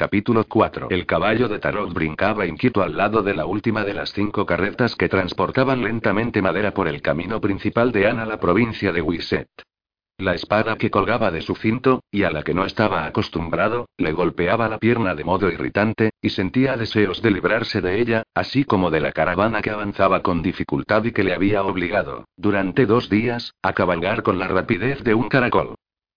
Capítulo 4. El caballo de Tarot brincaba inquieto al lado de la última de las cinco carretas que transportaban lentamente madera por el camino principal de Ana, la provincia de Wisset. La espada que colgaba de su cinto, y a la que no estaba acostumbrado, le golpeaba la pierna de modo irritante, y sentía deseos de librarse de ella, así como de la caravana que avanzaba con dificultad y que le había obligado, durante dos días, a cabalgar con la rapidez de un caracol.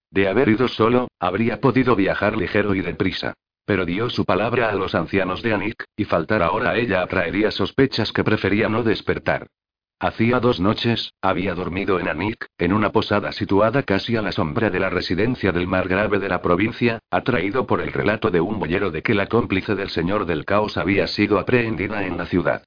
De haber ido solo, habría podido viajar ligero y deprisa. Pero dio su palabra a los ancianos de Anik, y faltar ahora a ella atraería sospechas que prefería no despertar. Hacía dos noches, había dormido en Anik, en una posada situada casi a la sombra de la residencia del margrave de la provincia, atraído por el relato de un boyero de que la cómplice del señor del caos había sido aprehendida en la ciudad.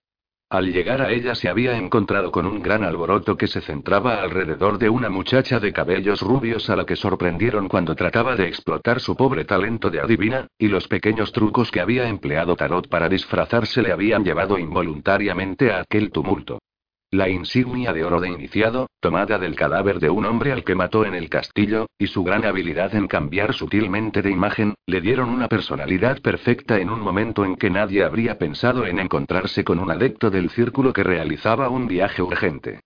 Al llegar a ella se había encontrado con un gran alboroto que se centraba alrededor de una muchacha de cabellos rubios a la que sorprendieron cuando trataba de explotar su pobre talento de adivina, y los pequeños trucos que había empleado Tarot para disfrazarse le habían llevado involuntariamente a aquel tumulto. La insignia de oro de iniciado, tomada del cadáver de un hombre al que mató en el castillo, y su gran habilidad en cambiar sutilmente de imagen, le dieron una personalidad perfecta en un momento en que nadie habría pensado en encontrarse con un adepto del círculo que realizaba un viaje urgente.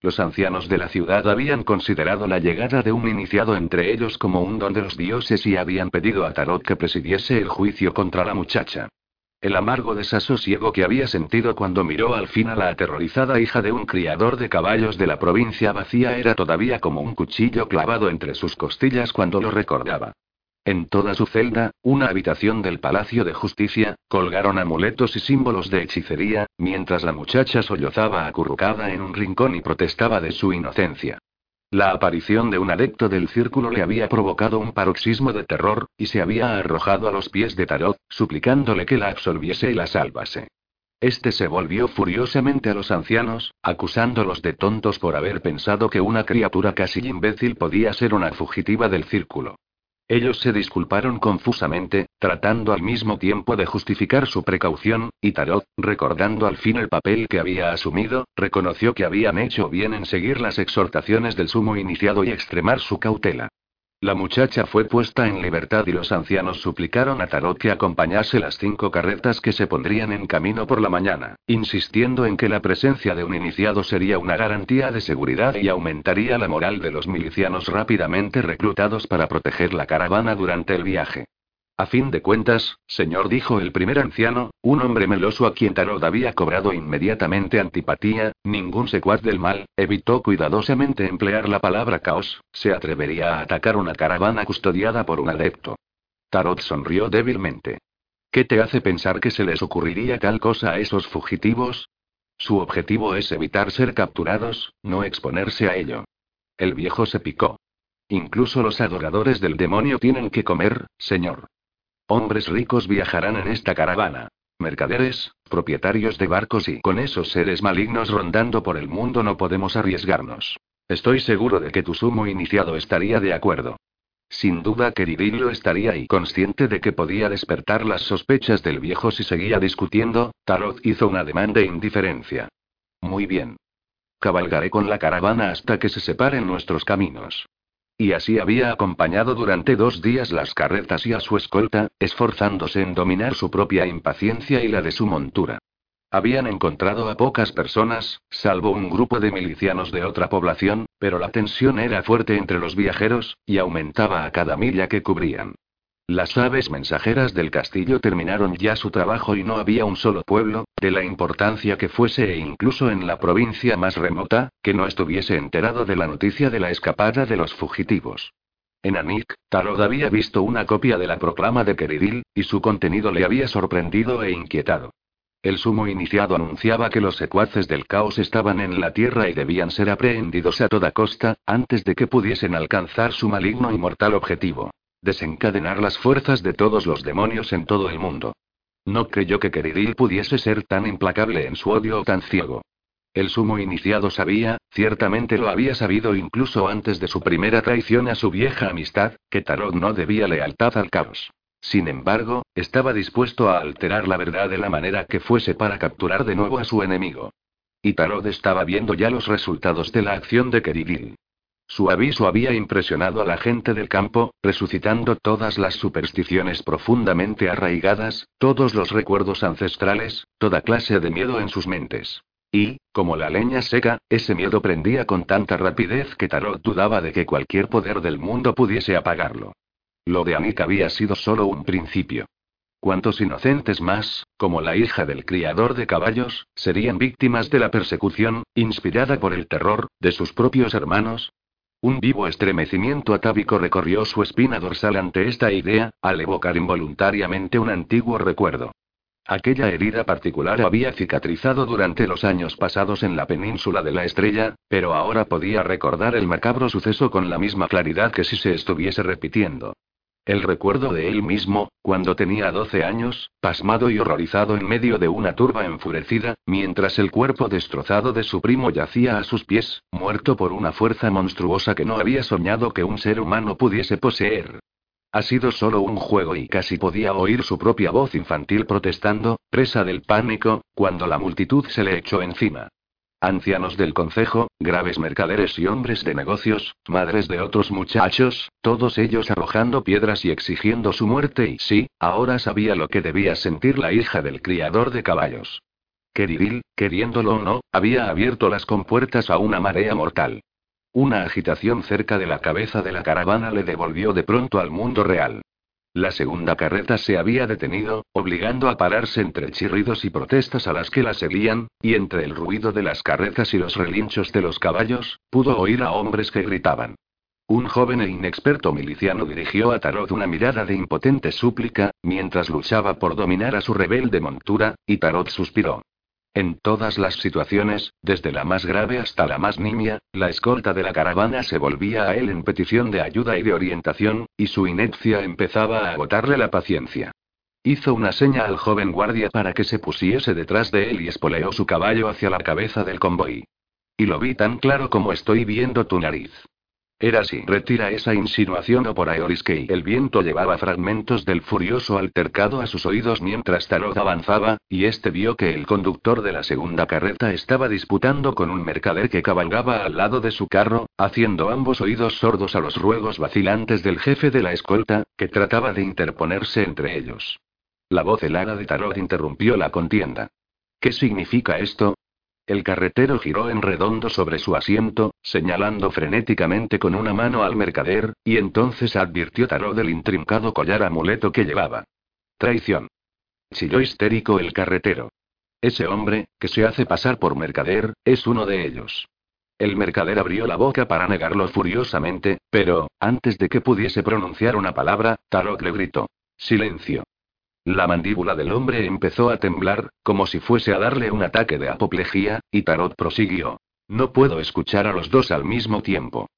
Los ancianos de la ciudad habían considerado la llegada de un iniciado entre ellos como un don de los dioses y habían pedido a Tarot que presidiese el juicio contra la muchacha. El amargo desasosiego que había sentido cuando miró al fin a la aterrorizada hija de un criador de caballos de la provincia vacía era todavía como un cuchillo clavado entre sus costillas cuando lo recordaba. En toda su celda, una habitación del Palacio de Justicia, colgaron amuletos y símbolos de hechicería, mientras la muchacha sollozaba acurrucada en un rincón y protestaba de su inocencia. La aparición de un adepto del círculo le había provocado un paroxismo de terror, y se había arrojado a los pies de Tarot, suplicándole que la absolviese y la salvase. Este se volvió furiosamente a los ancianos, acusándolos de tontos por haber pensado que una criatura casi imbécil podía ser una fugitiva del círculo. Ellos se disculparon confusamente, tratando al mismo tiempo de justificar su precaución, y Tarot, recordando al fin el papel que había asumido, reconoció que habían hecho bien en seguir las exhortaciones del sumo iniciado y extremar su cautela. La muchacha fue puesta en libertad y los ancianos suplicaron a Tarot que acompañase las cinco carretas que se pondrían en camino por la mañana, insistiendo en que la presencia de un iniciado sería una garantía de seguridad y aumentaría la moral de los milicianos rápidamente reclutados para proteger la caravana durante el viaje. A fin de cuentas, señor, dijo el primer anciano, un hombre meloso a quien Tarot había cobrado inmediatamente antipatía, ningún secuaz del mal, evitó cuidadosamente emplear la palabra caos, se atrevería a atacar una caravana custodiada por un adepto. Tarot sonrió débilmente. ¿Qué te hace pensar que se les ocurriría tal cosa a esos fugitivos? Su objetivo es evitar ser capturados, no exponerse a ello. El viejo se picó. Incluso los adoradores del demonio tienen que comer, señor. Hombres ricos viajarán en esta caravana. Mercaderes, propietarios de barcos y con esos seres malignos rondando por el mundo no podemos arriesgarnos. Estoy seguro de que tu sumo iniciado estaría de acuerdo. Sin duda que lo estaría ahí consciente de que podía despertar las sospechas del viejo si seguía discutiendo, Tarot hizo un ademán de indiferencia. Muy bien. Cabalgaré con la caravana hasta que se separen nuestros caminos. Y así había acompañado durante dos días las carretas y a su escolta, esforzándose en dominar su propia impaciencia y la de su montura. Habían encontrado a pocas personas, salvo un grupo de milicianos de otra población, pero la tensión era fuerte entre los viajeros, y aumentaba a cada milla que cubrían. Las aves mensajeras del castillo terminaron ya su trabajo y no había un solo pueblo, de la importancia que fuese e incluso en la provincia más remota, que no estuviese enterado de la noticia de la escapada de los fugitivos. En Anik, Tarot había visto una copia de la proclama de Keridil, y su contenido le había sorprendido e inquietado. El sumo iniciado anunciaba que los secuaces del caos estaban en la tierra y debían ser aprehendidos a toda costa, antes de que pudiesen alcanzar su maligno y mortal objetivo desencadenar las fuerzas de todos los demonios en todo el mundo. No creyó que Keridil pudiese ser tan implacable en su odio o tan ciego. El sumo iniciado sabía, ciertamente lo había sabido incluso antes de su primera traición a su vieja amistad, que Tarot no debía lealtad al caos. Sin embargo, estaba dispuesto a alterar la verdad de la manera que fuese para capturar de nuevo a su enemigo. Y Tarot estaba viendo ya los resultados de la acción de Keridil. Su aviso había impresionado a la gente del campo, resucitando todas las supersticiones profundamente arraigadas, todos los recuerdos ancestrales, toda clase de miedo en sus mentes. Y, como la leña seca, ese miedo prendía con tanta rapidez que Tarot dudaba de que cualquier poder del mundo pudiese apagarlo. Lo de Anik había sido solo un principio. ¿Cuántos inocentes más, como la hija del criador de caballos, serían víctimas de la persecución, inspirada por el terror, de sus propios hermanos? Un vivo estremecimiento atávico recorrió su espina dorsal ante esta idea, al evocar involuntariamente un antiguo recuerdo. Aquella herida particular había cicatrizado durante los años pasados en la península de la estrella, pero ahora podía recordar el macabro suceso con la misma claridad que si se estuviese repitiendo. El recuerdo de él mismo, cuando tenía 12 años, pasmado y horrorizado en medio de una turba enfurecida, mientras el cuerpo destrozado de su primo yacía a sus pies, muerto por una fuerza monstruosa que no había soñado que un ser humano pudiese poseer. Ha sido solo un juego y casi podía oír su propia voz infantil protestando, presa del pánico, cuando la multitud se le echó encima. Ancianos del concejo, graves mercaderes y hombres de negocios, madres de otros muchachos, todos ellos arrojando piedras y exigiendo su muerte y sí, ahora sabía lo que debía sentir la hija del criador de caballos. Keridil, queriéndolo o no, había abierto las compuertas a una marea mortal. Una agitación cerca de la cabeza de la caravana le devolvió de pronto al mundo real. La segunda carreta se había detenido, obligando a pararse entre chirridos y protestas a las que la seguían, y entre el ruido de las carretas y los relinchos de los caballos, pudo oír a hombres que gritaban. Un joven e inexperto miliciano dirigió a Tarot una mirada de impotente súplica, mientras luchaba por dominar a su rebelde montura, y Tarot suspiró. En todas las situaciones, desde la más grave hasta la más nimia, la escolta de la caravana se volvía a él en petición de ayuda y de orientación, y su inepcia empezaba a agotarle la paciencia. Hizo una seña al joven guardia para que se pusiese detrás de él y espoleó su caballo hacia la cabeza del convoy. Y lo vi tan claro como estoy viendo tu nariz. Era así. Retira esa insinuación o por que el viento llevaba fragmentos del furioso altercado a sus oídos mientras Tarot avanzaba, y este vio que el conductor de la segunda carreta estaba disputando con un mercader que cabalgaba al lado de su carro, haciendo ambos oídos sordos a los ruegos vacilantes del jefe de la escolta, que trataba de interponerse entre ellos. La voz helada de Tarot interrumpió la contienda. ¿Qué significa esto? El carretero giró en redondo sobre su asiento, señalando frenéticamente con una mano al mercader, y entonces advirtió Tarot del intrincado collar amuleto que llevaba. Traición. Chilló histérico el carretero. Ese hombre, que se hace pasar por mercader, es uno de ellos. El mercader abrió la boca para negarlo furiosamente, pero, antes de que pudiese pronunciar una palabra, Tarot le gritó. Silencio. La mandíbula del hombre empezó a temblar, como si fuese a darle un ataque de apoplejía, y Tarot prosiguió. No puedo escuchar a los dos al mismo tiempo.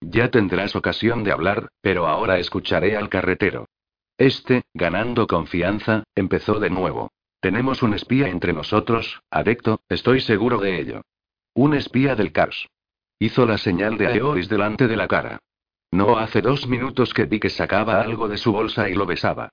Ya tendrás ocasión de hablar, pero ahora escucharé al carretero. Este, ganando confianza, empezó de nuevo. Tenemos un espía entre nosotros, adecto, estoy seguro de ello. Un espía del Cars. Hizo la señal de Aeoris delante de la cara. No hace dos minutos que vi que sacaba algo de su bolsa y lo besaba.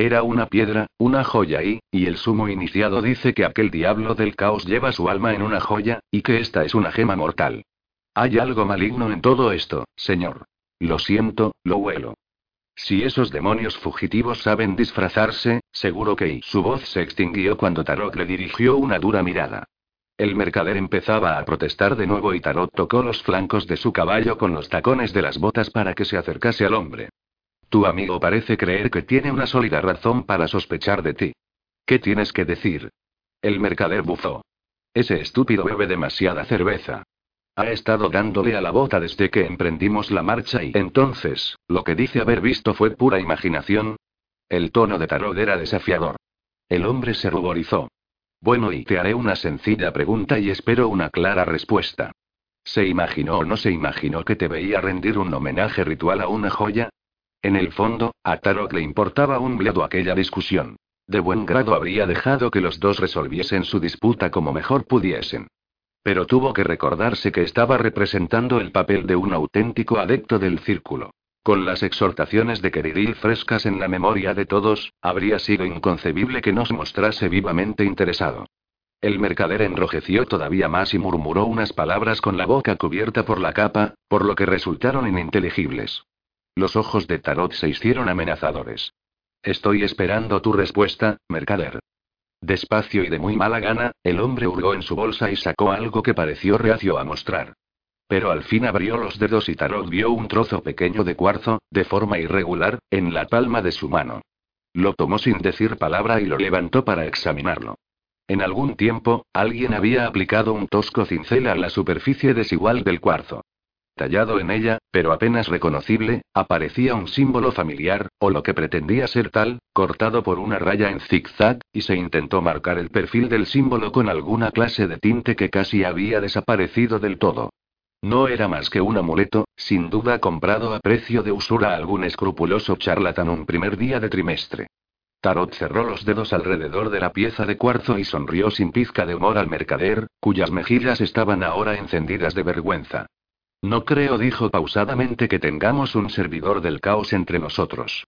Era una piedra, una joya y, y el sumo iniciado dice que aquel diablo del caos lleva su alma en una joya, y que esta es una gema mortal. Hay algo maligno en todo esto, señor. Lo siento, lo huelo. Si esos demonios fugitivos saben disfrazarse, seguro que... su voz se extinguió cuando Tarot le dirigió una dura mirada. El mercader empezaba a protestar de nuevo y Tarot tocó los flancos de su caballo con los tacones de las botas para que se acercase al hombre. Tu amigo parece creer que tiene una sólida razón para sospechar de ti. ¿Qué tienes que decir? El mercader bufó. Ese estúpido bebe demasiada cerveza. Ha estado dándole a la bota desde que emprendimos la marcha y entonces, lo que dice haber visto fue pura imaginación. El tono de Tarot era desafiador. El hombre se ruborizó. Bueno, y te haré una sencilla pregunta y espero una clara respuesta. ¿Se imaginó o no se imaginó que te veía rendir un homenaje ritual a una joya? En el fondo, a Tarok le importaba un bledo aquella discusión. De buen grado habría dejado que los dos resolviesen su disputa como mejor pudiesen. Pero tuvo que recordarse que estaba representando el papel de un auténtico adepto del círculo. Con las exhortaciones de Keridil frescas en la memoria de todos, habría sido inconcebible que no se mostrase vivamente interesado. El mercader enrojeció todavía más y murmuró unas palabras con la boca cubierta por la capa, por lo que resultaron ininteligibles. Los ojos de Tarot se hicieron amenazadores. Estoy esperando tu respuesta, mercader. Despacio y de muy mala gana, el hombre hurgó en su bolsa y sacó algo que pareció reacio a mostrar. Pero al fin abrió los dedos y Tarot vio un trozo pequeño de cuarzo, de forma irregular, en la palma de su mano. Lo tomó sin decir palabra y lo levantó para examinarlo. En algún tiempo, alguien había aplicado un tosco cincel a la superficie desigual del cuarzo. Tallado en ella, pero apenas reconocible, aparecía un símbolo familiar, o lo que pretendía ser tal, cortado por una raya en zigzag, y se intentó marcar el perfil del símbolo con alguna clase de tinte que casi había desaparecido del todo. No era más que un amuleto, sin duda comprado a precio de usura a algún escrupuloso charlatán un primer día de trimestre. Tarot cerró los dedos alrededor de la pieza de cuarzo y sonrió sin pizca de humor al mercader, cuyas mejillas estaban ahora encendidas de vergüenza. No creo, dijo pausadamente, que tengamos un servidor del caos entre nosotros.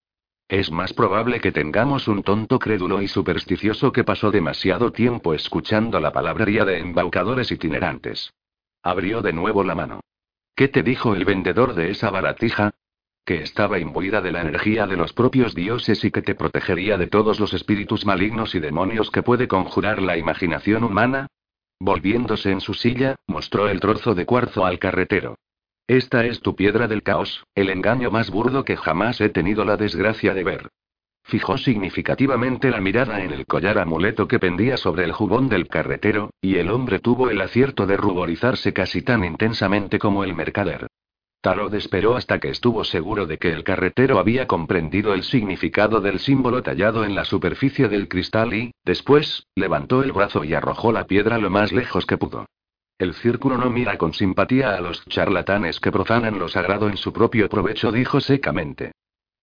Es más probable que tengamos un tonto crédulo y supersticioso que pasó demasiado tiempo escuchando la palabrería de embaucadores itinerantes. Abrió de nuevo la mano. ¿Qué te dijo el vendedor de esa baratija? Que estaba imbuida de la energía de los propios dioses y que te protegería de todos los espíritus malignos y demonios que puede conjurar la imaginación humana. Volviéndose en su silla, mostró el trozo de cuarzo al carretero. Esta es tu piedra del caos, el engaño más burdo que jamás he tenido la desgracia de ver. Fijó significativamente la mirada en el collar amuleto que pendía sobre el jubón del carretero, y el hombre tuvo el acierto de ruborizarse casi tan intensamente como el mercader. Tarot esperó hasta que estuvo seguro de que el carretero había comprendido el significado del símbolo tallado en la superficie del cristal y, después, levantó el brazo y arrojó la piedra lo más lejos que pudo. El círculo no mira con simpatía a los charlatanes que profanan lo sagrado en su propio provecho, dijo secamente.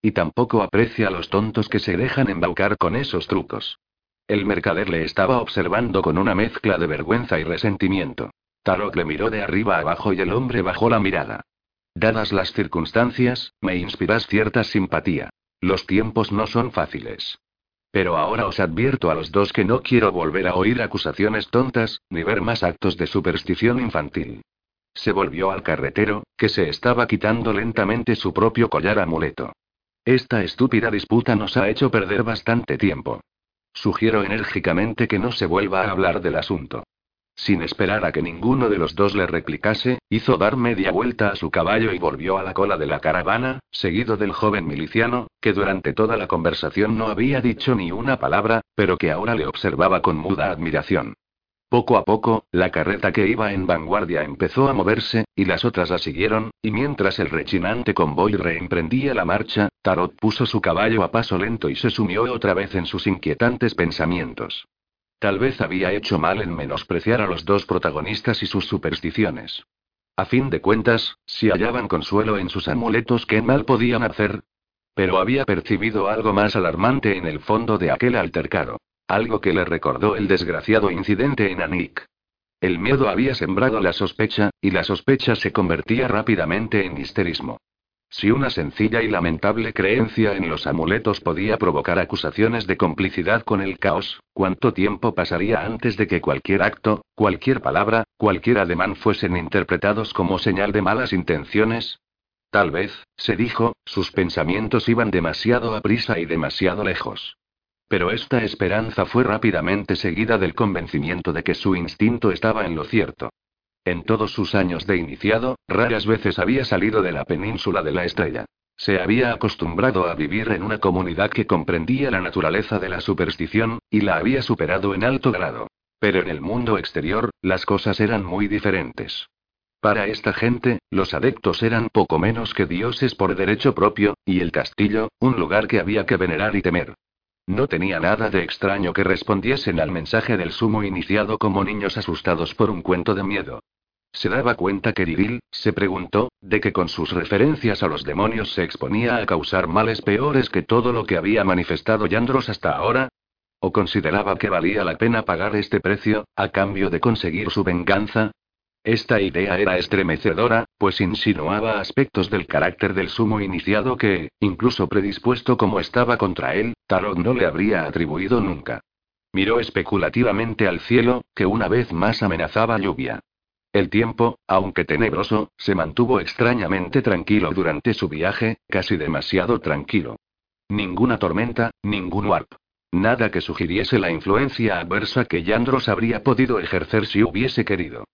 Y tampoco aprecia a los tontos que se dejan embaucar con esos trucos. El mercader le estaba observando con una mezcla de vergüenza y resentimiento. Tarot le miró de arriba abajo y el hombre bajó la mirada. Dadas las circunstancias, me inspiras cierta simpatía. Los tiempos no son fáciles. Pero ahora os advierto a los dos que no quiero volver a oír acusaciones tontas, ni ver más actos de superstición infantil. Se volvió al carretero, que se estaba quitando lentamente su propio collar amuleto. Esta estúpida disputa nos ha hecho perder bastante tiempo. Sugiero enérgicamente que no se vuelva a hablar del asunto. Sin esperar a que ninguno de los dos le replicase, hizo dar media vuelta a su caballo y volvió a la cola de la caravana, seguido del joven miliciano, que durante toda la conversación no había dicho ni una palabra, pero que ahora le observaba con muda admiración. Poco a poco, la carreta que iba en vanguardia empezó a moverse, y las otras la siguieron, y mientras el rechinante convoy reemprendía la marcha, Tarot puso su caballo a paso lento y se sumió otra vez en sus inquietantes pensamientos. Tal vez había hecho mal en menospreciar a los dos protagonistas y sus supersticiones. A fin de cuentas, si hallaban consuelo en sus amuletos, ¿qué mal podían hacer? Pero había percibido algo más alarmante en el fondo de aquel altercado. Algo que le recordó el desgraciado incidente en Anik. El miedo había sembrado la sospecha, y la sospecha se convertía rápidamente en histerismo. Si una sencilla y lamentable creencia en los amuletos podía provocar acusaciones de complicidad con el caos, ¿cuánto tiempo pasaría antes de que cualquier acto, cualquier palabra, cualquier ademán fuesen interpretados como señal de malas intenciones? Tal vez, se dijo, sus pensamientos iban demasiado a prisa y demasiado lejos. Pero esta esperanza fue rápidamente seguida del convencimiento de que su instinto estaba en lo cierto. En todos sus años de iniciado, raras veces había salido de la península de la estrella. Se había acostumbrado a vivir en una comunidad que comprendía la naturaleza de la superstición, y la había superado en alto grado. Pero en el mundo exterior, las cosas eran muy diferentes. Para esta gente, los adeptos eran poco menos que dioses por derecho propio, y el castillo, un lugar que había que venerar y temer. No tenía nada de extraño que respondiesen al mensaje del sumo iniciado como niños asustados por un cuento de miedo. Se daba cuenta que Diril, se preguntó, de que con sus referencias a los demonios se exponía a causar males peores que todo lo que había manifestado Yandros hasta ahora. ¿O consideraba que valía la pena pagar este precio, a cambio de conseguir su venganza? Esta idea era estremecedora, pues insinuaba aspectos del carácter del sumo iniciado que, incluso predispuesto como estaba contra él, Tarot no le habría atribuido nunca. Miró especulativamente al cielo, que una vez más amenazaba lluvia. El tiempo, aunque tenebroso, se mantuvo extrañamente tranquilo durante su viaje, casi demasiado tranquilo. Ninguna tormenta, ningún warp. Nada que sugiriese la influencia adversa que Yandros habría podido ejercer si hubiese querido.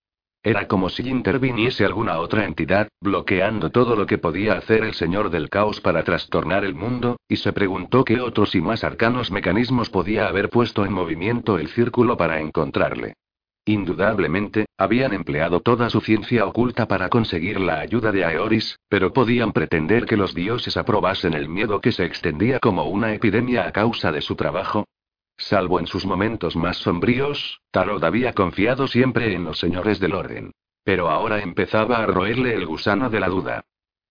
Era como si interviniese alguna otra entidad, bloqueando todo lo que podía hacer el Señor del Caos para trastornar el mundo, y se preguntó qué otros y más arcanos mecanismos podía haber puesto en movimiento el círculo para encontrarle. Indudablemente, habían empleado toda su ciencia oculta para conseguir la ayuda de Aeoris, pero podían pretender que los dioses aprobasen el miedo que se extendía como una epidemia a causa de su trabajo, Salvo en sus momentos más sombríos, Tarot había confiado siempre en los señores del orden. Pero ahora empezaba a roerle el gusano de la duda.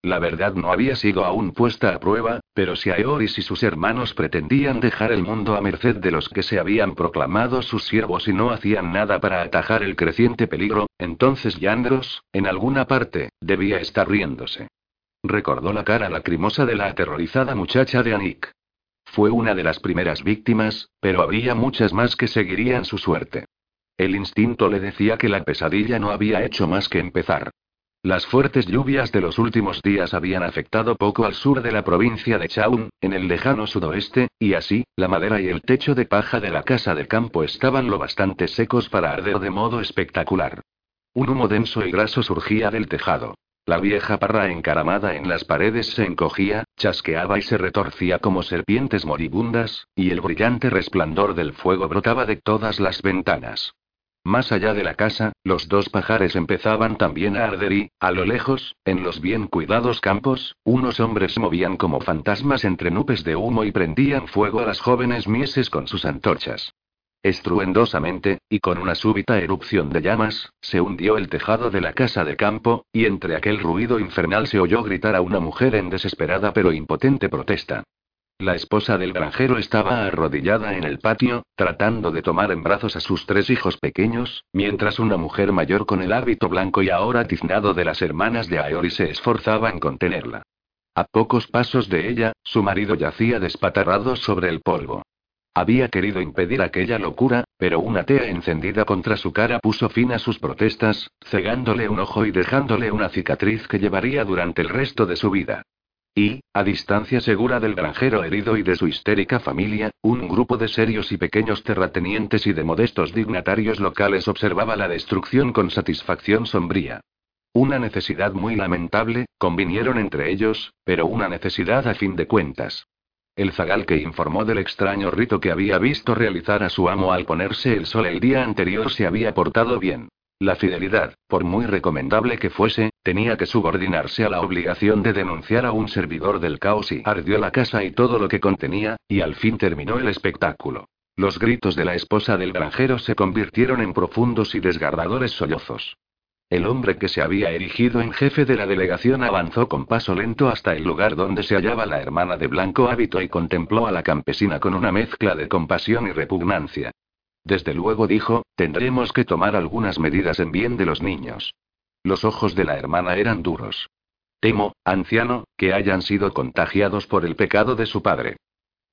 La verdad no había sido aún puesta a prueba, pero si Aeoris y sus hermanos pretendían dejar el mundo a merced de los que se habían proclamado sus siervos y no hacían nada para atajar el creciente peligro, entonces Yandros, en alguna parte, debía estar riéndose. Recordó la cara lacrimosa de la aterrorizada muchacha de Anik. Fue una de las primeras víctimas, pero había muchas más que seguirían su suerte. El instinto le decía que la pesadilla no había hecho más que empezar. Las fuertes lluvias de los últimos días habían afectado poco al sur de la provincia de Chaun, en el lejano sudoeste, y así, la madera y el techo de paja de la casa de campo estaban lo bastante secos para arder de modo espectacular. Un humo denso y graso surgía del tejado. La vieja parra encaramada en las paredes se encogía, chasqueaba y se retorcía como serpientes moribundas, y el brillante resplandor del fuego brotaba de todas las ventanas. Más allá de la casa, los dos pajares empezaban también a arder y, a lo lejos, en los bien cuidados campos, unos hombres se movían como fantasmas entre nubes de humo y prendían fuego a las jóvenes mieses con sus antorchas. Estruendosamente, y con una súbita erupción de llamas, se hundió el tejado de la casa de campo, y entre aquel ruido infernal se oyó gritar a una mujer en desesperada pero impotente protesta. La esposa del granjero estaba arrodillada en el patio, tratando de tomar en brazos a sus tres hijos pequeños, mientras una mujer mayor con el hábito blanco y ahora tiznado de las hermanas de Aori se esforzaba en contenerla. A pocos pasos de ella, su marido yacía despatarrado sobre el polvo. Había querido impedir aquella locura, pero una tea encendida contra su cara puso fin a sus protestas, cegándole un ojo y dejándole una cicatriz que llevaría durante el resto de su vida. Y, a distancia segura del granjero herido y de su histérica familia, un grupo de serios y pequeños terratenientes y de modestos dignatarios locales observaba la destrucción con satisfacción sombría. Una necesidad muy lamentable, convinieron entre ellos, pero una necesidad a fin de cuentas. El zagal que informó del extraño rito que había visto realizar a su amo al ponerse el sol el día anterior se había portado bien. La fidelidad, por muy recomendable que fuese, tenía que subordinarse a la obligación de denunciar a un servidor del caos y ardió la casa y todo lo que contenía, y al fin terminó el espectáculo. Los gritos de la esposa del granjero se convirtieron en profundos y desgarradores sollozos. El hombre que se había erigido en jefe de la delegación avanzó con paso lento hasta el lugar donde se hallaba la hermana de blanco hábito y contempló a la campesina con una mezcla de compasión y repugnancia. Desde luego dijo, tendremos que tomar algunas medidas en bien de los niños. Los ojos de la hermana eran duros. Temo, anciano, que hayan sido contagiados por el pecado de su padre.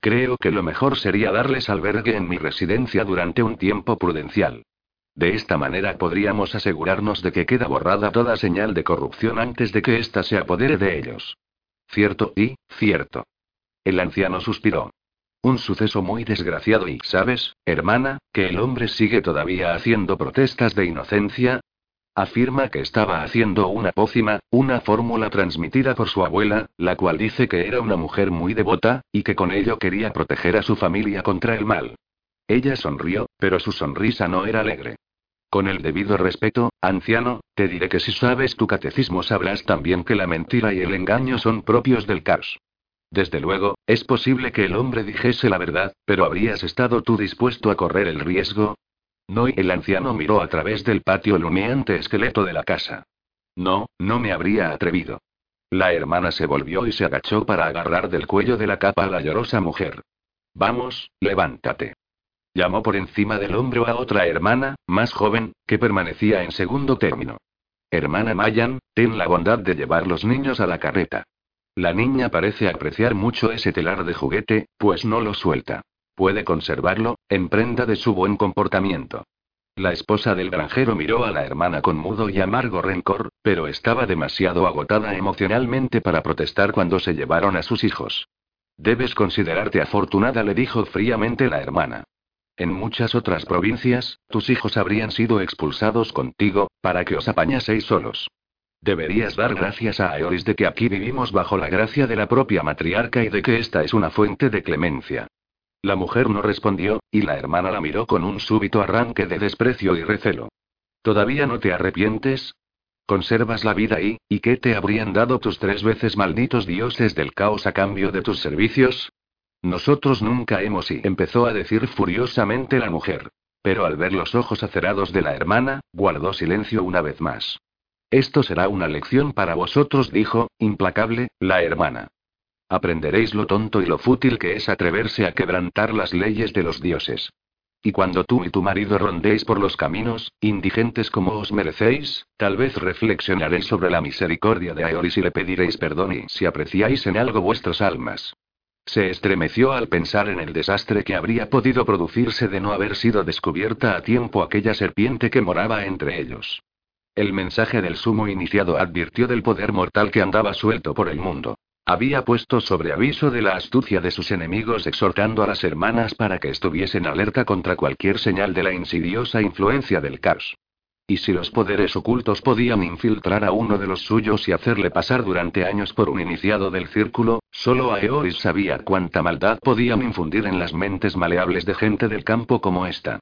Creo que lo mejor sería darles albergue en mi residencia durante un tiempo prudencial. De esta manera podríamos asegurarnos de que queda borrada toda señal de corrupción antes de que ésta se apodere de ellos. Cierto y, cierto. El anciano suspiró. Un suceso muy desgraciado y, ¿sabes, hermana, que el hombre sigue todavía haciendo protestas de inocencia? Afirma que estaba haciendo una pócima, una fórmula transmitida por su abuela, la cual dice que era una mujer muy devota, y que con ello quería proteger a su familia contra el mal. Ella sonrió, pero su sonrisa no era alegre. Con el debido respeto, anciano, te diré que si sabes tu catecismo sabrás también que la mentira y el engaño son propios del caos. Desde luego, es posible que el hombre dijese la verdad, pero ¿habrías estado tú dispuesto a correr el riesgo? No, y el anciano miró a través del patio el esqueleto de la casa. No, no me habría atrevido. La hermana se volvió y se agachó para agarrar del cuello de la capa a la llorosa mujer. Vamos, levántate. Llamó por encima del hombro a otra hermana, más joven, que permanecía en segundo término. Hermana Mayan, ten la bondad de llevar los niños a la carreta. La niña parece apreciar mucho ese telar de juguete, pues no lo suelta. Puede conservarlo, en prenda de su buen comportamiento. La esposa del granjero miró a la hermana con mudo y amargo rencor, pero estaba demasiado agotada emocionalmente para protestar cuando se llevaron a sus hijos. Debes considerarte afortunada, le dijo fríamente la hermana. En muchas otras provincias, tus hijos habrían sido expulsados contigo, para que os apañaseis solos. Deberías dar gracias a Aeoris de que aquí vivimos bajo la gracia de la propia matriarca y de que esta es una fuente de clemencia. La mujer no respondió, y la hermana la miró con un súbito arranque de desprecio y recelo. ¿Todavía no te arrepientes? ¿Conservas la vida y, y qué te habrían dado tus tres veces malditos dioses del caos a cambio de tus servicios? Nosotros nunca hemos y empezó a decir furiosamente la mujer. Pero al ver los ojos acerados de la hermana, guardó silencio una vez más. Esto será una lección para vosotros, dijo, implacable, la hermana. Aprenderéis lo tonto y lo fútil que es atreverse a quebrantar las leyes de los dioses. Y cuando tú y tu marido rondéis por los caminos, indigentes como os merecéis, tal vez reflexionaréis sobre la misericordia de Aeoris y le pediréis perdón y si apreciáis en algo vuestras almas. Se estremeció al pensar en el desastre que habría podido producirse de no haber sido descubierta a tiempo aquella serpiente que moraba entre ellos. El mensaje del sumo iniciado advirtió del poder mortal que andaba suelto por el mundo. Había puesto sobre aviso de la astucia de sus enemigos exhortando a las hermanas para que estuviesen alerta contra cualquier señal de la insidiosa influencia del caos. Y si los poderes ocultos podían infiltrar a uno de los suyos y hacerle pasar durante años por un iniciado del círculo, solo Aeoris sabía cuánta maldad podían infundir en las mentes maleables de gente del campo como esta.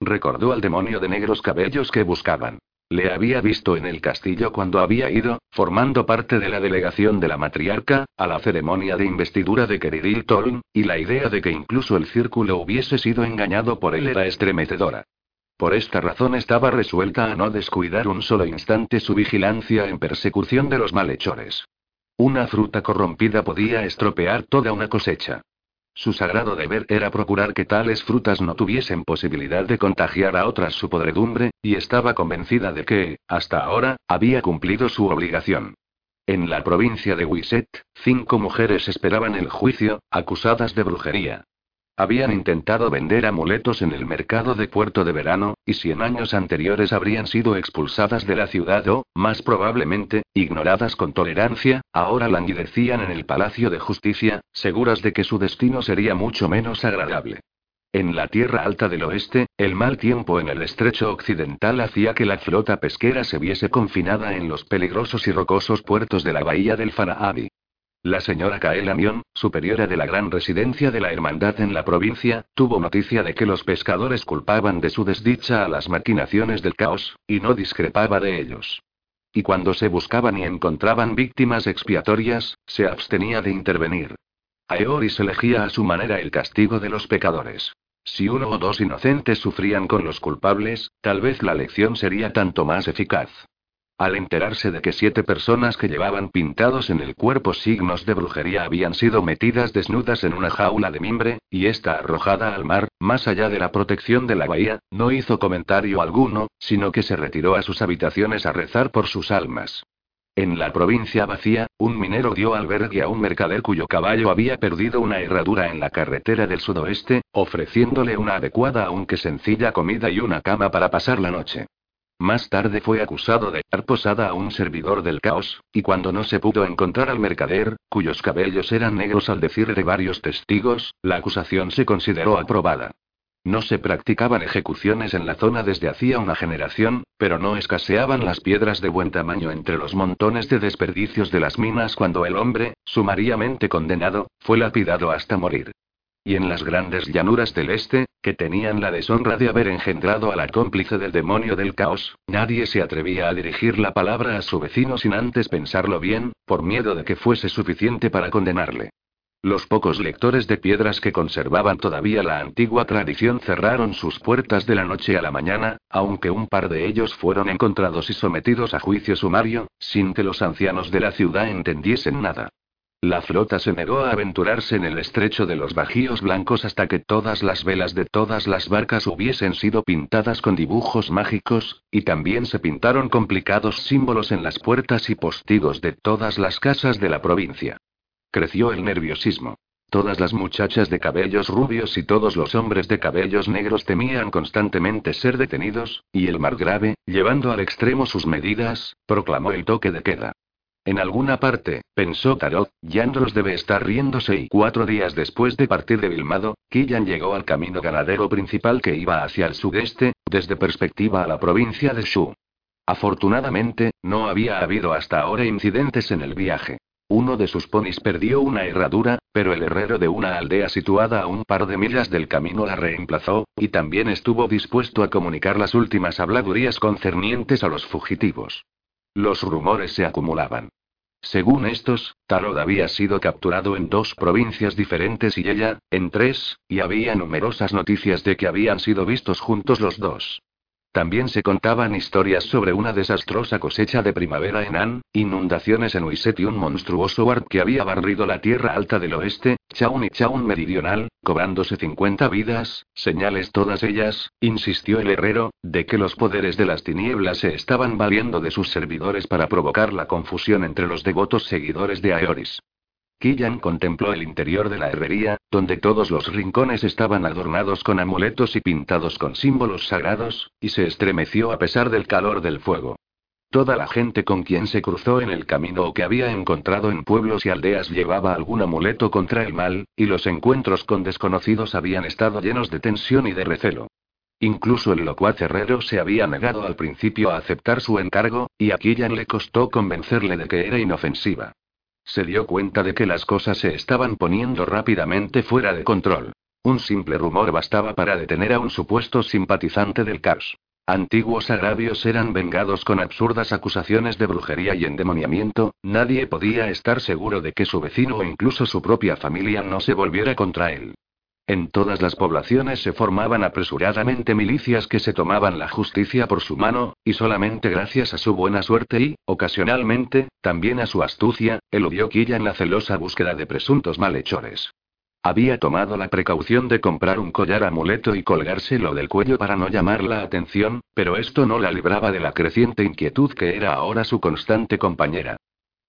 Recordó al demonio de negros cabellos que buscaban. Le había visto en el castillo cuando había ido, formando parte de la delegación de la matriarca, a la ceremonia de investidura de Keridil Toln, y la idea de que incluso el círculo hubiese sido engañado por él era estremecedora. Por esta razón estaba resuelta a no descuidar un solo instante su vigilancia en persecución de los malhechores. Una fruta corrompida podía estropear toda una cosecha. Su sagrado deber era procurar que tales frutas no tuviesen posibilidad de contagiar a otras su podredumbre, y estaba convencida de que, hasta ahora, había cumplido su obligación. En la provincia de Wiset, cinco mujeres esperaban el juicio, acusadas de brujería. Habían intentado vender amuletos en el mercado de Puerto de Verano, y si en años anteriores habrían sido expulsadas de la ciudad o, más probablemente, ignoradas con tolerancia, ahora languidecían en el Palacio de Justicia, seguras de que su destino sería mucho menos agradable. En la tierra alta del oeste, el mal tiempo en el estrecho occidental hacía que la flota pesquera se viese confinada en los peligrosos y rocosos puertos de la bahía del Farahabi. La señora Kaela Mion, superiora de la gran residencia de la Hermandad en la provincia, tuvo noticia de que los pescadores culpaban de su desdicha a las maquinaciones del caos, y no discrepaba de ellos. Y cuando se buscaban y encontraban víctimas expiatorias, se abstenía de intervenir. Aeoris elegía a su manera el castigo de los pecadores. Si uno o dos inocentes sufrían con los culpables, tal vez la lección sería tanto más eficaz. Al enterarse de que siete personas que llevaban pintados en el cuerpo signos de brujería habían sido metidas desnudas en una jaula de mimbre, y esta arrojada al mar, más allá de la protección de la bahía, no hizo comentario alguno, sino que se retiró a sus habitaciones a rezar por sus almas. En la provincia vacía, un minero dio albergue a un mercader cuyo caballo había perdido una herradura en la carretera del sudoeste, ofreciéndole una adecuada aunque sencilla comida y una cama para pasar la noche. Más tarde fue acusado de dar posada a un servidor del caos, y cuando no se pudo encontrar al mercader, cuyos cabellos eran negros al decir de varios testigos, la acusación se consideró aprobada. No se practicaban ejecuciones en la zona desde hacía una generación, pero no escaseaban las piedras de buen tamaño entre los montones de desperdicios de las minas cuando el hombre, sumariamente condenado, fue lapidado hasta morir. Y en las grandes llanuras del este, que tenían la deshonra de haber engendrado a la cómplice del demonio del caos, nadie se atrevía a dirigir la palabra a su vecino sin antes pensarlo bien, por miedo de que fuese suficiente para condenarle. Los pocos lectores de piedras que conservaban todavía la antigua tradición cerraron sus puertas de la noche a la mañana, aunque un par de ellos fueron encontrados y sometidos a juicio sumario, sin que los ancianos de la ciudad entendiesen nada. La flota se negó a aventurarse en el estrecho de los Bajíos Blancos hasta que todas las velas de todas las barcas hubiesen sido pintadas con dibujos mágicos, y también se pintaron complicados símbolos en las puertas y postigos de todas las casas de la provincia. Creció el nerviosismo. Todas las muchachas de cabellos rubios y todos los hombres de cabellos negros temían constantemente ser detenidos, y el margrave, llevando al extremo sus medidas, proclamó el toque de queda. En alguna parte, pensó Tarot, Yandros debe estar riéndose y cuatro días después de partir de Vilmado, Killan llegó al camino ganadero principal que iba hacia el sudeste, desde perspectiva a la provincia de Shu. Afortunadamente, no había habido hasta ahora incidentes en el viaje. Uno de sus ponis perdió una herradura, pero el herrero de una aldea situada a un par de millas del camino la reemplazó, y también estuvo dispuesto a comunicar las últimas habladurías concernientes a los fugitivos. Los rumores se acumulaban. Según estos, Tarot había sido capturado en dos provincias diferentes y ella, en tres, y había numerosas noticias de que habían sido vistos juntos los dos. También se contaban historias sobre una desastrosa cosecha de primavera en An, inundaciones en Wiset y un monstruoso Ward que había barrido la tierra alta del oeste, Chaun y Chaun meridional, cobrándose 50 vidas, señales todas ellas, insistió el herrero, de que los poderes de las tinieblas se estaban valiendo de sus servidores para provocar la confusión entre los devotos seguidores de Aeoris. Killan contempló el interior de la herrería, donde todos los rincones estaban adornados con amuletos y pintados con símbolos sagrados, y se estremeció a pesar del calor del fuego. Toda la gente con quien se cruzó en el camino o que había encontrado en pueblos y aldeas llevaba algún amuleto contra el mal, y los encuentros con desconocidos habían estado llenos de tensión y de recelo. Incluso el locuaz herrero se había negado al principio a aceptar su encargo, y a Killan le costó convencerle de que era inofensiva. Se dio cuenta de que las cosas se estaban poniendo rápidamente fuera de control. Un simple rumor bastaba para detener a un supuesto simpatizante del caos. Antiguos agravios eran vengados con absurdas acusaciones de brujería y endemoniamiento, nadie podía estar seguro de que su vecino o incluso su propia familia no se volviera contra él. En todas las poblaciones se formaban apresuradamente milicias que se tomaban la justicia por su mano, y solamente gracias a su buena suerte y, ocasionalmente, también a su astucia, eludió en la celosa búsqueda de presuntos malhechores. Había tomado la precaución de comprar un collar amuleto y colgárselo del cuello para no llamar la atención, pero esto no la libraba de la creciente inquietud que era ahora su constante compañera.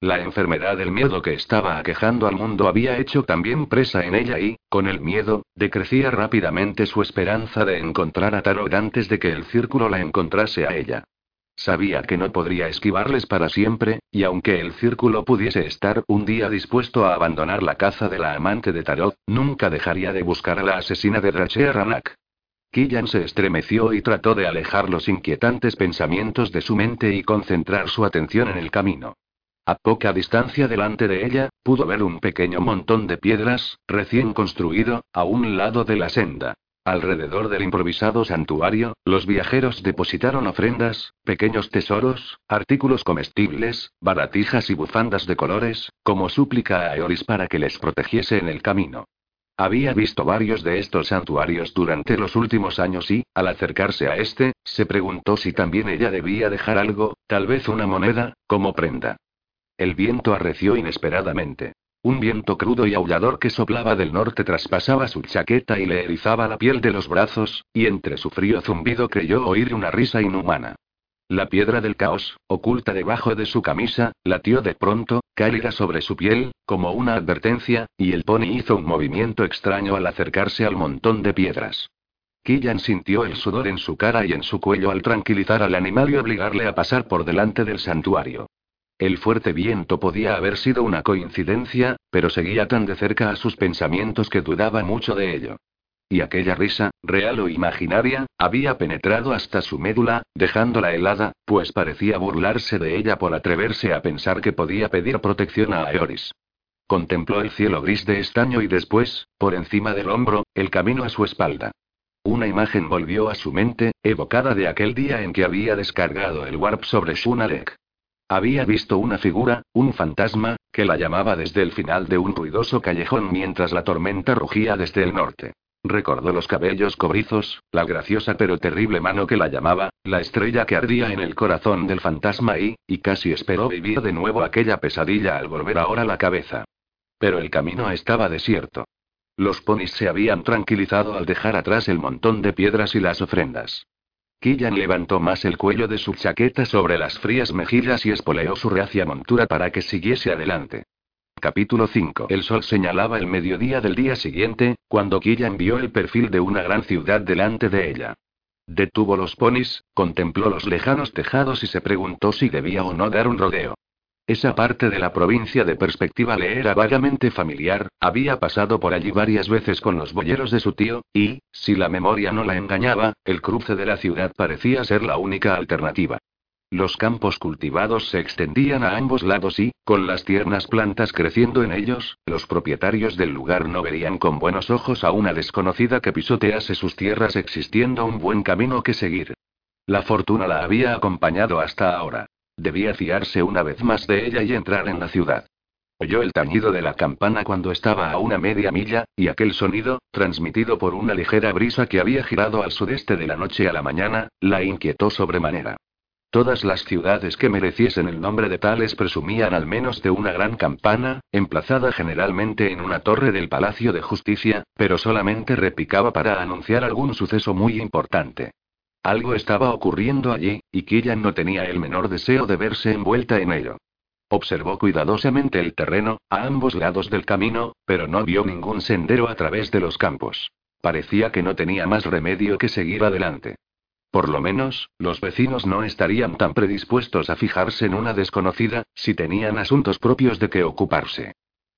La enfermedad del miedo que estaba aquejando al mundo había hecho también presa en ella y, con el miedo, decrecía rápidamente su esperanza de encontrar a Tarot antes de que el círculo la encontrase a ella. Sabía que no podría esquivarles para siempre, y aunque el círculo pudiese estar un día dispuesto a abandonar la caza de la amante de Tarot, nunca dejaría de buscar a la asesina de Drachea Ranak. Killan se estremeció y trató de alejar los inquietantes pensamientos de su mente y concentrar su atención en el camino. A poca distancia delante de ella, pudo ver un pequeño montón de piedras, recién construido, a un lado de la senda. Alrededor del improvisado santuario, los viajeros depositaron ofrendas, pequeños tesoros, artículos comestibles, baratijas y bufandas de colores, como súplica a Eoris para que les protegiese en el camino. Había visto varios de estos santuarios durante los últimos años y, al acercarse a este, se preguntó si también ella debía dejar algo, tal vez una moneda, como prenda. El viento arreció inesperadamente. Un viento crudo y aullador que soplaba del norte traspasaba su chaqueta y le erizaba la piel de los brazos, y entre su frío zumbido creyó oír una risa inhumana. La piedra del caos, oculta debajo de su camisa, latió de pronto, cálida sobre su piel, como una advertencia, y el pony hizo un movimiento extraño al acercarse al montón de piedras. Killan sintió el sudor en su cara y en su cuello al tranquilizar al animal y obligarle a pasar por delante del santuario. El fuerte viento podía haber sido una coincidencia, pero seguía tan de cerca a sus pensamientos que dudaba mucho de ello. Y aquella risa, real o imaginaria, había penetrado hasta su médula, dejándola helada, pues parecía burlarse de ella por atreverse a pensar que podía pedir protección a Aeoris. Contempló el cielo gris de estaño y después, por encima del hombro, el camino a su espalda. Una imagen volvió a su mente, evocada de aquel día en que había descargado el warp sobre Shunalek. Había visto una figura, un fantasma, que la llamaba desde el final de un ruidoso callejón mientras la tormenta rugía desde el norte. Recordó los cabellos cobrizos, la graciosa pero terrible mano que la llamaba, la estrella que ardía en el corazón del fantasma y, y casi esperó vivir de nuevo aquella pesadilla al volver ahora la cabeza. Pero el camino estaba desierto. Los ponis se habían tranquilizado al dejar atrás el montón de piedras y las ofrendas. Killan levantó más el cuello de su chaqueta sobre las frías mejillas y espoleó su reacia montura para que siguiese adelante. Capítulo 5. El sol señalaba el mediodía del día siguiente, cuando Killian vio el perfil de una gran ciudad delante de ella. Detuvo los ponis, contempló los lejanos tejados y se preguntó si debía o no dar un rodeo. Esa parte de la provincia de perspectiva le era vagamente familiar, había pasado por allí varias veces con los boyeros de su tío, y, si la memoria no la engañaba, el cruce de la ciudad parecía ser la única alternativa. Los campos cultivados se extendían a ambos lados y, con las tiernas plantas creciendo en ellos, los propietarios del lugar no verían con buenos ojos a una desconocida que pisotease sus tierras existiendo un buen camino que seguir. La fortuna la había acompañado hasta ahora. Debía fiarse una vez más de ella y entrar en la ciudad. Oyó el tañido de la campana cuando estaba a una media milla, y aquel sonido, transmitido por una ligera brisa que había girado al sudeste de la noche a la mañana, la inquietó sobremanera. Todas las ciudades que mereciesen el nombre de tales presumían al menos de una gran campana, emplazada generalmente en una torre del Palacio de Justicia, pero solamente repicaba para anunciar algún suceso muy importante. Algo estaba ocurriendo allí, y Killian no tenía el menor deseo de verse envuelta en ello. Observó cuidadosamente el terreno, a ambos lados del camino, pero no vio ningún sendero a través de los campos. Parecía que no tenía más remedio que seguir adelante. Por lo menos, los vecinos no estarían tan predispuestos a fijarse en una desconocida, si tenían asuntos propios de que ocuparse.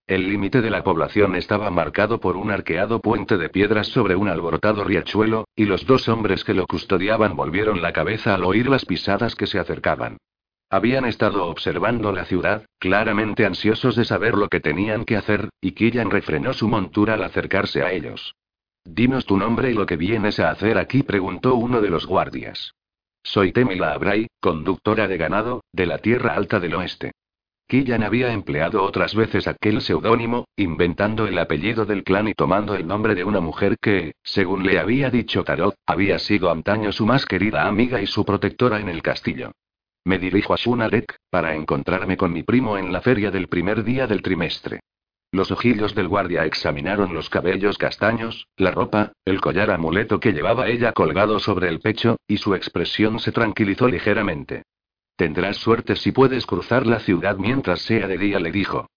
El límite de la población estaba marcado por un arqueado puente de piedras sobre un alborotado riachuelo, y los dos hombres que lo custodiaban volvieron la cabeza al oír las pisadas que se acercaban. Habían estado observando la ciudad, claramente ansiosos de saber lo que tenían que hacer, y Killian refrenó su montura al acercarse a ellos. Dinos tu nombre y lo que vienes a hacer aquí, preguntó uno de los guardias. Soy Temila Abray, conductora de ganado, de la Tierra Alta del Oeste. Killian había empleado otras veces aquel seudónimo, inventando el apellido del clan y tomando el nombre de una mujer que, según le había dicho Tarot, había sido antaño su más querida amiga y su protectora en el castillo. Me dirijo a Sunalek, para encontrarme con mi primo en la feria del primer día del trimestre. Los ojillos del guardia examinaron los cabellos castaños, la ropa, el collar amuleto que llevaba ella colgado sobre el pecho, y su expresión se tranquilizó ligeramente. Tendrás suerte si puedes cruzar la ciudad mientras sea de día, le dijo.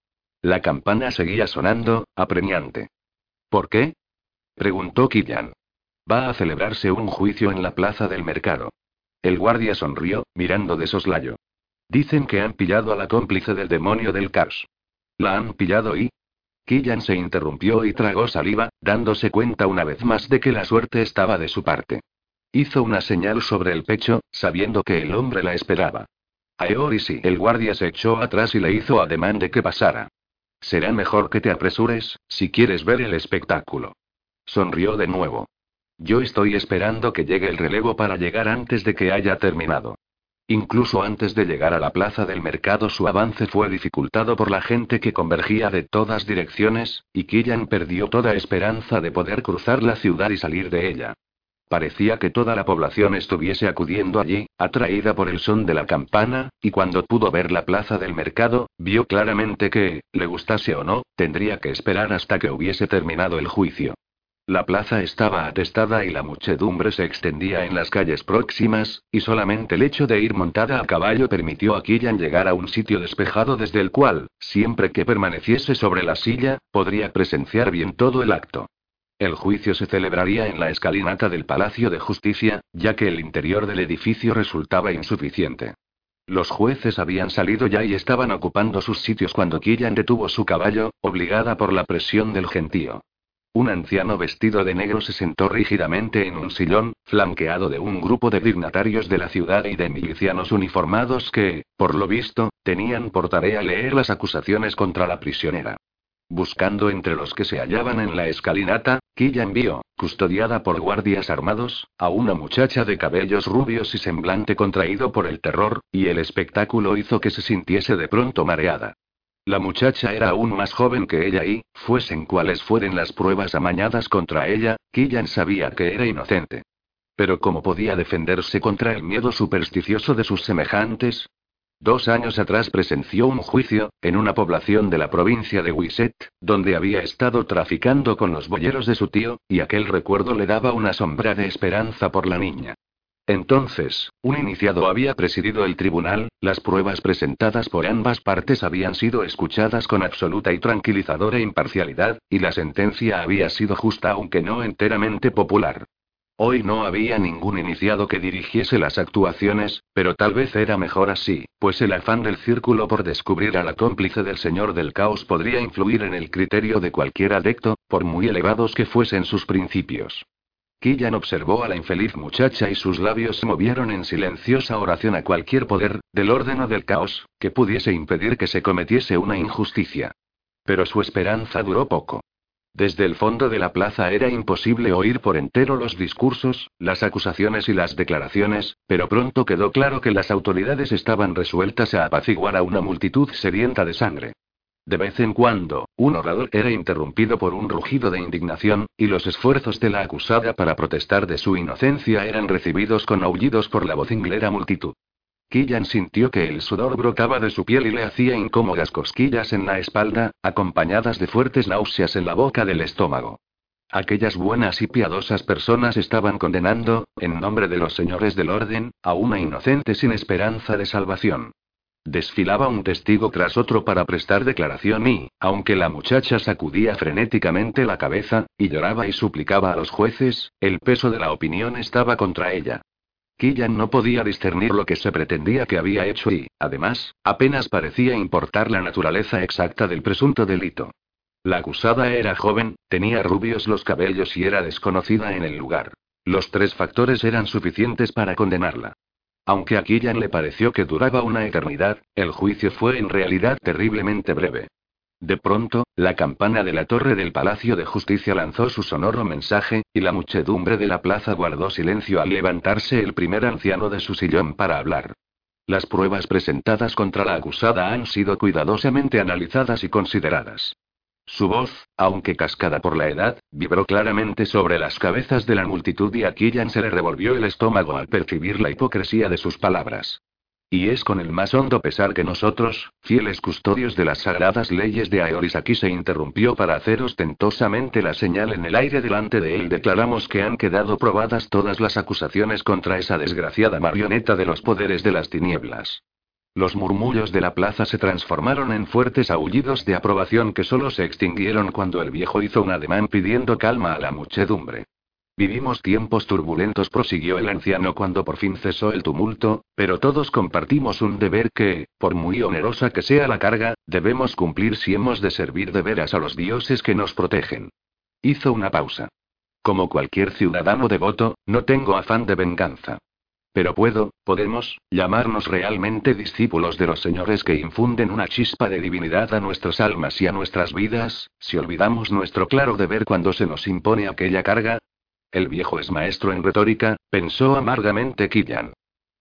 La campana seguía sonando, apremiante. ¿Por qué? preguntó Killian. Va a celebrarse un juicio en la plaza del mercado. El guardia sonrió, mirando de soslayo. Dicen que han pillado a la cómplice del demonio del caos. ¿La han pillado y? Killian se interrumpió y tragó saliva, dándose cuenta una vez más de que la suerte estaba de su parte. Hizo una señal sobre el pecho, sabiendo que el hombre la esperaba. Aeori sí. El guardia se echó atrás y le hizo ademán de que pasara. Será mejor que te apresures, si quieres ver el espectáculo. Sonrió de nuevo. Yo estoy esperando que llegue el relevo para llegar antes de que haya terminado. Incluso antes de llegar a la plaza del mercado su avance fue dificultado por la gente que convergía de todas direcciones, y Killian perdió toda esperanza de poder cruzar la ciudad y salir de ella. Parecía que toda la población estuviese acudiendo allí, atraída por el son de la campana, y cuando pudo ver la plaza del mercado, vio claramente que, le gustase o no, tendría que esperar hasta que hubiese terminado el juicio. La plaza estaba atestada y la muchedumbre se extendía en las calles próximas, y solamente el hecho de ir montada a caballo permitió a Killian llegar a un sitio despejado desde el cual, siempre que permaneciese sobre la silla, podría presenciar bien todo el acto. El juicio se celebraría en la escalinata del Palacio de Justicia, ya que el interior del edificio resultaba insuficiente. Los jueces habían salido ya y estaban ocupando sus sitios cuando Killian detuvo su caballo, obligada por la presión del gentío. Un anciano vestido de negro se sentó rígidamente en un sillón, flanqueado de un grupo de dignatarios de la ciudad y de milicianos uniformados que, por lo visto, tenían por tarea leer las acusaciones contra la prisionera. Buscando entre los que se hallaban en la escalinata, Killian vio, custodiada por guardias armados, a una muchacha de cabellos rubios y semblante contraído por el terror, y el espectáculo hizo que se sintiese de pronto mareada. La muchacha era aún más joven que ella y, fuesen cuales fueren las pruebas amañadas contra ella, Killian sabía que era inocente. Pero ¿cómo podía defenderse contra el miedo supersticioso de sus semejantes? Dos años atrás presenció un juicio, en una población de la provincia de Wiset, donde había estado traficando con los boyeros de su tío, y aquel recuerdo le daba una sombra de esperanza por la niña. Entonces, un iniciado había presidido el tribunal, las pruebas presentadas por ambas partes habían sido escuchadas con absoluta y tranquilizadora imparcialidad, y la sentencia había sido justa aunque no enteramente popular. Hoy no había ningún iniciado que dirigiese las actuaciones, pero tal vez era mejor así, pues el afán del círculo por descubrir a la cómplice del señor del caos podría influir en el criterio de cualquier adecto, por muy elevados que fuesen sus principios. Killan observó a la infeliz muchacha y sus labios se movieron en silenciosa oración a cualquier poder, del orden o del caos, que pudiese impedir que se cometiese una injusticia. Pero su esperanza duró poco. Desde el fondo de la plaza era imposible oír por entero los discursos, las acusaciones y las declaraciones, pero pronto quedó claro que las autoridades estaban resueltas a apaciguar a una multitud sedienta de sangre. De vez en cuando, un orador era interrumpido por un rugido de indignación, y los esfuerzos de la acusada para protestar de su inocencia eran recibidos con aullidos por la vocinglera multitud. Killan sintió que el sudor brotaba de su piel y le hacía incómodas cosquillas en la espalda, acompañadas de fuertes náuseas en la boca del estómago. Aquellas buenas y piadosas personas estaban condenando, en nombre de los señores del orden, a una inocente sin esperanza de salvación. Desfilaba un testigo tras otro para prestar declaración y, aunque la muchacha sacudía frenéticamente la cabeza, y lloraba y suplicaba a los jueces, el peso de la opinión estaba contra ella. Killan no podía discernir lo que se pretendía que había hecho y, además, apenas parecía importar la naturaleza exacta del presunto delito. La acusada era joven, tenía rubios los cabellos y era desconocida en el lugar. Los tres factores eran suficientes para condenarla. Aunque a Killan le pareció que duraba una eternidad, el juicio fue en realidad terriblemente breve. De pronto, la campana de la torre del Palacio de Justicia lanzó su sonoro mensaje, y la muchedumbre de la plaza guardó silencio al levantarse el primer anciano de su sillón para hablar. Las pruebas presentadas contra la acusada han sido cuidadosamente analizadas y consideradas. Su voz, aunque cascada por la edad, vibró claramente sobre las cabezas de la multitud y a Killian se le revolvió el estómago al percibir la hipocresía de sus palabras. Y es con el más hondo pesar que nosotros, fieles custodios de las sagradas leyes de Aeoris aquí se interrumpió para hacer ostentosamente la señal en el aire delante de él declaramos que han quedado probadas todas las acusaciones contra esa desgraciada marioneta de los poderes de las tinieblas. Los murmullos de la plaza se transformaron en fuertes aullidos de aprobación que solo se extinguieron cuando el viejo hizo un ademán pidiendo calma a la muchedumbre. Vivimos tiempos turbulentos, prosiguió el anciano cuando por fin cesó el tumulto, pero todos compartimos un deber que, por muy onerosa que sea la carga, debemos cumplir si hemos de servir de veras a los dioses que nos protegen. Hizo una pausa. Como cualquier ciudadano devoto, no tengo afán de venganza. Pero puedo, podemos, llamarnos realmente discípulos de los señores que infunden una chispa de divinidad a nuestras almas y a nuestras vidas, si olvidamos nuestro claro deber cuando se nos impone aquella carga, el viejo es maestro en retórica, pensó amargamente Killian.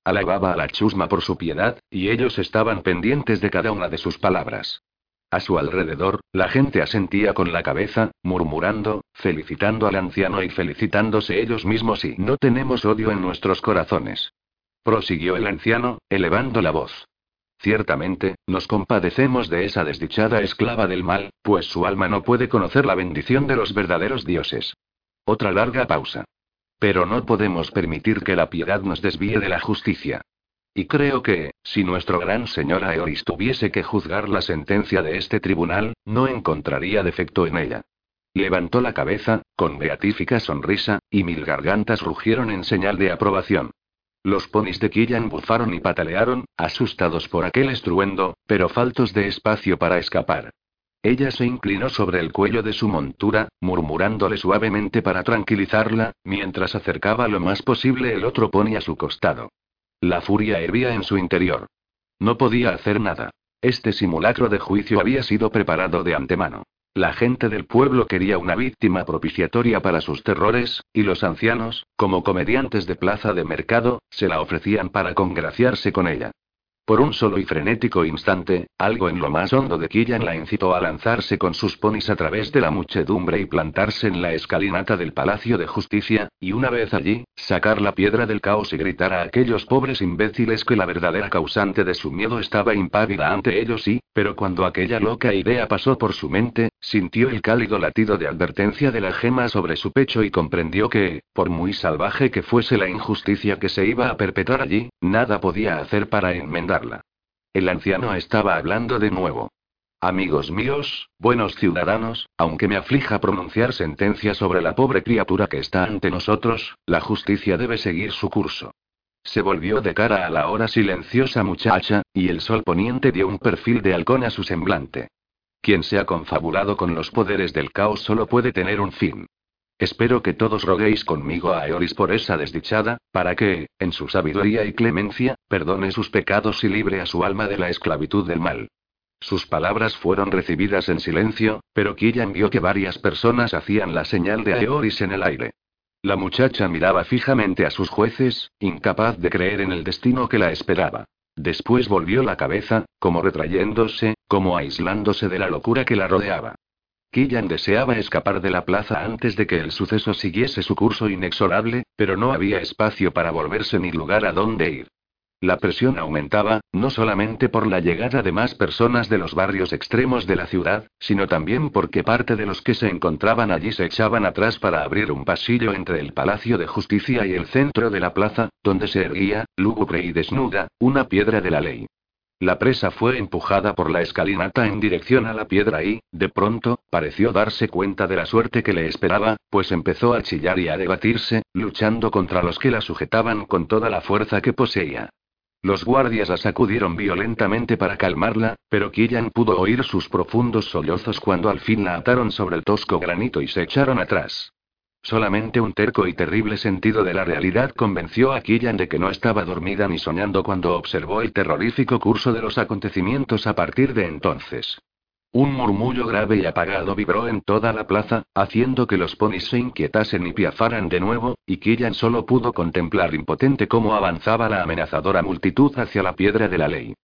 Alababa a la chusma por su piedad, y ellos estaban pendientes de cada una de sus palabras. A su alrededor, la gente asentía con la cabeza, murmurando, felicitando al anciano y felicitándose ellos mismos y no tenemos odio en nuestros corazones. Prosiguió el anciano, elevando la voz. Ciertamente, nos compadecemos de esa desdichada esclava del mal, pues su alma no puede conocer la bendición de los verdaderos dioses. Otra larga pausa. Pero no podemos permitir que la piedad nos desvíe de la justicia. Y creo que, si nuestro gran señor Aeoris tuviese que juzgar la sentencia de este tribunal, no encontraría defecto en ella. Levantó la cabeza, con beatífica sonrisa, y mil gargantas rugieron en señal de aprobación. Los ponis de Killan bufaron y patalearon, asustados por aquel estruendo, pero faltos de espacio para escapar. Ella se inclinó sobre el cuello de su montura, murmurándole suavemente para tranquilizarla, mientras acercaba lo más posible el otro pony a su costado. La furia hervía en su interior. No podía hacer nada. Este simulacro de juicio había sido preparado de antemano. La gente del pueblo quería una víctima propiciatoria para sus terrores, y los ancianos, como comediantes de plaza de mercado, se la ofrecían para congraciarse con ella. Por un solo y frenético instante, algo en lo más hondo de Killian la incitó a lanzarse con sus ponis a través de la muchedumbre y plantarse en la escalinata del Palacio de Justicia, y una vez allí, sacar la piedra del caos y gritar a aquellos pobres imbéciles que la verdadera causante de su miedo estaba impávida ante ellos sí, pero cuando aquella loca idea pasó por su mente, sintió el cálido latido de advertencia de la gema sobre su pecho y comprendió que, por muy salvaje que fuese la injusticia que se iba a perpetrar allí, nada podía hacer para El anciano estaba hablando de nuevo. Amigos míos, buenos ciudadanos, aunque me aflija pronunciar sentencia sobre la pobre criatura que está ante nosotros, la justicia debe seguir su curso. Se volvió de cara a la hora silenciosa muchacha, y el sol poniente dio un perfil de halcón a su semblante. Quien se ha confabulado con los poderes del caos solo puede tener un fin. Espero que todos roguéis conmigo a Eoris por esa desdichada, para que, en su sabiduría y clemencia, perdone sus pecados y libre a su alma de la esclavitud del mal. Sus palabras fueron recibidas en silencio, pero Killian vio que varias personas hacían la señal de Aeoris en el aire. La muchacha miraba fijamente a sus jueces, incapaz de creer en el destino que la esperaba. Después volvió la cabeza, como retrayéndose, como aislándose de la locura que la rodeaba. Killian deseaba escapar de la plaza antes de que el suceso siguiese su curso inexorable, pero no había espacio para volverse ni lugar a dónde ir. La presión aumentaba, no solamente por la llegada de más personas de los barrios extremos de la ciudad, sino también porque parte de los que se encontraban allí se echaban atrás para abrir un pasillo entre el Palacio de Justicia y el centro de la plaza, donde se erguía, lúgubre y desnuda, una piedra de la ley. La presa fue empujada por la escalinata en dirección a la piedra y, de pronto, pareció darse cuenta de la suerte que le esperaba, pues empezó a chillar y a debatirse, luchando contra los que la sujetaban con toda la fuerza que poseía. Los guardias la sacudieron violentamente para calmarla, pero Killian pudo oír sus profundos sollozos cuando al fin la ataron sobre el tosco granito y se echaron atrás. Solamente un terco y terrible sentido de la realidad convenció a Killian de que no estaba dormida ni soñando cuando observó el terrorífico curso de los acontecimientos a partir de entonces. Un murmullo grave y apagado vibró en toda la plaza, haciendo que los ponis se inquietasen y piafaran de nuevo, y Killian solo pudo contemplar impotente cómo avanzaba la amenazadora multitud hacia la piedra de la ley.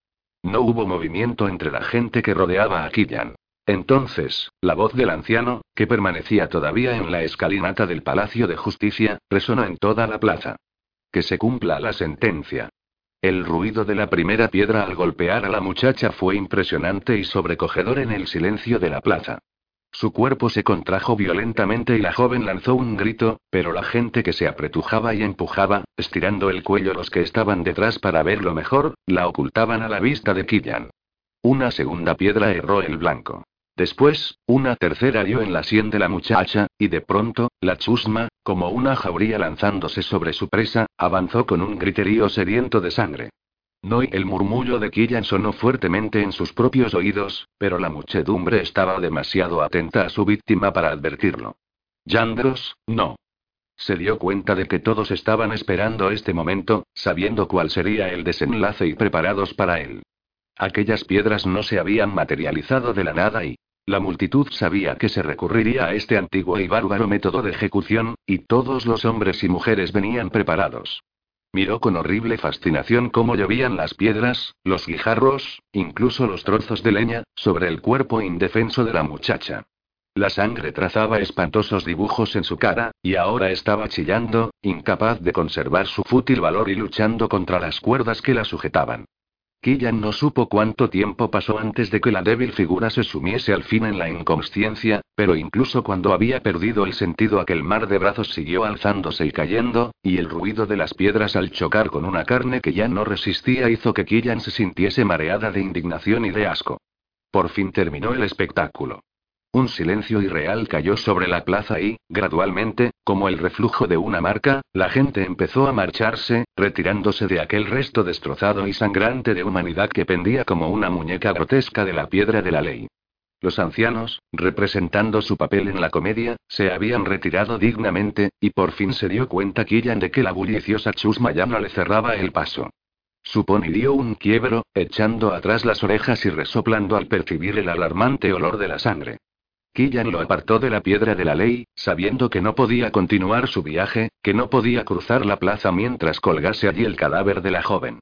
No hubo movimiento entre la gente que rodeaba a Killian. Entonces, la voz del anciano, que permanecía todavía en la escalinata del Palacio de Justicia, resonó en toda la plaza. Que se cumpla la sentencia. El ruido de la primera piedra al golpear a la muchacha fue impresionante y sobrecogedor en el silencio de la plaza. Su cuerpo se contrajo violentamente y la joven lanzó un grito, pero la gente que se apretujaba y empujaba, estirando el cuello los que estaban detrás para verlo mejor, la ocultaban a la vista de Killian. Una segunda piedra erró el blanco. Después, una tercera dio en la sien de la muchacha, y de pronto, la chusma, como una jauría lanzándose sobre su presa, avanzó con un griterío sediento de sangre. No y el murmullo de Killian sonó fuertemente en sus propios oídos, pero la muchedumbre estaba demasiado atenta a su víctima para advertirlo. Yandros, no. Se dio cuenta de que todos estaban esperando este momento, sabiendo cuál sería el desenlace y preparados para él. Aquellas piedras no se habían materializado de la nada y, la multitud sabía que se recurriría a este antiguo y bárbaro método de ejecución, y todos los hombres y mujeres venían preparados. Miró con horrible fascinación cómo llovían las piedras, los guijarros, incluso los trozos de leña, sobre el cuerpo indefenso de la muchacha. La sangre trazaba espantosos dibujos en su cara, y ahora estaba chillando, incapaz de conservar su fútil valor y luchando contra las cuerdas que la sujetaban. Killian no supo cuánto tiempo pasó antes de que la débil figura se sumiese al fin en la inconsciencia, pero incluso cuando había perdido el sentido aquel mar de brazos siguió alzándose y cayendo, y el ruido de las piedras al chocar con una carne que ya no resistía hizo que Killian se sintiese mareada de indignación y de asco. Por fin terminó el espectáculo. Un silencio irreal cayó sobre la plaza y, gradualmente, como el reflujo de una marca, la gente empezó a marcharse, retirándose de aquel resto destrozado y sangrante de humanidad que pendía como una muñeca grotesca de la piedra de la ley. Los ancianos, representando su papel en la comedia, se habían retirado dignamente, y por fin se dio cuenta Killian de que la bulliciosa chusma ya no le cerraba el paso. Su dio un quiebro, echando atrás las orejas y resoplando al percibir el alarmante olor de la sangre. Killian lo apartó de la piedra de la ley, sabiendo que no podía continuar su viaje, que no podía cruzar la plaza mientras colgase allí el cadáver de la joven.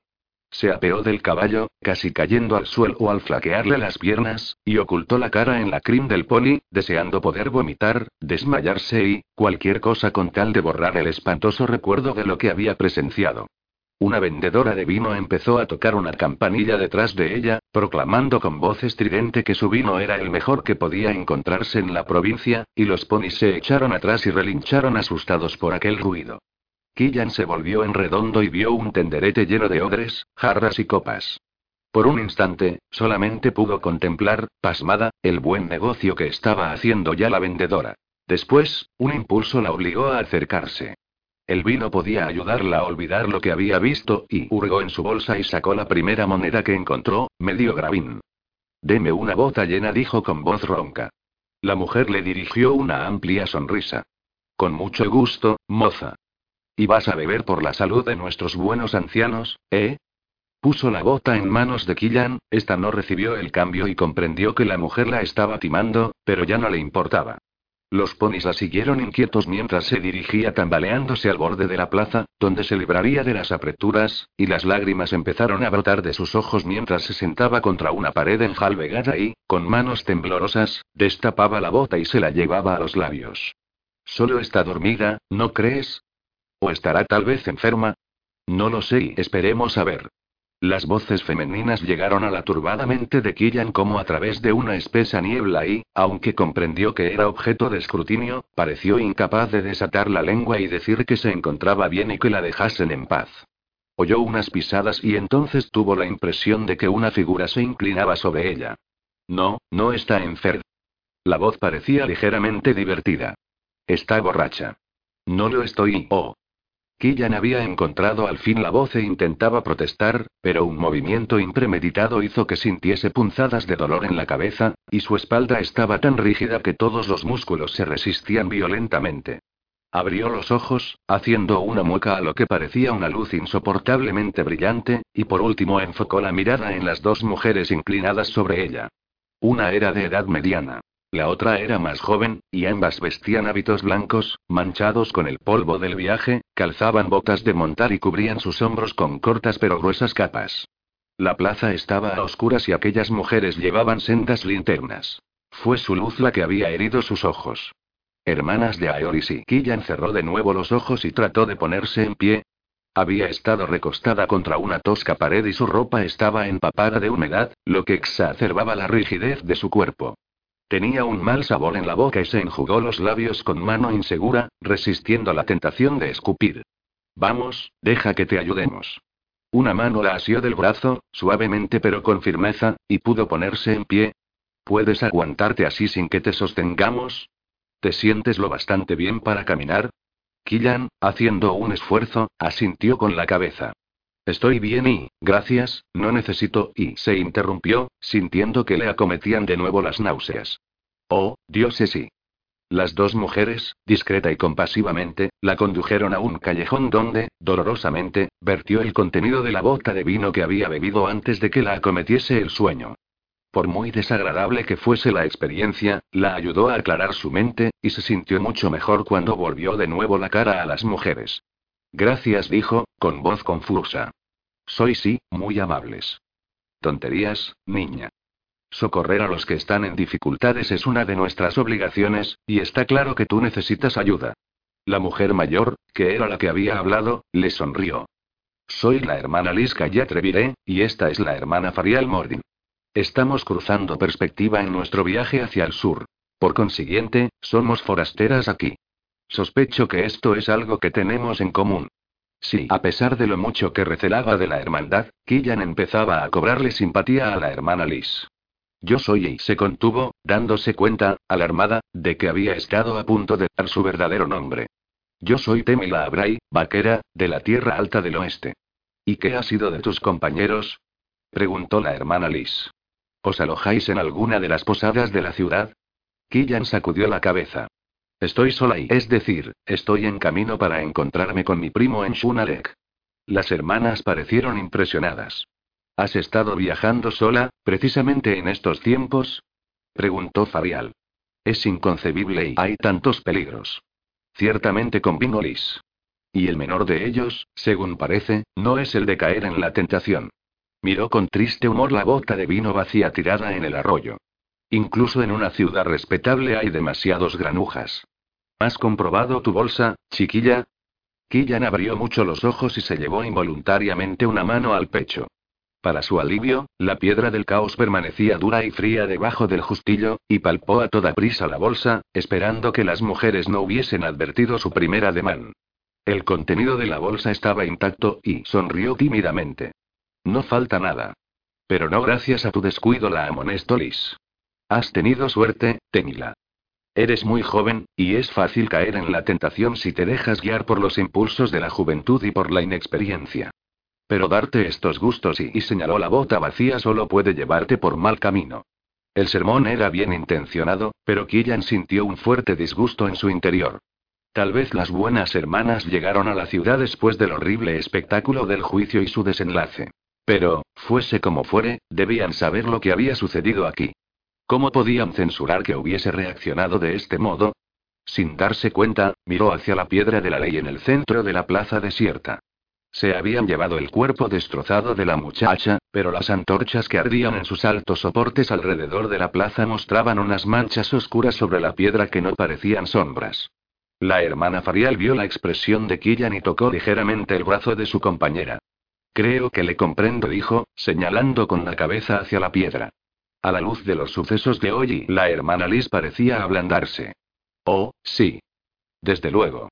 se apeó del caballo, casi cayendo al suelo al flaquearle las piernas, y ocultó la cara en la crin del pony, deseando poder vomitar, desmayarse y, cualquier cosa con tal de borrar el espantoso recuerdo de lo que había presenciado. Una vendedora de vino empezó a tocar una campanilla detrás de ella, proclamando con voz estridente que su vino era el mejor que podía encontrarse en la provincia, y los ponis se echaron atrás y relincharon asustados por aquel ruido. Killan se volvió en redondo y vio un tenderete lleno de odres, jarras y copas. Por un instante, solamente pudo contemplar, pasmada, el buen negocio que estaba haciendo ya la vendedora. Después, un impulso la obligó a acercarse. El vino podía ayudarla a olvidar lo que había visto, y hurgó en su bolsa y sacó la primera moneda que encontró, medio gravín. Deme una bota llena, dijo con voz ronca. La mujer le dirigió una amplia sonrisa. Con mucho gusto, moza. ¿Y vas a beber por la salud de nuestros buenos ancianos, eh? Puso la bota en manos de Killan, esta no recibió el cambio y comprendió que la mujer la estaba timando, pero ya no le importaba. Los ponis la siguieron inquietos mientras se dirigía tambaleándose al borde de la plaza, donde se libraría de las apreturas, y las lágrimas empezaron a brotar de sus ojos mientras se sentaba contra una pared enjalbegada y, con manos temblorosas, destapaba la bota y se la llevaba a los labios. Solo está dormida, ¿no crees? ¿O estará tal vez enferma? No lo sé y esperemos a ver. Las voces femeninas llegaron a la turbada mente de Killan como a través de una espesa niebla y, aunque comprendió que era objeto de escrutinio, pareció incapaz de desatar la lengua y decir que se encontraba bien y que la dejasen en paz. Oyó unas pisadas y entonces tuvo la impresión de que una figura se inclinaba sobre ella. No, no está enferma. La voz parecía ligeramente divertida. Está borracha. No lo estoy, oh. Killan había encontrado al fin la voz e intentaba protestar, pero un movimiento impremeditado hizo que sintiese punzadas de dolor en la cabeza, y su espalda estaba tan rígida que todos los músculos se resistían violentamente. Abrió los ojos, haciendo una mueca a lo que parecía una luz insoportablemente brillante, y por último enfocó la mirada en las dos mujeres inclinadas sobre ella. Una era de edad mediana. La otra era más joven, y ambas vestían hábitos blancos, manchados con el polvo del viaje, calzaban botas de montar y cubrían sus hombros con cortas pero gruesas capas. La plaza estaba a oscuras y aquellas mujeres llevaban sendas linternas. Fue su luz la que había herido sus ojos. Hermanas de Aeoris y Killan cerró de nuevo los ojos y trató de ponerse en pie. Había estado recostada contra una tosca pared y su ropa estaba empapada de humedad, lo que exacerbaba la rigidez de su cuerpo. Tenía un mal sabor en la boca y se enjugó los labios con mano insegura, resistiendo la tentación de escupir. Vamos, deja que te ayudemos. Una mano la asió del brazo, suavemente pero con firmeza, y pudo ponerse en pie. ¿Puedes aguantarte así sin que te sostengamos? ¿Te sientes lo bastante bien para caminar? Killan, haciendo un esfuerzo, asintió con la cabeza. Estoy bien y, gracias, no necesito, y se interrumpió, sintiendo que le acometían de nuevo las náuseas. Oh, Dios es sí. Las dos mujeres, discreta y compasivamente, la condujeron a un callejón donde, dolorosamente, vertió el contenido de la bota de vino que había bebido antes de que la acometiese el sueño. Por muy desagradable que fuese la experiencia, la ayudó a aclarar su mente, y se sintió mucho mejor cuando volvió de nuevo la cara a las mujeres. Gracias, dijo, con voz confusa. Soy sí, muy amables. Tonterías, niña. Socorrer a los que están en dificultades es una de nuestras obligaciones, y está claro que tú necesitas ayuda. La mujer mayor, que era la que había hablado, le sonrió. Soy la hermana Liz Atreviré, y esta es la hermana Farial Mordin. Estamos cruzando perspectiva en nuestro viaje hacia el sur. Por consiguiente, somos forasteras aquí. Sospecho que esto es algo que tenemos en común. Sí, a pesar de lo mucho que recelaba de la hermandad, Killan empezaba a cobrarle simpatía a la hermana Liz. Yo soy y se contuvo, dándose cuenta, alarmada, de que había estado a punto de dar su verdadero nombre. Yo soy Temila Abray, vaquera, de la Tierra Alta del Oeste. ¿Y qué ha sido de tus compañeros? preguntó la hermana Liz. ¿Os alojáis en alguna de las posadas de la ciudad? Killan sacudió la cabeza. Estoy sola y, es decir, estoy en camino para encontrarme con mi primo en Shunarek. Las hermanas parecieron impresionadas. ¿Has estado viajando sola, precisamente en estos tiempos? preguntó Farial. Es inconcebible y hay tantos peligros. Ciertamente convino Liz. Y el menor de ellos, según parece, no es el de caer en la tentación. Miró con triste humor la bota de vino vacía tirada en el arroyo. Incluso en una ciudad respetable hay demasiados granujas. ¿Has comprobado tu bolsa, chiquilla? Killan abrió mucho los ojos y se llevó involuntariamente una mano al pecho. Para su alivio, la piedra del caos permanecía dura y fría debajo del justillo, y palpó a toda prisa la bolsa, esperando que las mujeres no hubiesen advertido su primer ademán. El contenido de la bolsa estaba intacto, y sonrió tímidamente. No falta nada. Pero no gracias a tu descuido, la amonestó Liz. Has tenido suerte, Temila. Eres muy joven, y es fácil caer en la tentación si te dejas guiar por los impulsos de la juventud y por la inexperiencia. Pero darte estos gustos y, señaló la bota vacía solo puede llevarte por mal camino. El sermón era bien intencionado, pero Killian sintió un fuerte disgusto en su interior. Tal vez las buenas hermanas llegaron a la ciudad después del horrible espectáculo del juicio y su desenlace. Pero, fuese como fuere, debían saber lo que había sucedido aquí. ¿Cómo podían censurar que hubiese reaccionado de este modo? Sin darse cuenta, miró hacia la piedra de la ley en el centro de la plaza desierta. Se habían llevado el cuerpo destrozado de la muchacha, pero las antorchas que ardían en sus altos soportes alrededor de la plaza mostraban unas manchas oscuras sobre la piedra que no parecían sombras. La hermana Farial vio la expresión de Killan y tocó ligeramente el brazo de su compañera. Creo que le comprendo, dijo, señalando con la cabeza hacia la piedra. A la luz de los sucesos de hoy, la hermana Liz parecía ablandarse. Oh, sí. Desde luego.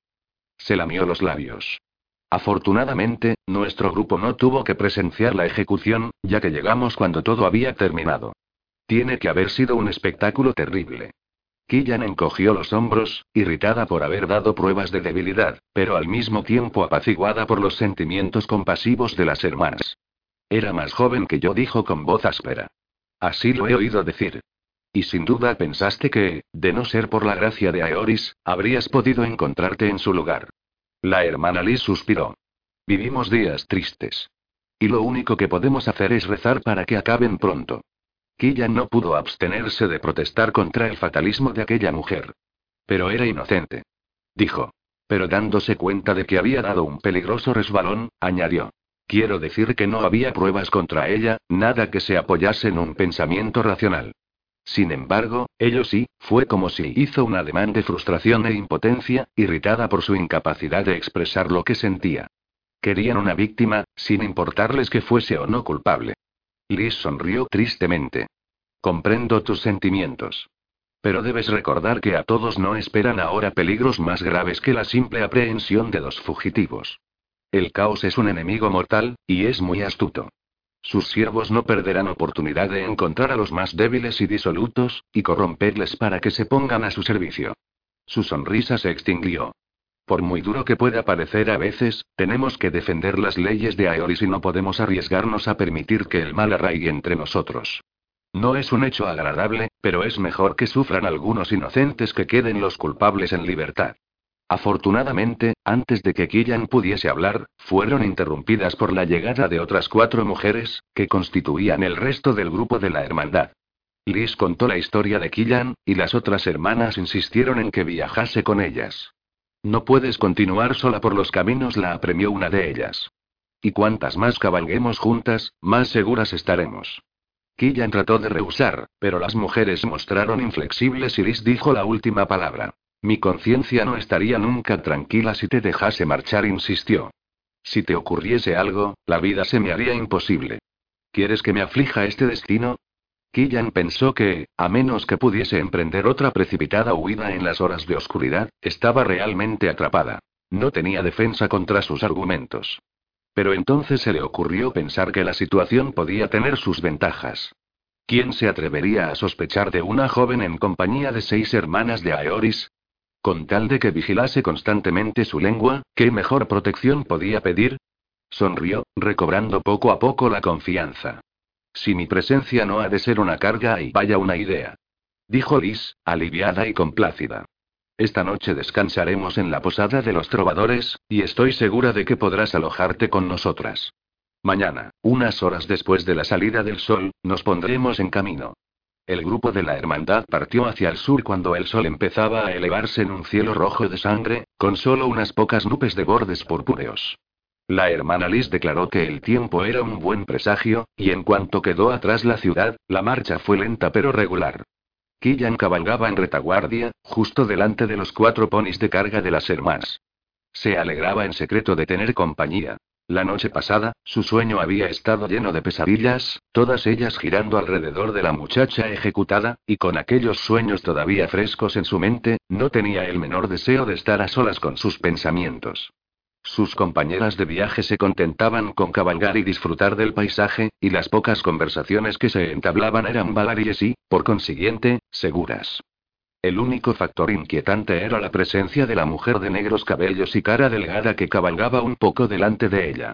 Se lamió los labios. Afortunadamente, nuestro grupo no tuvo que presenciar la ejecución, ya que llegamos cuando todo había terminado. Tiene que haber sido un espectáculo terrible. Killan encogió los hombros, irritada por haber dado pruebas de debilidad, pero al mismo tiempo apaciguada por los sentimientos compasivos de las hermanas. Era más joven que yo, dijo con voz áspera. Así lo he oído decir. Y sin duda pensaste que, de no ser por la gracia de Aeoris, habrías podido encontrarte en su lugar. La hermana Liz suspiró. Vivimos días tristes. Y lo único que podemos hacer es rezar para que acaben pronto. Killian no pudo abstenerse de protestar contra el fatalismo de aquella mujer. Pero era inocente. Dijo. Pero dándose cuenta de que había dado un peligroso resbalón, añadió. Quiero decir que no había pruebas contra ella, nada que se apoyase en un pensamiento racional. Sin embargo, ello sí, fue como si hizo un ademán de frustración e impotencia, irritada por su incapacidad de expresar lo que sentía. Querían una víctima, sin importarles que fuese o no culpable. Liz sonrió tristemente. Comprendo tus sentimientos. Pero debes recordar que a todos no esperan ahora peligros más graves que la simple aprehensión de dos fugitivos. El caos es un enemigo mortal, y es muy astuto. Sus siervos no perderán oportunidad de encontrar a los más débiles y disolutos, y corromperles para que se pongan a su servicio. Su sonrisa se extinguió. Por muy duro que pueda parecer a veces, tenemos que defender las leyes de Aeoris y no podemos arriesgarnos a permitir que el mal arraigue entre nosotros. No es un hecho agradable, pero es mejor que sufran algunos inocentes que queden los culpables en libertad. Afortunadamente, antes de que Killian pudiese hablar, fueron interrumpidas por la llegada de otras cuatro mujeres, que constituían el resto del grupo de la hermandad. Liz contó la historia de Killian, y las otras hermanas insistieron en que viajase con ellas. No puedes continuar sola por los caminos, la apremió una de ellas. Y cuantas más cabalguemos juntas, más seguras estaremos. Killian trató de rehusar, pero las mujeres mostraron inflexibles y Liz dijo la última palabra. Mi conciencia no estaría nunca tranquila si te dejase marchar, insistió. Si te ocurriese algo, la vida se me haría imposible. ¿Quieres que me aflija este destino? Killian pensó que, a menos que pudiese emprender otra precipitada huida en las horas de oscuridad, estaba realmente atrapada. No tenía defensa contra sus argumentos. Pero entonces se le ocurrió pensar que la situación podía tener sus ventajas. ¿Quién se atrevería a sospechar de una joven en compañía de seis hermanas de Aeoris? Con tal de que vigilase constantemente su lengua, ¿qué mejor protección podía pedir? Sonrió, recobrando poco a poco la confianza. Si mi presencia no ha de ser una carga y vaya una idea. Dijo Liz, aliviada y complácida. Esta noche descansaremos en la posada de los trovadores, y estoy segura de que podrás alojarte con nosotras. Mañana, unas horas después de la salida del sol, nos pondremos en camino. El grupo de la hermandad partió hacia el sur cuando el sol empezaba a elevarse en un cielo rojo de sangre, con solo unas pocas nubes de bordes purpúreos. La hermana Liz declaró que el tiempo era un buen presagio, y en cuanto quedó atrás la ciudad, la marcha fue lenta pero regular. Killan cabalgaba en retaguardia, justo delante de los cuatro ponis de carga de las hermanas. Se alegraba en secreto de tener compañía. La noche pasada, su sueño había estado lleno de pesadillas, todas ellas girando alrededor de la muchacha ejecutada, y con aquellos sueños todavía frescos en su mente, no tenía el menor deseo de estar a solas con sus pensamientos. Sus compañeras de viaje se contentaban con cabalgar y disfrutar del paisaje, y las pocas conversaciones que se entablaban eran baladíes y, por consiguiente, seguras. El único factor inquietante era la presencia de la mujer de negros cabellos y cara delgada que cabalgaba un poco delante de ella.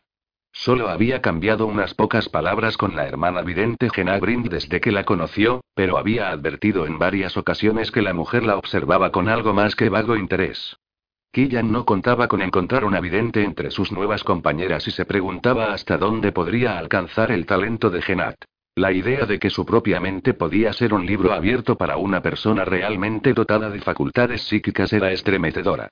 Solo había cambiado unas pocas palabras con la hermana vidente Genagrin desde que la conoció, pero había advertido en varias ocasiones que la mujer la observaba con algo más que vago interés. Killan no contaba con encontrar una vidente entre sus nuevas compañeras y se preguntaba hasta dónde podría alcanzar el talento de Genat. La idea de que su propia mente podía ser un libro abierto para una persona realmente dotada de facultades psíquicas era estremecedora.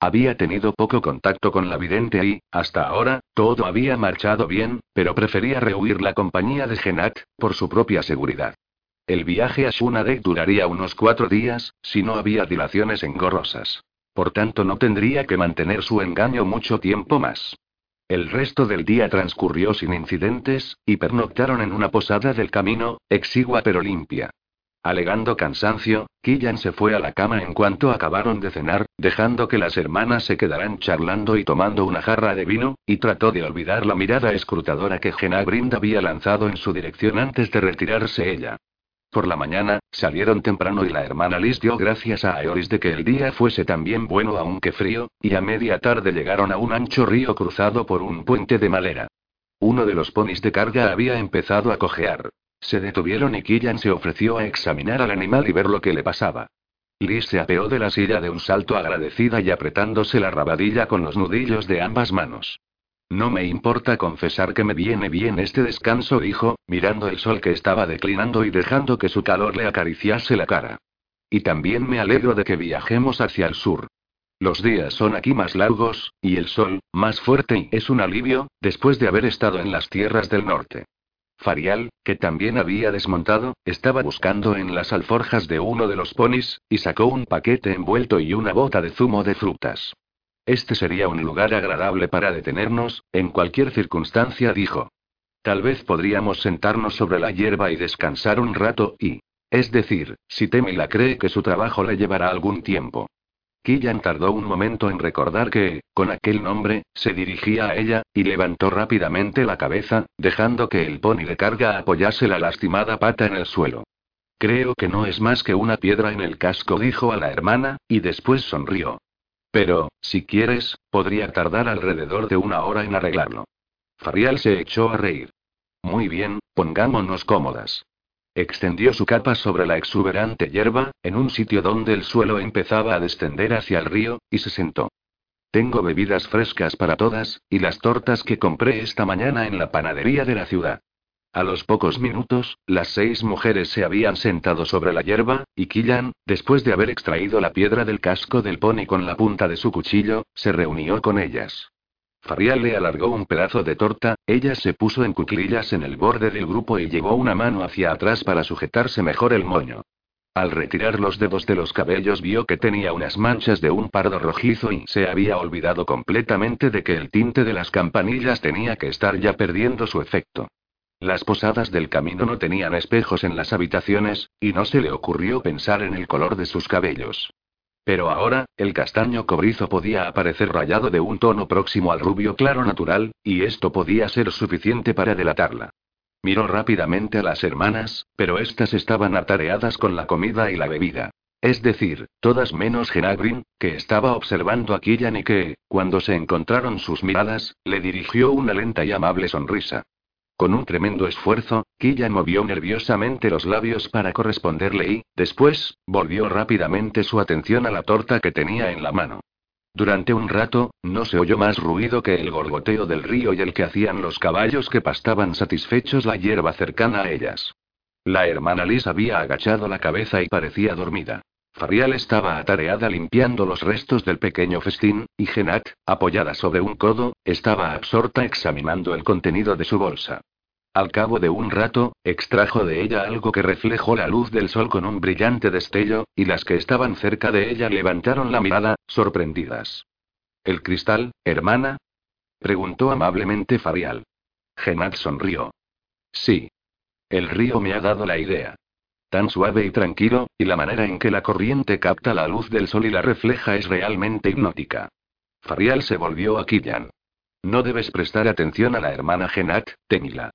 Había tenido poco contacto con la vidente y, hasta ahora, todo había marchado bien, pero prefería rehuir la compañía de Genat, por su propia seguridad. El viaje a Shunadek duraría unos cuatro días, si no había dilaciones engorrosas. Por tanto, no tendría que mantener su engaño mucho tiempo más. El resto del día transcurrió sin incidentes, y pernoctaron en una posada del camino, exigua pero limpia. Alegando cansancio, Killan se fue a la cama en cuanto acabaron de cenar, dejando que las hermanas se quedaran charlando y tomando una jarra de vino, y trató de olvidar la mirada escrutadora que Genabrind había lanzado en su dirección antes de retirarse ella. Por la mañana, salieron temprano y la hermana Liz dio gracias a Aeoris de que el día fuese también bueno aunque frío, y a media tarde llegaron a un ancho río cruzado por un puente de madera. Uno de los ponis de carga había empezado a cojear. Se detuvieron y Killan se ofreció a examinar al animal y ver lo que le pasaba. Liz se apeó de la silla de un salto agradecida y apretándose la rabadilla con los nudillos de ambas manos. No me importa confesar que me viene bien este descanso, dijo, mirando el sol que estaba declinando y dejando que su calor le acariciase la cara. Y también me alegro de que viajemos hacia el sur. Los días son aquí más largos, y el sol, más fuerte y es un alivio, después de haber estado en las tierras del norte. Farial, que también había desmontado, estaba buscando en las alforjas de uno de los ponis, y sacó un paquete envuelto y una bota de zumo de frutas. Este sería un lugar agradable para detenernos, en cualquier circunstancia, dijo. Tal vez podríamos sentarnos sobre la hierba y descansar un rato y... Es decir, si Temila cree que su trabajo le llevará algún tiempo. Killan tardó un momento en recordar que, con aquel nombre, se dirigía a ella, y levantó rápidamente la cabeza, dejando que el pony de carga apoyase la lastimada pata en el suelo. Creo que no es más que una piedra en el casco, dijo a la hermana, y después sonrió. Pero, si quieres, podría tardar alrededor de una hora en arreglarlo. Farial se echó a reír. Muy bien, pongámonos cómodas. Extendió su capa sobre la exuberante hierba, en un sitio donde el suelo empezaba a descender hacia el río, y se sentó. Tengo bebidas frescas para todas, y las tortas que compré esta mañana en la panadería de la ciudad. A los pocos minutos, las seis mujeres se habían sentado sobre la hierba, y Killan, después de haber extraído la piedra del casco del pony con la punta de su cuchillo, se reunió con ellas. Farial le alargó un pedazo de torta, ella se puso en cuclillas en el borde del grupo y llevó una mano hacia atrás para sujetarse mejor el moño. Al retirar los dedos de los cabellos vio que tenía unas manchas de un pardo rojizo y se había olvidado completamente de que el tinte de las campanillas tenía que estar ya perdiendo su efecto. Las posadas del camino no tenían espejos en las habitaciones, y no se le ocurrió pensar en el color de sus cabellos. Pero ahora, el castaño cobrizo podía aparecer rayado de un tono próximo al rubio claro natural, y esto podía ser suficiente para delatarla. Miró rápidamente a las hermanas, pero éstas estaban atareadas con la comida y la bebida. Es decir, todas menos Genagrin, que estaba observando a Killan y que, cuando se encontraron sus miradas, le dirigió una lenta y amable sonrisa. Con un tremendo esfuerzo, Killan movió nerviosamente los labios para corresponderle y, después, volvió rápidamente su atención a la torta que tenía en la mano. Durante un rato, no se oyó más ruido que el gorgoteo del río y el que hacían los caballos que pastaban satisfechos la hierba cercana a ellas. La hermana Liz había agachado la cabeza y parecía dormida. Farial estaba atareada limpiando los restos del pequeño festín, y Genat, apoyada sobre un codo, estaba absorta examinando el contenido de su bolsa. Al cabo de un rato, extrajo de ella algo que reflejó la luz del sol con un brillante destello, y las que estaban cerca de ella levantaron la mirada, sorprendidas. ¿El cristal, hermana? preguntó amablemente Farial. Genat sonrió. Sí. El río me ha dado la idea. Tan suave y tranquilo, y la manera en que la corriente capta la luz del sol y la refleja es realmente hipnótica. Farial se volvió a Killan. No debes prestar atención a la hermana Genat, Temila.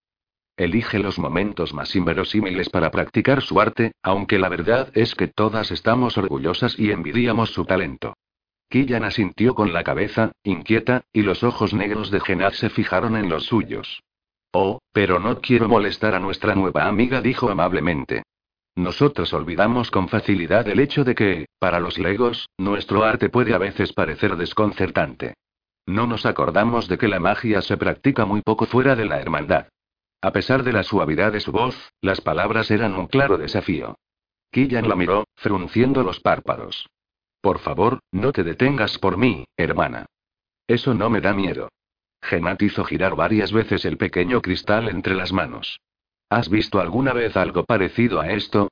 Elige los momentos más inverosímiles para practicar su arte, aunque la verdad es que todas estamos orgullosas y envidiamos su talento. Killan asintió con la cabeza, inquieta, y los ojos negros de Genat se fijaron en los suyos. Oh, pero no quiero molestar a nuestra nueva amiga, dijo amablemente. Nosotros olvidamos con facilidad el hecho de que, para los legos, nuestro arte puede a veces parecer desconcertante. No nos acordamos de que la magia se practica muy poco fuera de la hermandad. A pesar de la suavidad de su voz, las palabras eran un claro desafío. Killan la miró, frunciendo los párpados. Por favor, no te detengas por mí, hermana. Eso no me da miedo. Genat hizo girar varias veces el pequeño cristal entre las manos. ¿Has visto alguna vez algo parecido a esto?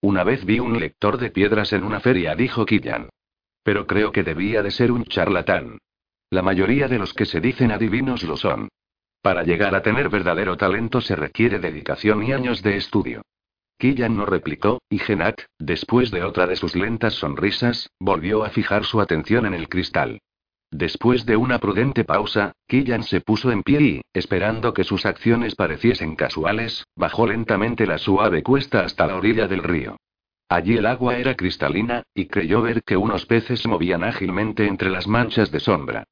Una vez vi un lector de piedras en una feria, dijo Killan. Pero creo que debía de ser un charlatán. La mayoría de los que se dicen adivinos lo son. Para llegar a tener verdadero talento se requiere dedicación y años de estudio. Killan no replicó, y Genat, después de otra de sus lentas sonrisas, volvió a fijar su atención en el cristal. Después de una prudente pausa, Killan se puso en pie y, esperando que sus acciones pareciesen casuales, bajó lentamente la suave cuesta hasta la orilla del río. Allí el agua era cristalina, y creyó ver que unos peces movían ágilmente entre las manchas de sombra.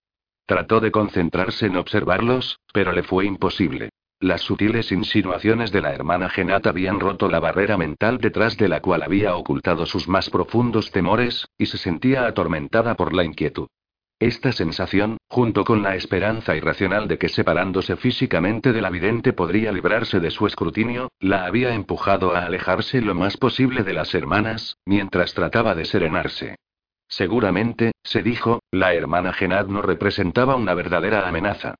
Trató de concentrarse en observarlos, pero le fue imposible. Las sutiles insinuaciones de la hermana Genat habían roto la barrera mental detrás de la cual había ocultado sus más profundos temores, y se sentía atormentada por la inquietud. Esta sensación, junto con la esperanza irracional de que separándose físicamente de la vidente podría librarse de su escrutinio, la había empujado a alejarse lo más posible de las hermanas, mientras trataba de serenarse. Seguramente, se dijo, la hermana Genad no representaba una verdadera amenaza.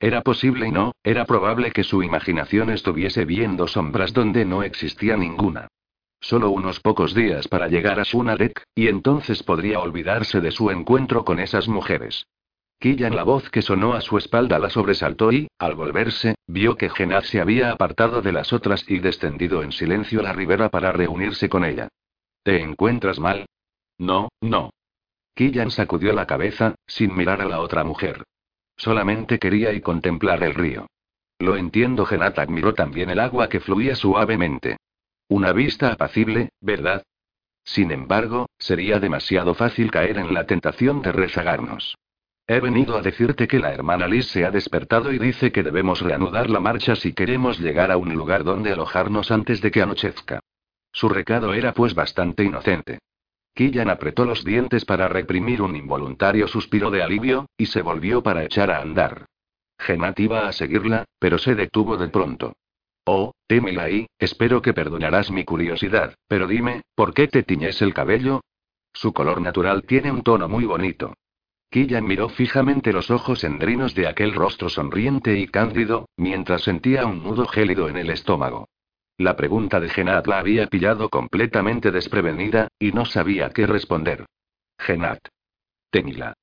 Era posible y no, era probable que su imaginación estuviese viendo sombras donde no existía ninguna. Solo unos pocos días para llegar a Sunarek, y entonces podría olvidarse de su encuentro con esas mujeres. Killan la voz que sonó a su espalda la sobresaltó y, al volverse, vio que Genad se había apartado de las otras y descendido en silencio la ribera para reunirse con ella. ¿Te encuentras mal? No, no. Killan sacudió la cabeza, sin mirar a la otra mujer. Solamente quería y contemplar el río. Lo entiendo, Genat admiró también el agua que fluía suavemente. Una vista apacible, ¿verdad? Sin embargo, sería demasiado fácil caer en la tentación de rezagarnos. He venido a decirte que la hermana Liz se ha despertado y dice que debemos reanudar la marcha si queremos llegar a un lugar donde alojarnos antes de que anochezca. Su recado era pues bastante inocente. Killan apretó los dientes para reprimir un involuntario suspiro de alivio, y se volvió para echar a andar. Genat iba a seguirla, pero se detuvo de pronto. Oh, Témela ahí, espero que perdonarás mi curiosidad, pero dime, ¿por qué te tiñes el cabello? Su color natural tiene un tono muy bonito. Killan miró fijamente los ojos endrinos de aquel rostro sonriente y cándido, mientras sentía un nudo gélido en el estómago. La pregunta de Genat la había pillado completamente desprevenida, y no sabía qué responder. Genat. Témila.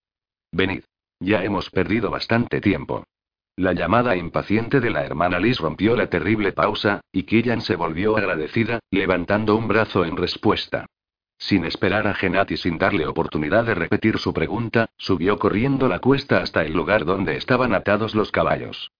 Venid. Ya hemos perdido bastante tiempo. La llamada impaciente de la hermana Liz rompió la terrible pausa, y Killan se volvió agradecida, levantando un brazo en respuesta. Sin esperar a Genat y sin darle oportunidad de repetir su pregunta, subió corriendo la cuesta hasta el lugar donde estaban atados los caballos.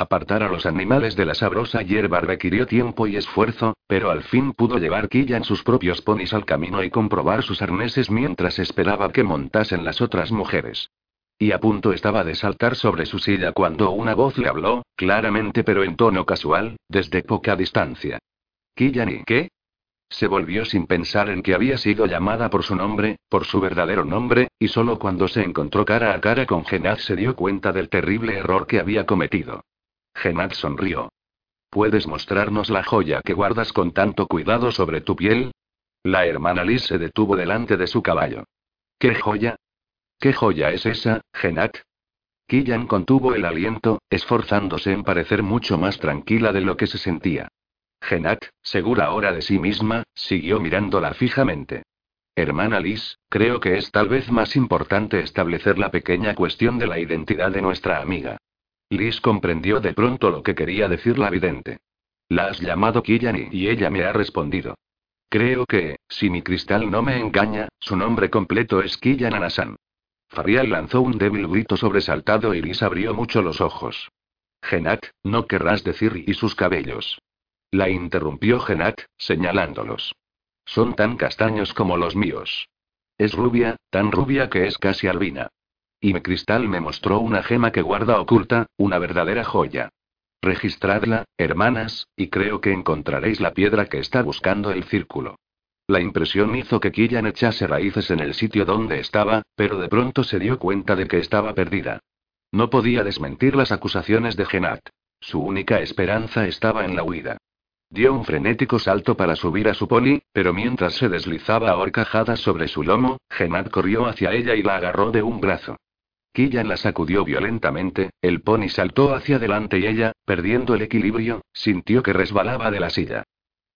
Apartar a los animales de la sabrosa hierba requirió tiempo y esfuerzo, pero al fin pudo llevar Killan sus propios ponis al camino y comprobar sus arneses mientras esperaba que montasen las otras mujeres. Y a punto estaba de saltar sobre su silla cuando una voz le habló, claramente pero en tono casual, desde poca distancia. ¿Killan y qué? Se volvió sin pensar en que había sido llamada por su nombre, por su verdadero nombre, y solo cuando se encontró cara a cara con Genad se dio cuenta del terrible error que había cometido. Genad sonrió. ¿Puedes mostrarnos la joya que guardas con tanto cuidado sobre tu piel? La hermana Liz se detuvo delante de su caballo. ¿Qué joya? ¿Qué joya es esa, Genat? Killan contuvo el aliento, esforzándose en parecer mucho más tranquila de lo que se sentía. Genat, segura ahora de sí misma, siguió mirándola fijamente. Hermana Liz, creo que es tal vez más importante establecer la pequeña cuestión de la identidad de nuestra amiga. Liz comprendió de pronto lo que quería decir la vidente. La has llamado Killan y ella me ha respondido. Creo que, si mi cristal no me engaña, su nombre completo es Killan Anasan. Farial lanzó un débil grito sobresaltado y Liz abrió mucho los ojos. Genat, no querrás decir y sus cabellos. La interrumpió Genat, señalándolos. Son tan castaños como los míos. Es rubia, tan rubia que es casi albina. Y mi cristal me mostró una gema que guarda oculta, una verdadera joya. Registradla, hermanas, y creo que encontraréis la piedra que está buscando el círculo. La impresión hizo que Killan echase raíces en el sitio donde estaba, pero de pronto se dio cuenta de que estaba perdida. No podía desmentir las acusaciones de Genat. Su única esperanza estaba en la huida. Dio un frenético salto para subir a su pony, pero mientras se deslizaba a horcajadas sobre su lomo, Genat corrió hacia ella y la agarró de un brazo. Killan la sacudió violentamente, el pony saltó hacia adelante y ella, perdiendo el equilibrio, sintió que resbalaba de la silla.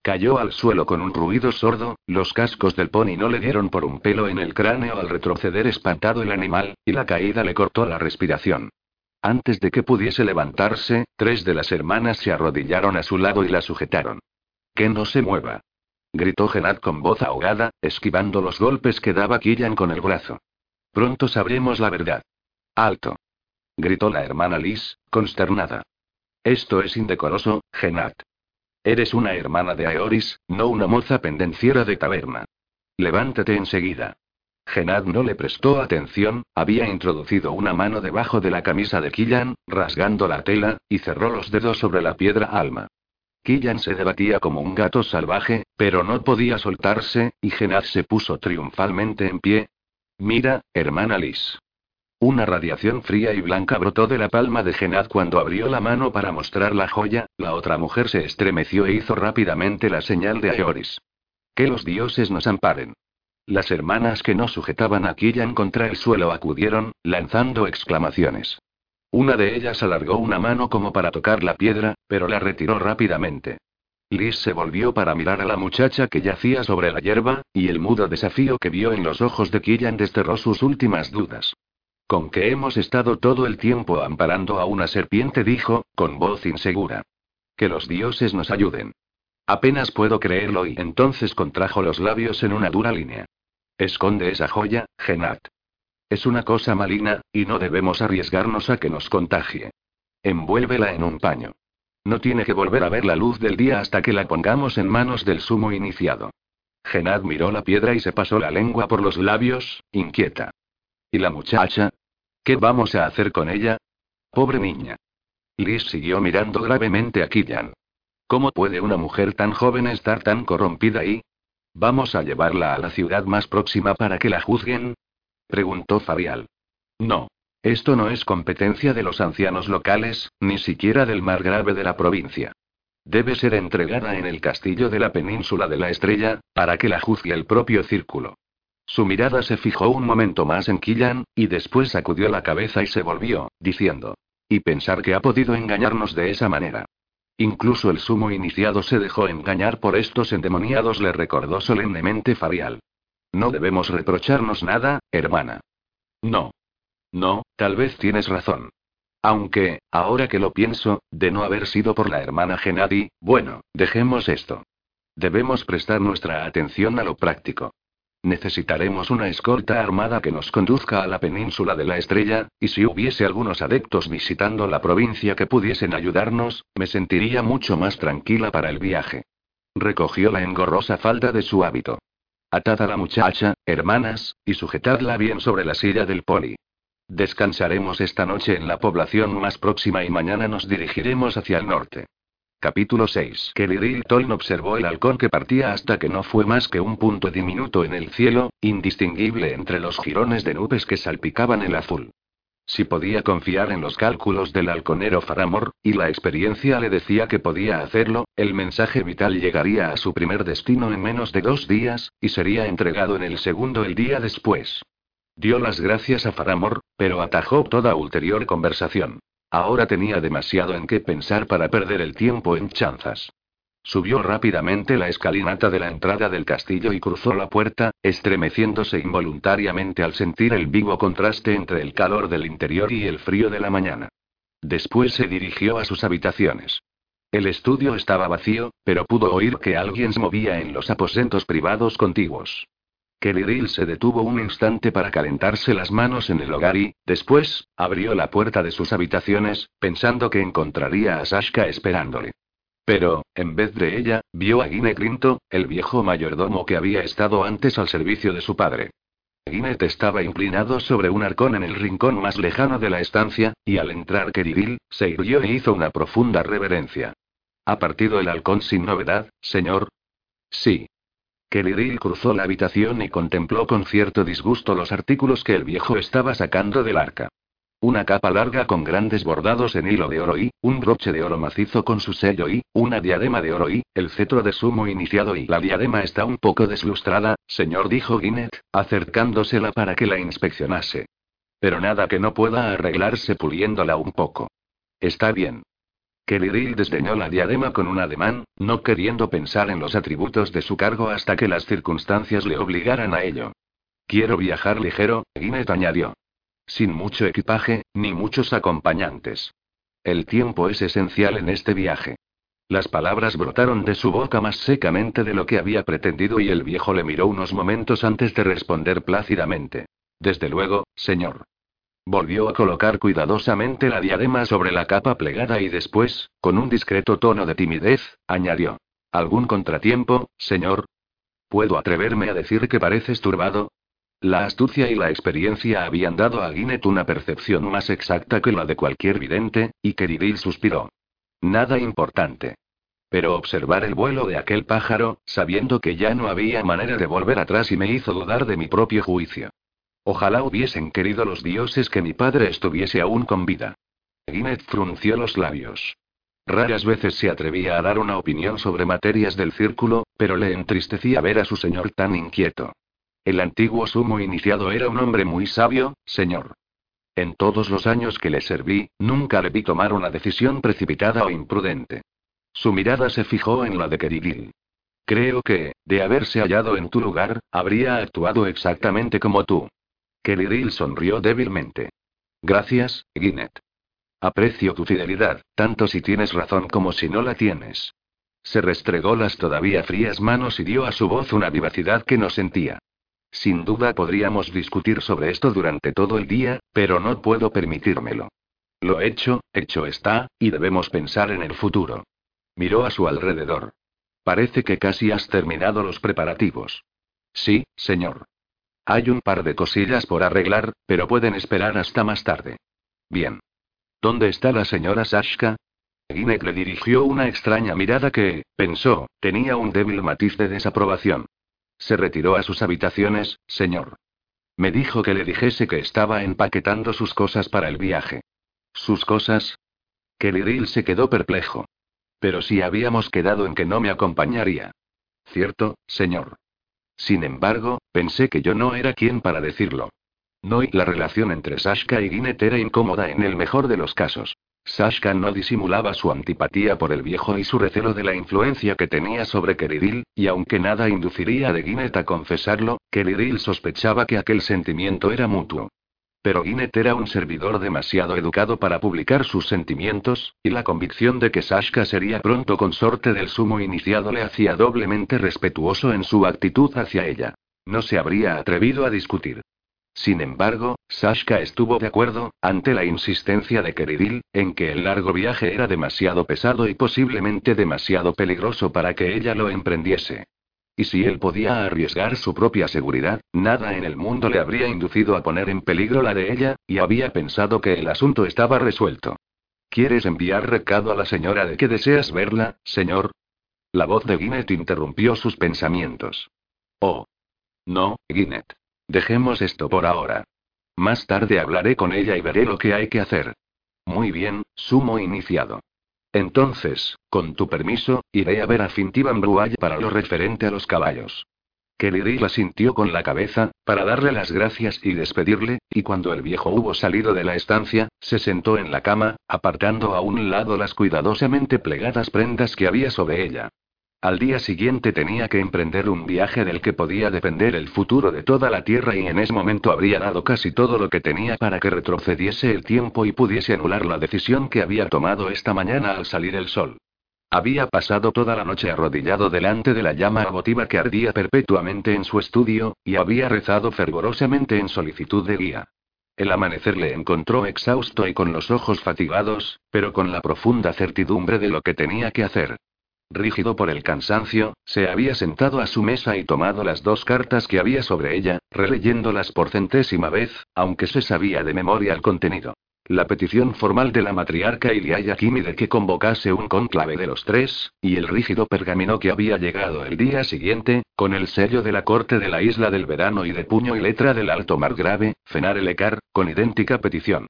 Cayó al suelo con un ruido sordo, los cascos del pony no le dieron por un pelo en el cráneo al retroceder espantado el animal, y la caída le cortó la respiración. Antes de que pudiese levantarse, tres de las hermanas se arrodillaron a su lado y la sujetaron. Que no se mueva. Gritó Genat con voz ahogada, esquivando los golpes que daba Killan con el brazo. Pronto sabremos la verdad. Alto. Gritó la hermana Liz, consternada. Esto es indecoroso, Genat. Eres una hermana de Aeoris, no una moza pendenciera de taberna. Levántate enseguida. Genad no le prestó atención, había introducido una mano debajo de la camisa de Killan, rasgando la tela, y cerró los dedos sobre la piedra alma. Killan se debatía como un gato salvaje, pero no podía soltarse, y Genad se puso triunfalmente en pie. Mira, hermana Liz. Una radiación fría y blanca brotó de la palma de Genad cuando abrió la mano para mostrar la joya, la otra mujer se estremeció e hizo rápidamente la señal de Aeoris. Que los dioses nos amparen. Las hermanas que no sujetaban a Killan contra el suelo acudieron, lanzando exclamaciones. Una de ellas alargó una mano como para tocar la piedra, pero la retiró rápidamente. Liz se volvió para mirar a la muchacha que yacía sobre la hierba, y el mudo desafío que vio en los ojos de Killan desterró sus últimas dudas. Con que hemos estado todo el tiempo amparando a una serpiente, dijo, con voz insegura. Que los dioses nos ayuden. Apenas puedo creerlo y entonces contrajo los labios en una dura línea. Esconde esa joya, Genat. Es una cosa maligna, y no debemos arriesgarnos a que nos contagie. Envuélvela en un paño. No tiene que volver a ver la luz del día hasta que la pongamos en manos del sumo iniciado. Genat miró la piedra y se pasó la lengua por los labios, inquieta. ¿Y la muchacha? ¿Qué vamos a hacer con ella? Pobre niña. Liz siguió mirando gravemente a Killian. ¿Cómo puede una mujer tan joven estar tan corrompida ahí? ¿Vamos a llevarla a la ciudad más próxima para que la juzguen? preguntó Fabial. No. Esto no es competencia de los ancianos locales, ni siquiera del grave de la provincia. Debe ser entregada en el castillo de la península de la estrella, para que la juzgue el propio círculo. Su mirada se fijó un momento más en Killan, y después sacudió la cabeza y se volvió, diciendo. Y pensar que ha podido engañarnos de esa manera. Incluso el sumo iniciado se dejó engañar por estos endemoniados, le recordó solemnemente Farial. No debemos reprocharnos nada, hermana. No. No, tal vez tienes razón. Aunque, ahora que lo pienso, de no haber sido por la hermana Genadi, bueno, dejemos esto. Debemos prestar nuestra atención a lo práctico. Necesitaremos una escolta armada que nos conduzca a la península de la estrella, y si hubiese algunos adeptos visitando la provincia que pudiesen ayudarnos, me sentiría mucho más tranquila para el viaje. Recogió la engorrosa falda de su hábito. Atad a la muchacha, hermanas, y sujetadla bien sobre la silla del poli. Descansaremos esta noche en la población más próxima y mañana nos dirigiremos hacia el norte. Capítulo 6. Kelly Toln observó el halcón que partía hasta que no fue más que un punto diminuto en el cielo, indistinguible entre los jirones de nubes que salpicaban el azul. si podía confiar en los cálculos del halconero Faramor, y la experiencia le decía que podía hacerlo, el mensaje vital llegaría a su primer destino en menos de dos días, y sería entregado en el segundo el día después. Dio las gracias a Faramor, pero atajó toda ulterior conversación. Ahora tenía demasiado en qué pensar para perder el tiempo en chanzas. Subió rápidamente la escalinata de la entrada del castillo y cruzó la puerta, estremeciéndose involuntariamente al sentir el vivo contraste entre el calor del interior y el frío de la mañana. Después se dirigió a sus habitaciones. El estudio estaba vacío, pero pudo oír que alguien se movía en los aposentos privados contiguos. Kelly se detuvo un instante para calentarse las manos en el hogar y, después, abrió la puerta de sus habitaciones, pensando que encontraría a Sashka esperándole. Pero, en vez de ella, vio a Guinness Grinto, el viejo mayordomo que había estado antes al servicio de su padre. Guinness estaba inclinado sobre un arcón en el rincón más lejano de la estancia, y al entrar Keridil, se irguió e hizo una profunda reverencia. ¿Ha partido el halcón sin novedad, señor? Sí. Keridil cruzó la habitación y contempló con cierto disgusto los artículos que el viejo estaba sacando del arca. Una capa larga con grandes bordados en hilo de oro y, un broche de oro macizo con su sello y, una diadema de oro y, el cetro de sumo iniciado y la diadema está un poco deslustrada, señor dijo Guinnett, acercándosela para que la inspeccionase. Pero nada que no pueda arreglarse puliéndola un poco. Está bien. Kelly desdeñó la diadema con un ademán, no queriendo pensar en los atributos de su cargo hasta que las circunstancias le obligaran a ello. Quiero viajar ligero, Guinnett añadió. Sin mucho equipaje, ni muchos acompañantes. El tiempo es esencial en este viaje. Las palabras brotaron de su boca más secamente de lo que había pretendido y el viejo le miró unos momentos antes de responder plácidamente. Desde luego, señor. Volvió a colocar cuidadosamente la diadema sobre la capa plegada y después, con un discreto tono de timidez, añadió. ¿Algún contratiempo, señor? ¿Puedo atreverme a decir que pareces turbado? La astucia y la experiencia habían dado a Guinness una percepción más exacta que la de cualquier vidente, y Keridil suspiró. Nada importante. Pero observar el vuelo de aquel pájaro, sabiendo que ya no había manera de volver atrás y me hizo dudar de mi propio juicio. Ojalá hubiesen querido los dioses que mi padre estuviese aún con vida. Guinness frunció los labios. Raras veces se atrevía a dar una opinión sobre materias del círculo, pero le entristecía ver a su señor tan inquieto. El antiguo sumo iniciado era un hombre muy sabio, señor. En todos los años que le serví, nunca le vi tomar una decisión precipitada o imprudente. Su mirada se fijó en la de Keridil. Creo que, de haberse hallado en tu lugar, habría actuado exactamente como tú. Keridil sonrió débilmente. Gracias, Guinnett. Aprecio tu fidelidad, tanto si tienes razón como si no la tienes. Se restregó las todavía frías manos y dio a su voz una vivacidad que no sentía. Sin duda podríamos discutir sobre esto durante todo el día, pero no puedo permitírmelo. Lo hecho, hecho está, y debemos pensar en el futuro. Miró a su alrededor. Parece que casi has terminado los preparativos. Sí, señor. Hay un par de cosillas por arreglar, pero pueden esperar hasta más tarde. Bien. ¿Dónde está la señora Sashka? Ginek le dirigió una extraña mirada que, pensó, tenía un débil matiz de desaprobación. Se retiró a sus habitaciones, señor. Me dijo que le dijese que estaba empaquetando sus cosas para el viaje. ¿Sus cosas? Kelly se quedó perplejo. Pero si habíamos quedado en que no me acompañaría. Cierto, señor. Sin embargo, pensé que yo no era quien para decirlo. No y la relación entre Sashka y Guinnett era incómoda en el mejor de los casos. Sashka no disimulaba su antipatía por el viejo y su recelo de la influencia que tenía sobre Keridil, y aunque nada induciría a de Guinnett a confesarlo, Keridil sospechaba que aquel sentimiento era mutuo. Pero Guinnett era un servidor demasiado educado para publicar sus sentimientos, y la convicción de que Sashka sería pronto consorte del sumo iniciado le hacía doblemente respetuoso en su actitud hacia ella. No se habría atrevido a discutir. Sin embargo, Sashka estuvo de acuerdo, ante la insistencia de Keridil, en que el largo viaje era demasiado pesado y posiblemente demasiado peligroso para que ella lo emprendiese. Y si él podía arriesgar su propia seguridad, nada en el mundo le habría inducido a poner en peligro la de ella, y había pensado que el asunto estaba resuelto. ¿Quieres enviar recado a la señora de que deseas verla, señor? La voz de Guinnett interrumpió sus pensamientos. Oh. No, Guinnett. Dejemos esto por ahora. Más tarde hablaré con ella y veré lo que hay que hacer. Muy bien, sumo iniciado. Entonces, con tu permiso, iré a ver a Fintivan Bruay para lo referente a los caballos. la sintió con la cabeza, para darle las gracias y despedirle, y cuando el viejo hubo salido de la estancia, se sentó en la cama, apartando a un lado las cuidadosamente plegadas prendas que había sobre ella. Al día siguiente tenía que emprender un viaje del que podía depender el futuro de toda la Tierra y en ese momento habría dado casi todo lo que tenía para que retrocediese el tiempo y pudiese anular la decisión que había tomado esta mañana al salir el sol. Había pasado toda la noche arrodillado delante de la llama votiva que ardía perpetuamente en su estudio, y había rezado fervorosamente en solicitud de guía. El amanecer le encontró exhausto y con los ojos fatigados, pero con la profunda certidumbre de lo que tenía que hacer. Rígido por el cansancio, se había sentado a su mesa y tomado las dos cartas que había sobre ella, releyéndolas por centésima vez, aunque se sabía de memoria el contenido. La petición formal de la matriarca Iliaya Kimi de que convocase un conclave de los tres, y el rígido pergamino que había llegado el día siguiente, con el sello de la corte de la isla del verano y de puño y letra del alto margrave, Fenar Elecar, con idéntica petición.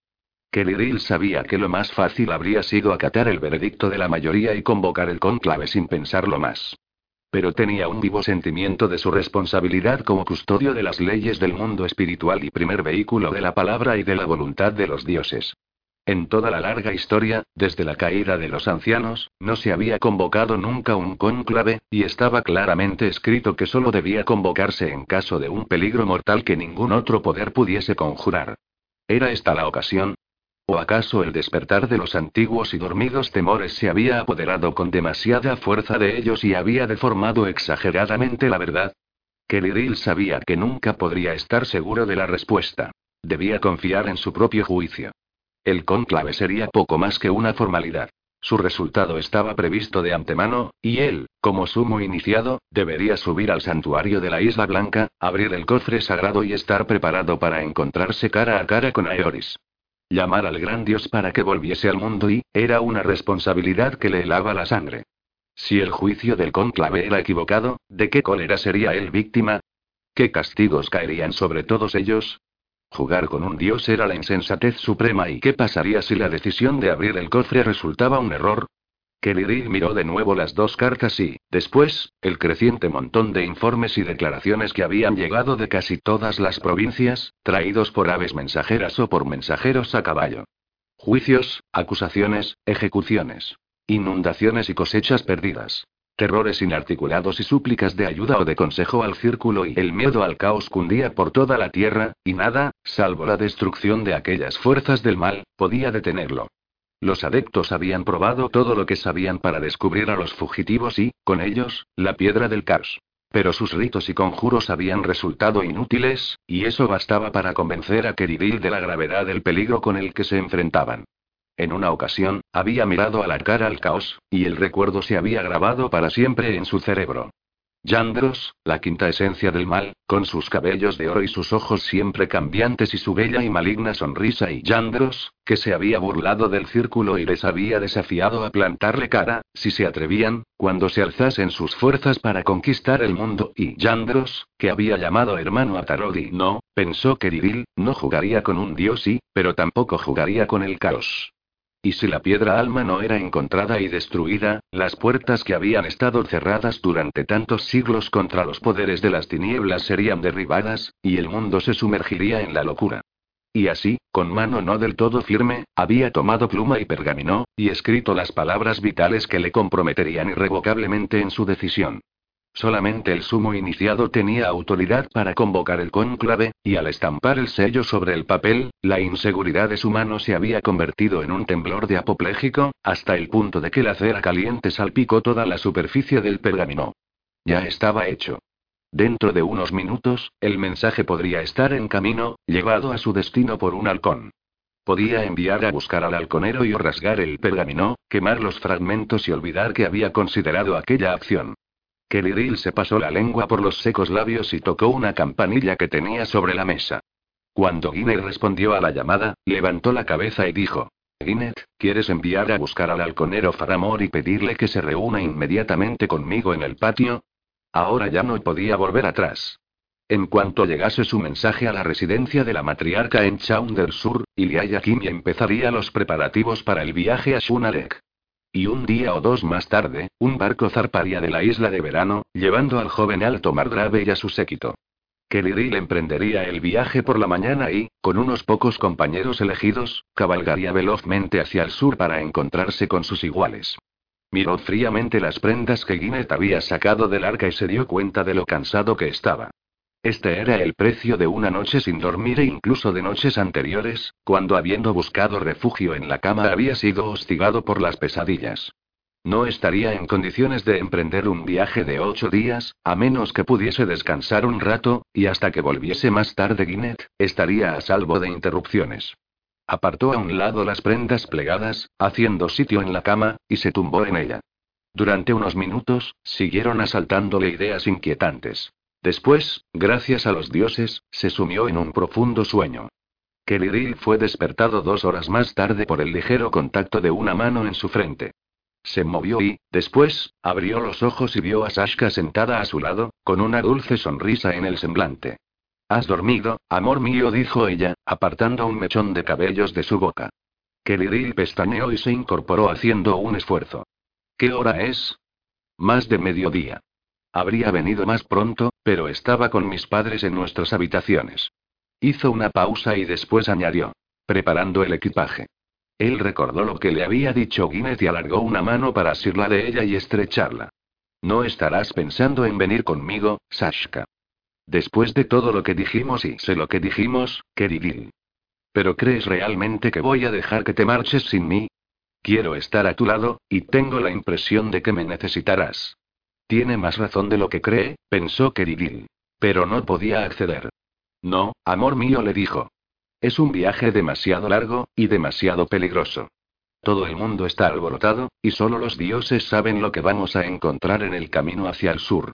Kelly sabía que lo más fácil habría sido acatar el veredicto de la mayoría y convocar el conclave sin pensarlo más. Pero tenía un vivo sentimiento de su responsabilidad como custodio de las leyes del mundo espiritual y primer vehículo de la palabra y de la voluntad de los dioses. En toda la larga historia, desde la caída de los ancianos, no se había convocado nunca un conclave, y estaba claramente escrito que solo debía convocarse en caso de un peligro mortal que ningún otro poder pudiese conjurar. ¿Era esta la ocasión? ¿O acaso el despertar de los antiguos y dormidos temores se había apoderado con demasiada fuerza de ellos y había deformado exageradamente la verdad? Kelly sabía que nunca podría estar seguro de la respuesta. Debía confiar en su propio juicio. El conclave sería poco más que una formalidad. Su resultado estaba previsto de antemano, y él, como sumo iniciado, debería subir al santuario de la Isla Blanca, abrir el cofre sagrado y estar preparado para encontrarse cara a cara con Aeoris. Llamar al gran Dios para que volviese al mundo y, era una responsabilidad que le helaba la sangre. Si el juicio del conclave era equivocado, ¿de qué cólera sería él víctima? ¿Qué castigos caerían sobre todos ellos? Jugar con un dios era la insensatez suprema y ¿qué pasaría si la decisión de abrir el cofre resultaba un error? Kelly miró de nuevo las dos cartas y, después, el creciente montón de informes y declaraciones que habían llegado de casi todas las provincias, traídos por aves mensajeras o por mensajeros a caballo. Juicios, acusaciones, ejecuciones. Inundaciones y cosechas perdidas. Terrores inarticulados y súplicas de ayuda o de consejo al círculo y el miedo al caos cundía por toda la tierra, y nada, salvo la destrucción de aquellas fuerzas del mal, podía detenerlo. Los adeptos habían probado todo lo que sabían para descubrir a los fugitivos y, con ellos, la piedra del caos. Pero sus ritos y conjuros habían resultado inútiles, y eso bastaba para convencer a Keridil de la gravedad del peligro con el que se enfrentaban. En una ocasión, había mirado a la cara al caos, y el recuerdo se había grabado para siempre en su cerebro. Yandros, la quinta esencia del mal, con sus cabellos de oro y sus ojos siempre cambiantes y su bella y maligna sonrisa y Yandros, que se había burlado del círculo y les había desafiado a plantarle cara, si se atrevían, cuando se alzasen sus fuerzas para conquistar el mundo y Yandros, que había llamado hermano a Tarodi no, pensó que Diril, no jugaría con un dios y, pero tampoco jugaría con el caos. Y si la piedra alma no era encontrada y destruida, las puertas que habían estado cerradas durante tantos siglos contra los poderes de las tinieblas serían derribadas, y el mundo se sumergiría en la locura. Y así, con mano no del todo firme, había tomado pluma y pergamino, y escrito las palabras vitales que le comprometerían irrevocablemente en su decisión. Solamente el sumo iniciado tenía autoridad para convocar el cónclave, y al estampar el sello sobre el papel, la inseguridad de su mano se había convertido en un temblor de apopléjico, hasta el punto de que la cera caliente salpicó toda la superficie del pergamino. Ya estaba hecho. Dentro de unos minutos, el mensaje podría estar en camino, llevado a su destino por un halcón. Podía enviar a buscar al halconero y rasgar el pergamino, quemar los fragmentos y olvidar que había considerado aquella acción. Kelly se pasó la lengua por los secos labios y tocó una campanilla que tenía sobre la mesa. Cuando Ginette respondió a la llamada, levantó la cabeza y dijo: Ginette, ¿quieres enviar a buscar al halconero Faramor y pedirle que se reúna inmediatamente conmigo en el patio? Ahora ya no podía volver atrás. En cuanto llegase su mensaje a la residencia de la matriarca en Chaun del Sur, empezaría los preparativos para el viaje a Shunalek. Y un día o dos más tarde, un barco zarparía de la isla de verano, llevando al joven Alto Margrave y a su séquito. Kelly emprendería el viaje por la mañana y, con unos pocos compañeros elegidos, cabalgaría velozmente hacia el sur para encontrarse con sus iguales. Miró fríamente las prendas que Guinness había sacado del arca y se dio cuenta de lo cansado que estaba. Este era el precio de una noche sin dormir e incluso de noches anteriores, cuando habiendo buscado refugio en la cama había sido hostigado por las pesadillas. No estaría en condiciones de emprender un viaje de ocho días, a menos que pudiese descansar un rato, y hasta que volviese más tarde Guinet, estaría a salvo de interrupciones. Apartó a un lado las prendas plegadas, haciendo sitio en la cama, y se tumbó en ella. Durante unos minutos, siguieron asaltándole ideas inquietantes. Después, gracias a los dioses, se sumió en un profundo sueño. Kelly fue despertado dos horas más tarde por el ligero contacto de una mano en su frente. Se movió y, después, abrió los ojos y vio a Sashka sentada a su lado, con una dulce sonrisa en el semblante. ¿Has dormido, amor mío? dijo ella, apartando un mechón de cabellos de su boca. Kelly pestañeó y se incorporó haciendo un esfuerzo. ¿Qué hora es? Más de mediodía. Habría venido más pronto, pero estaba con mis padres en nuestras habitaciones. Hizo una pausa y después añadió. Preparando el equipaje. Él recordó lo que le había dicho Guinness y alargó una mano para asirla de ella y estrecharla. No estarás pensando en venir conmigo, Sashka. Después de todo lo que dijimos y sé lo que dijimos, queridín. ¿Pero crees realmente que voy a dejar que te marches sin mí? Quiero estar a tu lado, y tengo la impresión de que me necesitarás. Tiene más razón de lo que cree, pensó Kerigil. Pero no podía acceder. No, amor mío, le dijo. Es un viaje demasiado largo, y demasiado peligroso. Todo el mundo está alborotado, y solo los dioses saben lo que vamos a encontrar en el camino hacia el sur.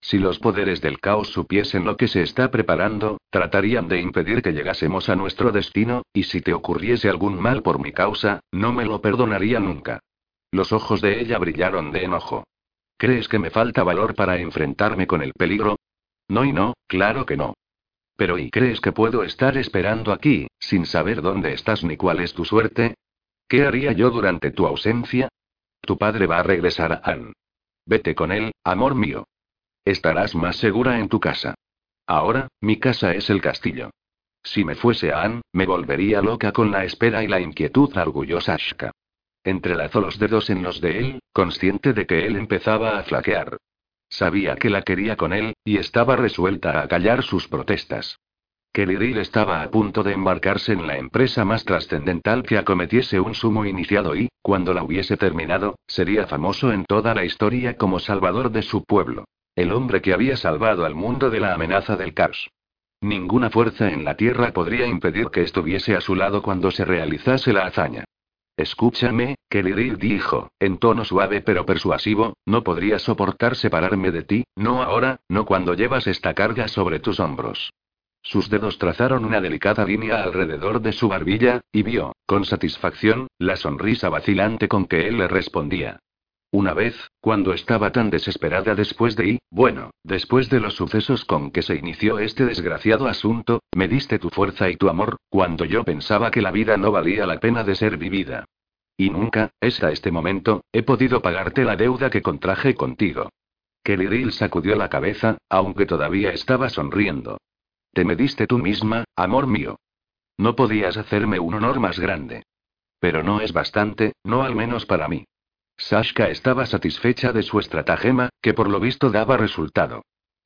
Si los poderes del caos supiesen lo que se está preparando, tratarían de impedir que llegásemos a nuestro destino, y si te ocurriese algún mal por mi causa, no me lo perdonaría nunca. Los ojos de ella brillaron de enojo. ¿Crees que me falta valor para enfrentarme con el peligro? No y no, claro que no. Pero ¿y crees que puedo estar esperando aquí, sin saber dónde estás ni cuál es tu suerte? ¿Qué haría yo durante tu ausencia? Tu padre va a regresar a Anne. Vete con él, amor mío. Estarás más segura en tu casa. Ahora, mi casa es el castillo. Si me fuese a Anne, me volvería loca con la espera y la inquietud, orgullosa Ashka. Entrelazó los dedos en los de él, consciente de que él empezaba a flaquear. Sabía que la quería con él, y estaba resuelta a callar sus protestas. Kelly estaba a punto de embarcarse en la empresa más trascendental que acometiese un sumo iniciado y, cuando la hubiese terminado, sería famoso en toda la historia como salvador de su pueblo. El hombre que había salvado al mundo de la amenaza del caos. Ninguna fuerza en la tierra podría impedir que estuviese a su lado cuando se realizase la hazaña. Escúchame, Kelly dijo, en tono suave pero persuasivo, no podría soportar separarme de ti, no ahora, no cuando llevas esta carga sobre tus hombros. Sus dedos trazaron una delicada línea alrededor de su barbilla, y vio, con satisfacción, la sonrisa vacilante con que él le respondía. Una vez, cuando estaba tan desesperada después de y, bueno, después de los sucesos con que se inició este desgraciado asunto, me diste tu fuerza y tu amor, cuando yo pensaba que la vida no valía la pena de ser vivida. Y nunca, hasta este momento, he podido pagarte la deuda que contraje contigo. Kelly sacudió la cabeza, aunque todavía estaba sonriendo. Te me diste tú misma, amor mío. No podías hacerme un honor más grande. Pero no es bastante, no al menos para mí. Sashka estaba satisfecha de su estratagema, que por lo visto daba resultado.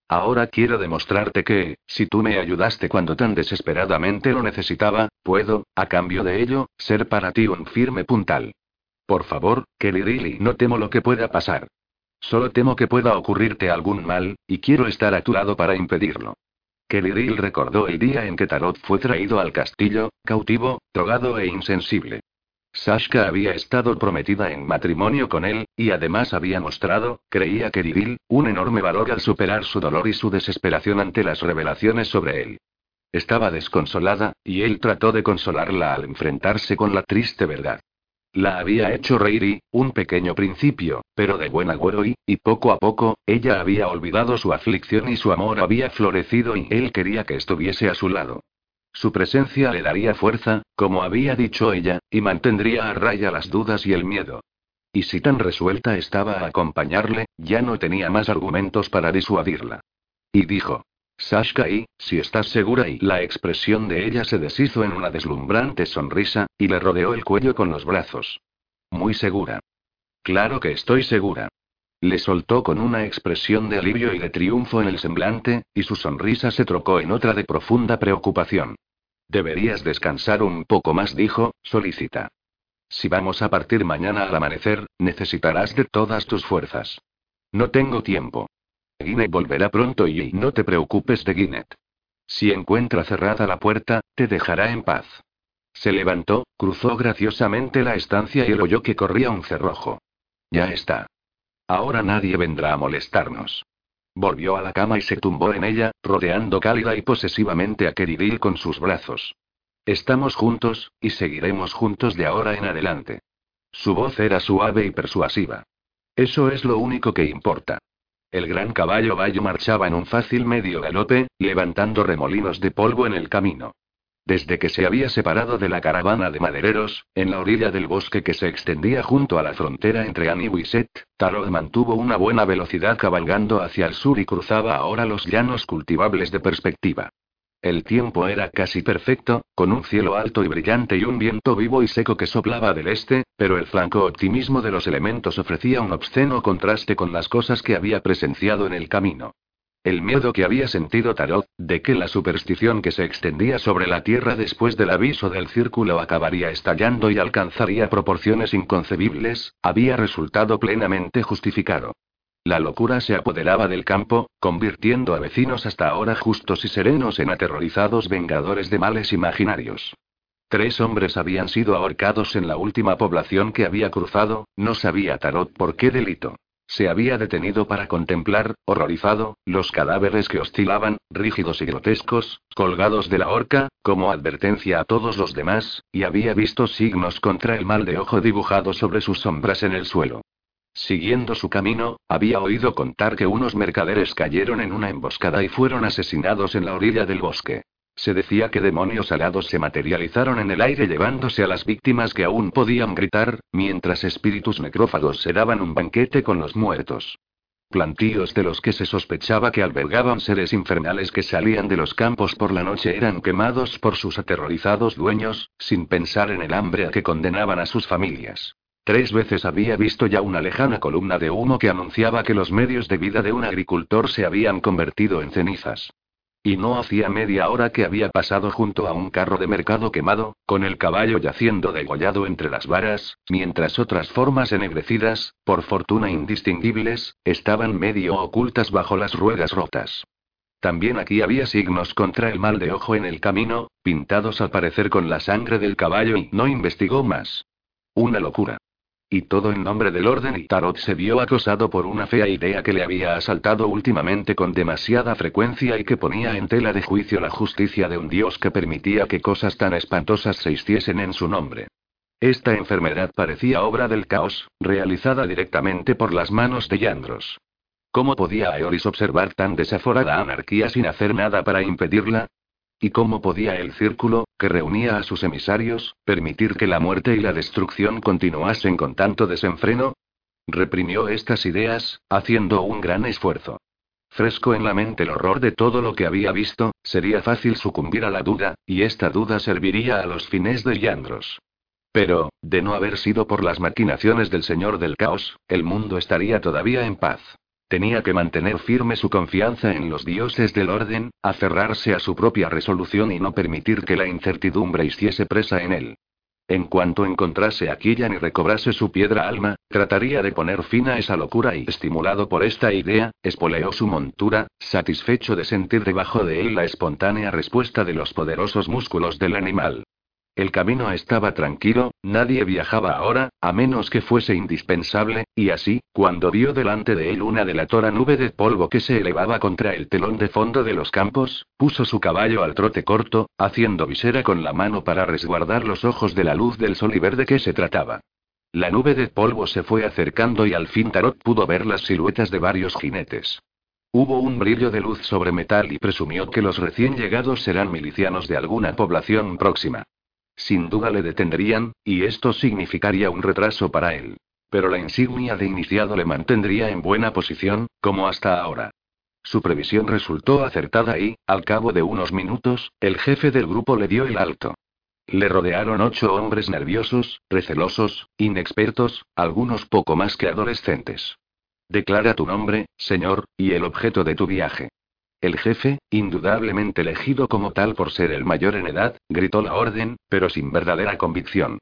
Ahora quiero demostrarte que, si tú me ayudaste cuando tan desesperadamente lo necesitaba, puedo, a cambio de ello, ser para ti un firme puntal. Por favor, Kelly no temo lo que pueda pasar. Solo temo que pueda ocurrirte algún mal, y quiero estar a tu lado para impedirlo. Kelly recordó el día en que Tarot fue traído al castillo, cautivo, drogado e insensible. Sashka había estado prometida en matrimonio con él, y además había mostrado, creía que un enorme valor al superar su dolor y su desesperación ante las revelaciones sobre él. Estaba desconsolada, y él trató de consolarla al enfrentarse con la triste verdad. La había hecho reír un pequeño principio, pero de buen agüero y poco a poco, ella había olvidado su aflicción y su amor había florecido y él quería que estuviese a su lado. Su presencia le daría fuerza, como había dicho ella, y mantendría a raya las dudas y el miedo. Y si tan resuelta estaba a acompañarle, ya no tenía más argumentos para disuadirla. Y dijo, Sashka y, si estás segura y la expresión de ella se deshizo en una deslumbrante sonrisa, y le rodeó el cuello con los brazos. Muy segura. Claro que estoy segura. Le soltó con una expresión de alivio y de triunfo en el semblante, y su sonrisa se trocó en otra de profunda preocupación. Deberías descansar un poco más, dijo, solícita. Si vamos a partir mañana al amanecer, necesitarás de todas tus fuerzas. No tengo tiempo. Guinness volverá pronto y no te preocupes de Guinness. Si encuentra cerrada la puerta, te dejará en paz. Se levantó, cruzó graciosamente la estancia y el oyó que corría un cerrojo. Ya está. Ahora nadie vendrá a molestarnos. Volvió a la cama y se tumbó en ella, rodeando cálida y posesivamente a Keridil con sus brazos. Estamos juntos, y seguiremos juntos de ahora en adelante. Su voz era suave y persuasiva. Eso es lo único que importa. El gran caballo Bayo marchaba en un fácil medio galope, levantando remolinos de polvo en el camino. Desde que se había separado de la caravana de madereros, en la orilla del bosque que se extendía junto a la frontera entre Annie y Wisset, Tarot mantuvo una buena velocidad cabalgando hacia el sur y cruzaba ahora los llanos cultivables de perspectiva. El tiempo era casi perfecto, con un cielo alto y brillante y un viento vivo y seco que soplaba del este, pero el flanco optimismo de los elementos ofrecía un obsceno contraste con las cosas que había presenciado en el camino. El miedo que había sentido Tarot, de que la superstición que se extendía sobre la Tierra después del aviso del círculo acabaría estallando y alcanzaría proporciones inconcebibles, había resultado plenamente justificado. La locura se apoderaba del campo, convirtiendo a vecinos hasta ahora justos y serenos en aterrorizados vengadores de males imaginarios. Tres hombres habían sido ahorcados en la última población que había cruzado, no sabía Tarot por qué delito. Se había detenido para contemplar, horrorizado, los cadáveres que oscilaban, rígidos y grotescos, colgados de la horca, como advertencia a todos los demás, y había visto signos contra el mal de ojo dibujados sobre sus sombras en el suelo. Siguiendo su camino, había oído contar que unos mercaderes cayeron en una emboscada y fueron asesinados en la orilla del bosque. Se decía que demonios alados se materializaron en el aire llevándose a las víctimas que aún podían gritar, mientras espíritus necrófagos se daban un banquete con los muertos. Plantíos de los que se sospechaba que albergaban seres infernales que salían de los campos por la noche eran quemados por sus aterrorizados dueños, sin pensar en el hambre a que condenaban a sus familias. Tres veces había visto ya una lejana columna de humo que anunciaba que los medios de vida de un agricultor se habían convertido en cenizas. Y no hacía media hora que había pasado junto a un carro de mercado quemado, con el caballo yaciendo degollado entre las varas, mientras otras formas ennegrecidas, por fortuna indistinguibles, estaban medio ocultas bajo las ruedas rotas. También aquí había signos contra el mal de ojo en el camino, pintados al parecer con la sangre del caballo y no investigó más. Una locura. Y todo en nombre del orden y Tarot se vio acosado por una fea idea que le había asaltado últimamente con demasiada frecuencia y que ponía en tela de juicio la justicia de un dios que permitía que cosas tan espantosas se hiciesen en su nombre. Esta enfermedad parecía obra del caos, realizada directamente por las manos de Yandros. ¿Cómo podía Aeolis observar tan desaforada anarquía sin hacer nada para impedirla? ¿Y cómo podía el círculo, que reunía a sus emisarios, permitir que la muerte y la destrucción continuasen con tanto desenfreno? Reprimió estas ideas, haciendo un gran esfuerzo. Fresco en la mente el horror de todo lo que había visto, sería fácil sucumbir a la duda, y esta duda serviría a los fines de Yandros. Pero, de no haber sido por las maquinaciones del Señor del Caos, el mundo estaría todavía en paz. Tenía que mantener firme su confianza en los dioses del orden, aferrarse a su propia resolución y no permitir que la incertidumbre hiciese presa en él. En cuanto encontrase a Killian y recobrase su piedra alma, trataría de poner fin a esa locura y, estimulado por esta idea, espoleó su montura, satisfecho de sentir debajo de él la espontánea respuesta de los poderosos músculos del animal. El camino estaba tranquilo, nadie viajaba ahora, a menos que fuese indispensable, y así, cuando vio delante de él una delatora nube de polvo que se elevaba contra el telón de fondo de los campos, puso su caballo al trote corto, haciendo visera con la mano para resguardar los ojos de la luz del sol y ver de qué se trataba. La nube de polvo se fue acercando y al fin Tarot pudo ver las siluetas de varios jinetes. Hubo un brillo de luz sobre metal y presumió que los recién llegados serán milicianos de alguna población próxima. Sin duda le detendrían, y esto significaría un retraso para él. Pero la insignia de iniciado le mantendría en buena posición, como hasta ahora. Su previsión resultó acertada y, al cabo de unos minutos, el jefe del grupo le dio el alto. Le rodearon ocho hombres nerviosos, recelosos, inexpertos, algunos poco más que adolescentes. Declara tu nombre, señor, y el objeto de tu viaje. El jefe, indudablemente elegido como tal por ser el mayor en edad, gritó la orden, pero sin verdadera convicción.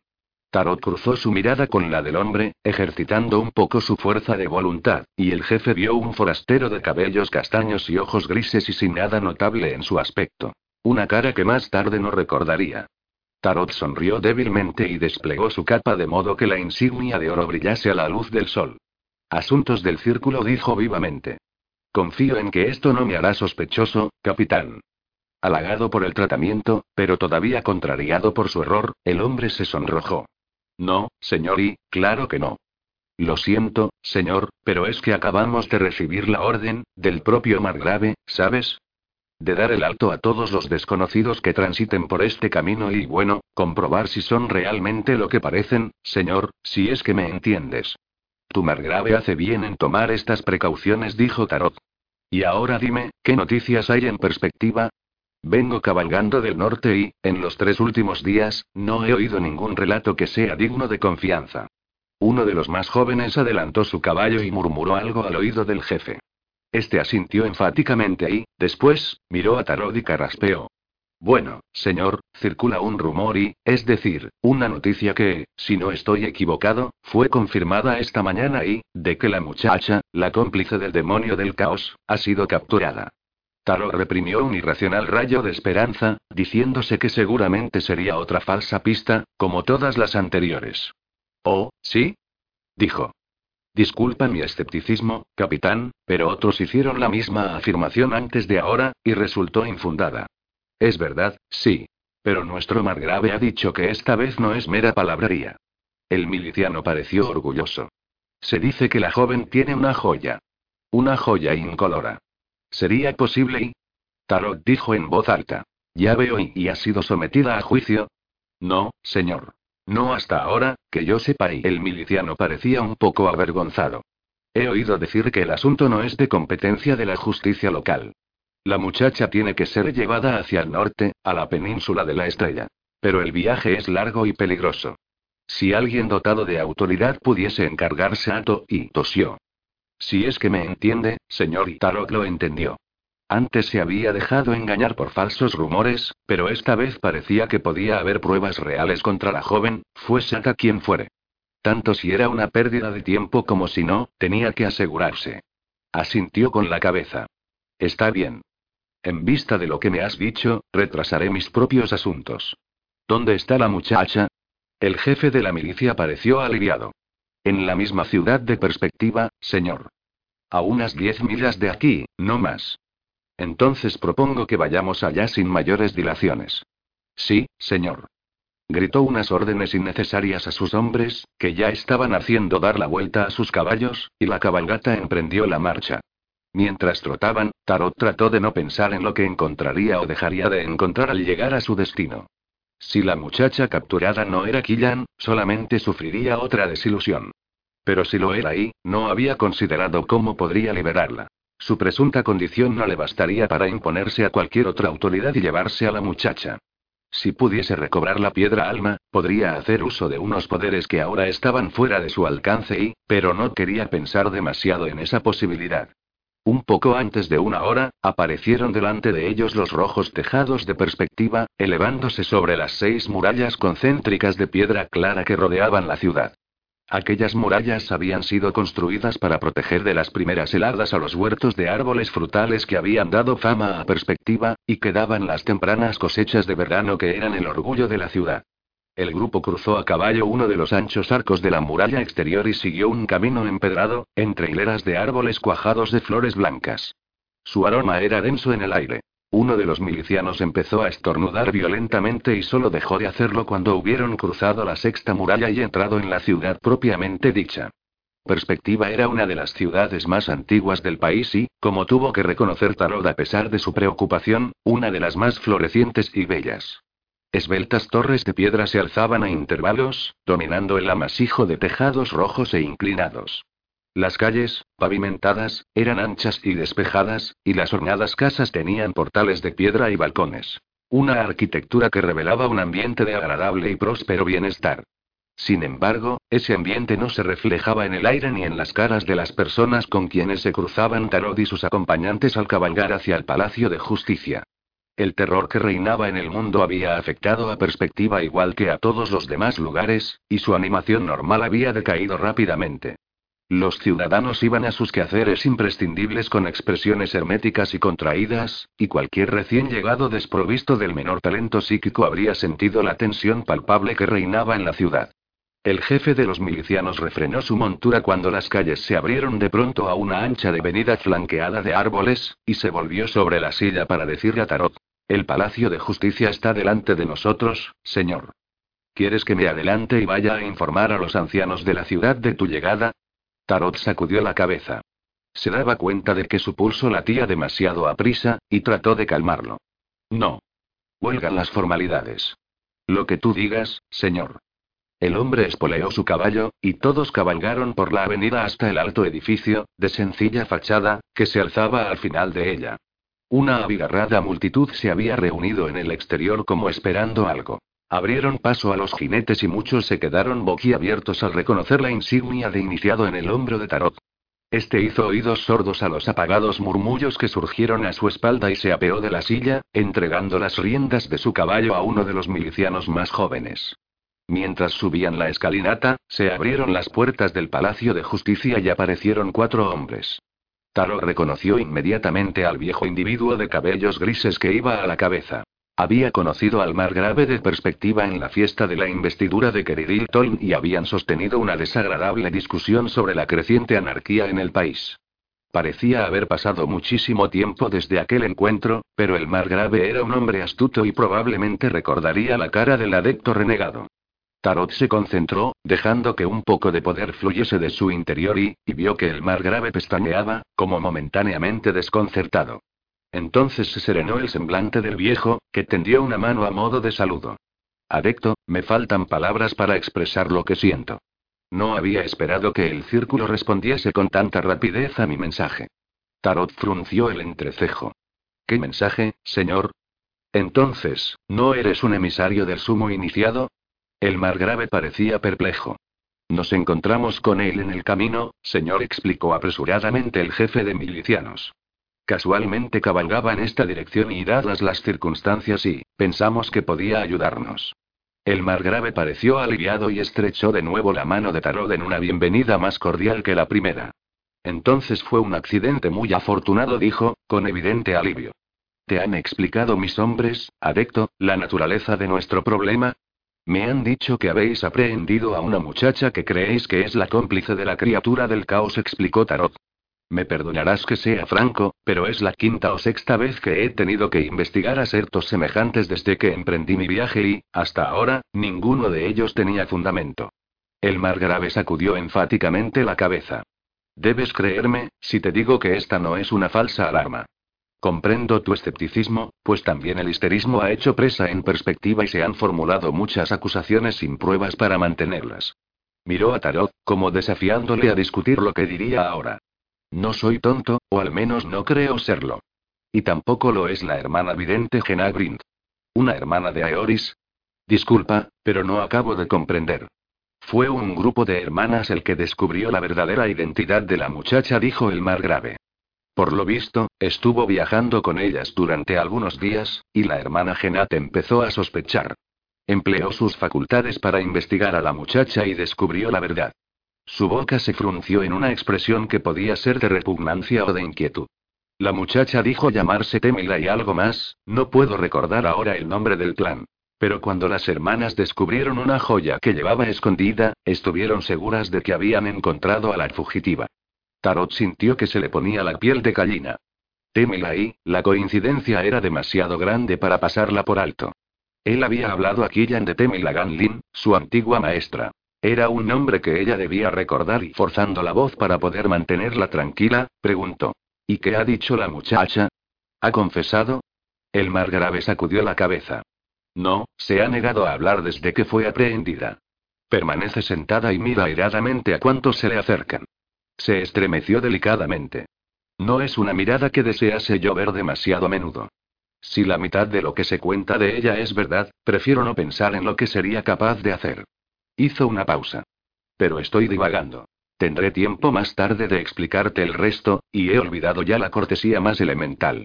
Tarot cruzó su mirada con la del hombre, ejercitando un poco su fuerza de voluntad, y el jefe vio un forastero de cabellos castaños y ojos grises y sin nada notable en su aspecto. Una cara que más tarde no recordaría. Tarot sonrió débilmente y desplegó su capa de modo que la insignia de oro brillase a la luz del sol. Asuntos del círculo dijo vivamente. Confío en que esto no me hará sospechoso, capitán. Halagado por el tratamiento, pero todavía contrariado por su error, el hombre se sonrojó. No, señor, y, claro que no. Lo siento, señor, pero es que acabamos de recibir la orden, del propio Margrave, ¿sabes? de dar el alto a todos los desconocidos que transiten por este camino y, bueno, comprobar si son realmente lo que parecen, señor, si es que me entiendes. Tu margrave hace bien en tomar estas precauciones, dijo Tarot. Y ahora dime, ¿qué noticias hay en perspectiva? Vengo cabalgando del norte y, en los tres últimos días, no he oído ningún relato que sea digno de confianza. Uno de los más jóvenes adelantó su caballo y murmuró algo al oído del jefe. Este asintió enfáticamente y, después, miró a Tarot y carraspeó. Bueno, señor, circula un rumor y, es decir, una noticia que, si no estoy equivocado, fue confirmada esta mañana y, de que la muchacha, la cómplice del demonio del caos, ha sido capturada. Tarot reprimió un irracional rayo de esperanza, diciéndose que seguramente sería otra falsa pista, como todas las anteriores. Oh, ¿sí? Dijo. Disculpa mi escepticismo, capitán, pero otros hicieron la misma afirmación antes de ahora, y resultó infundada. Es verdad, sí. Pero nuestro margrave ha dicho que esta vez no es mera palabrería. El miliciano pareció orgulloso. Se dice que la joven tiene una joya. Una joya incolora. ¿Sería posible y? Tarot dijo en voz alta. Ya veo y, ha sido sometida a juicio. No, señor. No hasta ahora, que yo sepa, y el miliciano parecía un poco avergonzado. He oído decir que el asunto no es de competencia de la justicia local. La muchacha tiene que ser llevada hacia el norte, a la península de la estrella. Pero el viaje es largo y peligroso. Si alguien dotado de autoridad pudiese encargarse a to y tosió. Si es que me entiende, señor Tarot lo entendió. Antes se había dejado engañar por falsos rumores, pero esta vez parecía que podía haber pruebas reales contra la joven, fuese a quien fuere. Tanto si era una pérdida de tiempo como si no, tenía que asegurarse. Asintió con la cabeza. Está bien. En vista de lo que me has dicho, retrasaré mis propios asuntos. ¿Dónde está la muchacha? El jefe de la milicia pareció aliviado. En la misma ciudad de perspectiva, señor. A unas diez millas de aquí, no más. Entonces propongo que vayamos allá sin mayores dilaciones. Sí, señor. Gritó unas órdenes innecesarias a sus hombres, que ya estaban haciendo dar la vuelta a sus caballos, y la cabalgata emprendió la marcha. Mientras trotaban, Tarot trató de no pensar en lo que encontraría o dejaría de encontrar al llegar a su destino. Si la muchacha capturada no era Killan, solamente sufriría otra desilusión. Pero si lo era y, no había considerado cómo podría liberarla. Su presunta condición no le bastaría para imponerse a cualquier otra autoridad y llevarse a la muchacha. Si pudiese recobrar la piedra alma, podría hacer uso de unos poderes que ahora estaban fuera de su alcance y, pero no quería pensar demasiado en esa posibilidad. Un poco antes de una hora, aparecieron delante de ellos los rojos tejados de perspectiva, elevándose sobre las seis murallas concéntricas de piedra clara que rodeaban la ciudad. Aquellas murallas habían sido construidas para proteger de las primeras heladas a los huertos de árboles frutales que habían dado fama a perspectiva, y que daban las tempranas cosechas de verano que eran el orgullo de la ciudad. El grupo cruzó a caballo uno de los anchos arcos de la muralla exterior y siguió un camino empedrado, entre hileras de árboles cuajados de flores blancas. Su aroma era denso en el aire. Uno de los milicianos empezó a estornudar violentamente y solo dejó de hacerlo cuando hubieron cruzado la sexta muralla y entrado en la ciudad propiamente dicha. Perspectiva era una de las ciudades más antiguas del país y, como tuvo que reconocer Tarot a pesar de su preocupación, una de las más florecientes y bellas. Esbeltas torres de piedra se alzaban a intervalos, dominando el amasijo de tejados rojos e inclinados. Las calles, pavimentadas, eran anchas y despejadas, y las ornadas casas tenían portales de piedra y balcones. Una arquitectura que revelaba un ambiente de agradable y próspero bienestar. Sin embargo, ese ambiente no se reflejaba en el aire ni en las caras de las personas con quienes se cruzaban Tarot y sus acompañantes al cabalgar hacia el Palacio de Justicia. El terror que reinaba en el mundo había afectado a perspectiva igual que a todos los demás lugares, y su animación normal había decaído rápidamente. Los ciudadanos iban a sus quehaceres imprescindibles con expresiones herméticas y contraídas, y cualquier recién llegado desprovisto del menor talento psíquico habría sentido la tensión palpable que reinaba en la ciudad. El jefe de los milicianos refrenó su montura cuando las calles se abrieron de pronto a una ancha avenida flanqueada de árboles, y se volvió sobre la silla para decirle a Tarot. El Palacio de Justicia está delante de nosotros, señor. ¿Quieres que me adelante y vaya a informar a los ancianos de la ciudad de tu llegada? Tarot sacudió la cabeza. Se daba cuenta de que su pulso latía demasiado a prisa, y trató de calmarlo. No. Huelgan las formalidades. Lo que tú digas, señor. El hombre espoleó su caballo, y todos cabalgaron por la avenida hasta el alto edificio, de sencilla fachada, que se alzaba al final de ella. Una abigarrada multitud se había reunido en el exterior como esperando algo. Abrieron paso a los jinetes y muchos se quedaron boquiabiertos al reconocer la insignia de iniciado en el hombro de Tarot. Este hizo oídos sordos a los apagados murmullos que surgieron a su espalda y se apeó de la silla, entregando las riendas de su caballo a uno de los milicianos más jóvenes. Mientras subían la escalinata, se abrieron las puertas del Palacio de Justicia y aparecieron cuatro hombres. Taro reconoció inmediatamente al viejo individuo de cabellos grises que iba a la cabeza. Había conocido al margrave de perspectiva en la fiesta de la investidura de Keridil Tolm y habían sostenido una desagradable discusión sobre la creciente anarquía en el país. Parecía haber pasado muchísimo tiempo desde aquel encuentro, pero el margrave era un hombre astuto y probablemente recordaría la cara del adepto renegado. Tarot se concentró, dejando que un poco de poder fluyese de su interior y, y vio que el mar grave pestañeaba, como momentáneamente desconcertado. Entonces se serenó el semblante del viejo, que tendió una mano a modo de saludo. Adecto, me faltan palabras para expresar lo que siento. No había esperado que el círculo respondiese con tanta rapidez a mi mensaje. Tarot frunció el entrecejo. ¿Qué mensaje, señor? Entonces, ¿no eres un emisario del sumo iniciado? El margrave parecía perplejo. Nos encontramos con él en el camino, señor, explicó apresuradamente el jefe de milicianos. Casualmente cabalgaba en esta dirección y dadas las circunstancias y, pensamos que podía ayudarnos. El margrave pareció aliviado y estrechó de nuevo la mano de Tarot en una bienvenida más cordial que la primera. Entonces fue un accidente muy afortunado, dijo, con evidente alivio. ¿Te han explicado mis hombres, adecto, la naturaleza de nuestro problema? Me han dicho que habéis aprehendido a una muchacha que creéis que es la cómplice de la criatura del caos, explicó Tarot. Me perdonarás que sea franco, pero es la quinta o sexta vez que he tenido que investigar asertos semejantes desde que emprendí mi viaje y, hasta ahora, ninguno de ellos tenía fundamento. El margrave sacudió enfáticamente la cabeza. Debes creerme, si te digo que esta no es una falsa alarma. Comprendo tu escepticismo, pues también el histerismo ha hecho presa en perspectiva y se han formulado muchas acusaciones sin pruebas para mantenerlas. Miró a Tarot, como desafiándole a discutir lo que diría ahora. No soy tonto, o al menos no creo serlo. Y tampoco lo es la hermana vidente Genagrind. ¿Una hermana de Aeoris? Disculpa, pero no acabo de comprender. Fue un grupo de hermanas el que descubrió la verdadera identidad de la muchacha, dijo el margrave. Por lo visto, estuvo viajando con ellas durante algunos días, y la hermana Genat empezó a sospechar. Empleó sus facultades para investigar a la muchacha y descubrió la verdad. Su boca se frunció en una expresión que podía ser de repugnancia o de inquietud. La muchacha dijo llamarse Temila y algo más, no puedo recordar ahora el nombre del clan. Pero cuando las hermanas descubrieron una joya que llevaba escondida, estuvieron seguras de que habían encontrado a la fugitiva. Tarot sintió que se le ponía la piel de gallina. Témela la coincidencia era demasiado grande para pasarla por alto. Él había hablado a Killian de Temila Ganlin, su antigua maestra. Era un nombre que ella debía recordar y forzando la voz para poder mantenerla tranquila, preguntó. ¿Y qué ha dicho la muchacha? ¿Ha confesado? El margrave sacudió la cabeza. No, se ha negado a hablar desde que fue aprehendida. Permanece sentada y mira airadamente a cuantos se le acercan. Se estremeció delicadamente. No es una mirada que desease yo ver demasiado a menudo. Si la mitad de lo que se cuenta de ella es verdad, prefiero no pensar en lo que sería capaz de hacer. Hizo una pausa. Pero estoy divagando. Tendré tiempo más tarde de explicarte el resto, y he olvidado ya la cortesía más elemental.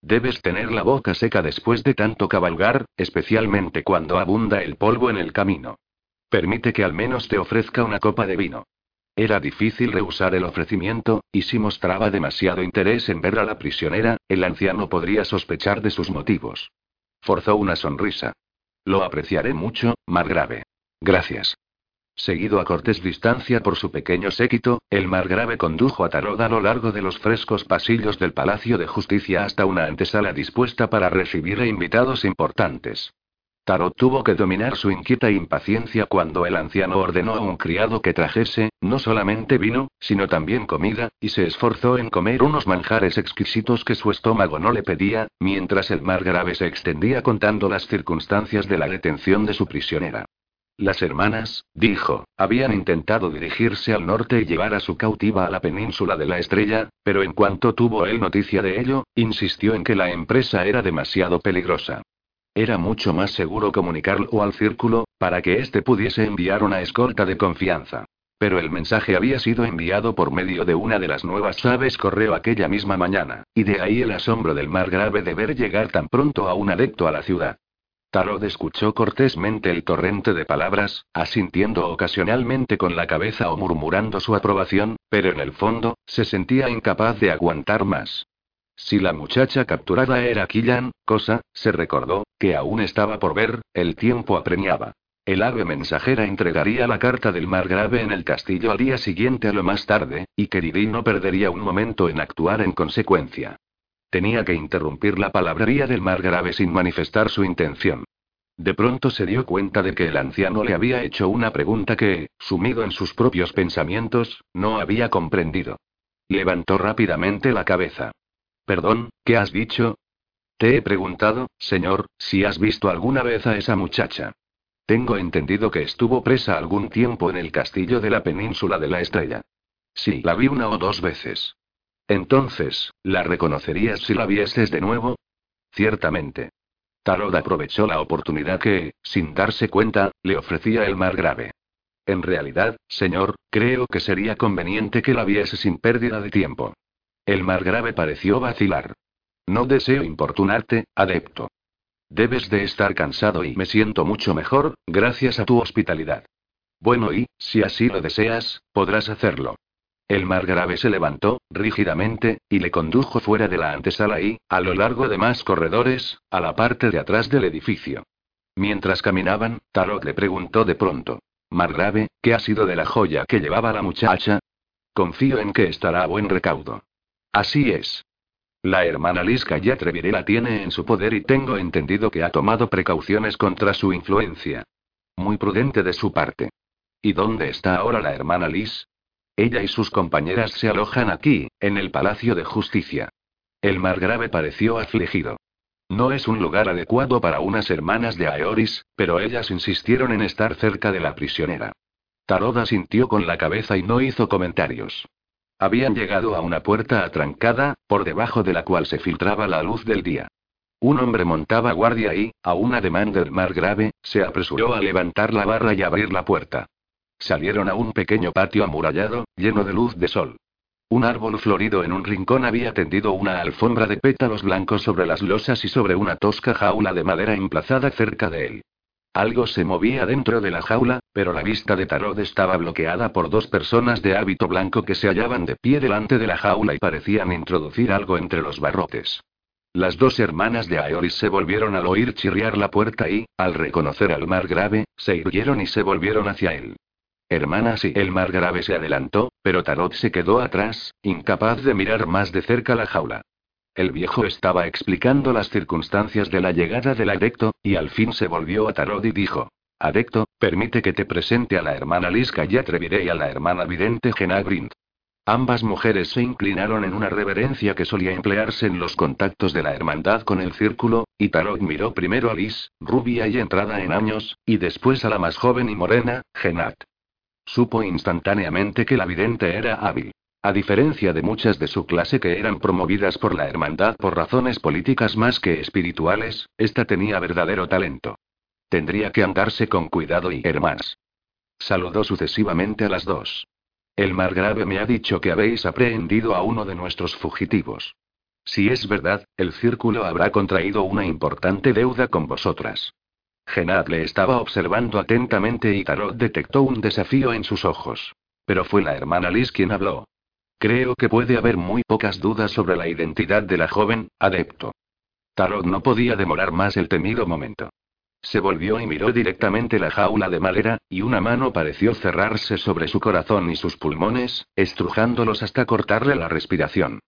Debes tener la boca seca después de tanto cabalgar, especialmente cuando abunda el polvo en el camino. Permite que al menos te ofrezca una copa de vino. Era difícil rehusar el ofrecimiento, y si mostraba demasiado interés en ver a la prisionera, el anciano podría sospechar de sus motivos. Forzó una sonrisa. Lo apreciaré mucho, Margrave. Gracias. Seguido a cortés distancia por su pequeño séquito, el margrave condujo a Tarot a lo largo de los frescos pasillos del Palacio de Justicia hasta una antesala dispuesta para recibir a invitados importantes. Tarot tuvo que dominar su inquieta impaciencia cuando el anciano ordenó a un criado que trajese, no solamente vino, sino también comida, y se esforzó en comer unos manjares exquisitos que su estómago no le pedía, mientras el margrave se extendía contando las circunstancias de la detención de su prisionera. Las hermanas, dijo, habían intentado dirigirse al norte y llevar a su cautiva a la península de la estrella, pero en cuanto tuvo él noticia de ello, insistió en que la empresa era demasiado peligrosa. Era mucho más seguro comunicarlo al círculo, para que éste pudiese enviar una escolta de confianza. Pero el mensaje había sido enviado por medio de una de las nuevas aves correo aquella misma mañana, y de ahí el asombro del mar grave de ver llegar tan pronto a un adepto a la ciudad. Tarot escuchó cortésmente el torrente de palabras, asintiendo ocasionalmente con la cabeza o murmurando su aprobación, pero en el fondo, se sentía incapaz de aguantar más. Si la muchacha capturada era Killan, cosa, se recordó, que aún estaba por ver, el tiempo apremiaba. El ave mensajera entregaría la carta del margrave en el castillo al día siguiente a lo más tarde, y Keridin no perdería un momento en actuar en consecuencia. Tenía que interrumpir la palabrería del margrave sin manifestar su intención. De pronto se dio cuenta de que el anciano le había hecho una pregunta que, sumido en sus propios pensamientos, no había comprendido. Levantó rápidamente la cabeza. Perdón, ¿qué has dicho? Te he preguntado, señor, si has visto alguna vez a esa muchacha. Tengo entendido que estuvo presa algún tiempo en el castillo de la península de la estrella. Sí, la vi una o dos veces. Entonces, ¿la reconocerías si la vieses de nuevo? Ciertamente. Tarot aprovechó la oportunidad que, sin darse cuenta, le ofrecía el mar grave. En realidad, señor, creo que sería conveniente que la viese sin pérdida de tiempo. El margrave pareció vacilar. No deseo importunarte, adepto. Debes de estar cansado y me siento mucho mejor, gracias a tu hospitalidad. Bueno, y, si así lo deseas, podrás hacerlo. El margrave se levantó, rígidamente, y le condujo fuera de la antesala y, a lo largo de más corredores, a la parte de atrás del edificio. Mientras caminaban, Tarot le preguntó de pronto. Margrave, ¿qué ha sido de la joya que llevaba la muchacha? Confío en que estará a buen recaudo. Así es. La hermana Liska Yatreviré la tiene en su poder y tengo entendido que ha tomado precauciones contra su influencia. Muy prudente de su parte. ¿Y dónde está ahora la hermana Liz? Ella y sus compañeras se alojan aquí, en el Palacio de Justicia. El margrave pareció afligido. No es un lugar adecuado para unas hermanas de Aeoris, pero ellas insistieron en estar cerca de la prisionera. Taroda sintió con la cabeza y no hizo comentarios. Habían llegado a una puerta atrancada, por debajo de la cual se filtraba la luz del día. Un hombre montaba guardia y, a un ademán del mar grave, se apresuró a levantar la barra y abrir la puerta. Salieron a un pequeño patio amurallado, lleno de luz de sol. Un árbol florido en un rincón había tendido una alfombra de pétalos blancos sobre las losas y sobre una tosca jaula de madera emplazada cerca de él. Algo se movía dentro de la jaula, pero la vista de Tarot estaba bloqueada por dos personas de hábito blanco que se hallaban de pie delante de la jaula y parecían introducir algo entre los barrotes. Las dos hermanas de Aeoris se volvieron al oír chirriar la puerta y, al reconocer al mar grave, se irguieron y se volvieron hacia él. Hermanas y el mar grave se adelantó, pero Tarot se quedó atrás, incapaz de mirar más de cerca la jaula. El viejo estaba explicando las circunstancias de la llegada del adecto, y al fin se volvió a Tarot y dijo: Adecto, permite que te presente a la hermana Liz Atreviré y a la hermana vidente Genagrind. Ambas mujeres se inclinaron en una reverencia que solía emplearse en los contactos de la hermandad con el círculo, y Tarot miró primero a Liz, rubia y entrada en años, y después a la más joven y morena, Genat. Supo instantáneamente que la vidente era hábil. A diferencia de muchas de su clase que eran promovidas por la hermandad por razones políticas más que espirituales, esta tenía verdadero talento. Tendría que andarse con cuidado y hermanas. Saludó sucesivamente a las dos. El margrave me ha dicho que habéis aprehendido a uno de nuestros fugitivos. Si es verdad, el círculo habrá contraído una importante deuda con vosotras. Genat le estaba observando atentamente y Tarot detectó un desafío en sus ojos. Pero fue la hermana Liz quien habló. Creo que puede haber muy pocas dudas sobre la identidad de la joven, adepto. Tarot no podía demorar más el temido momento. Se volvió y miró directamente la jaula de madera, y una mano pareció cerrarse sobre su corazón y sus pulmones, estrujándolos hasta cortarle la respiración.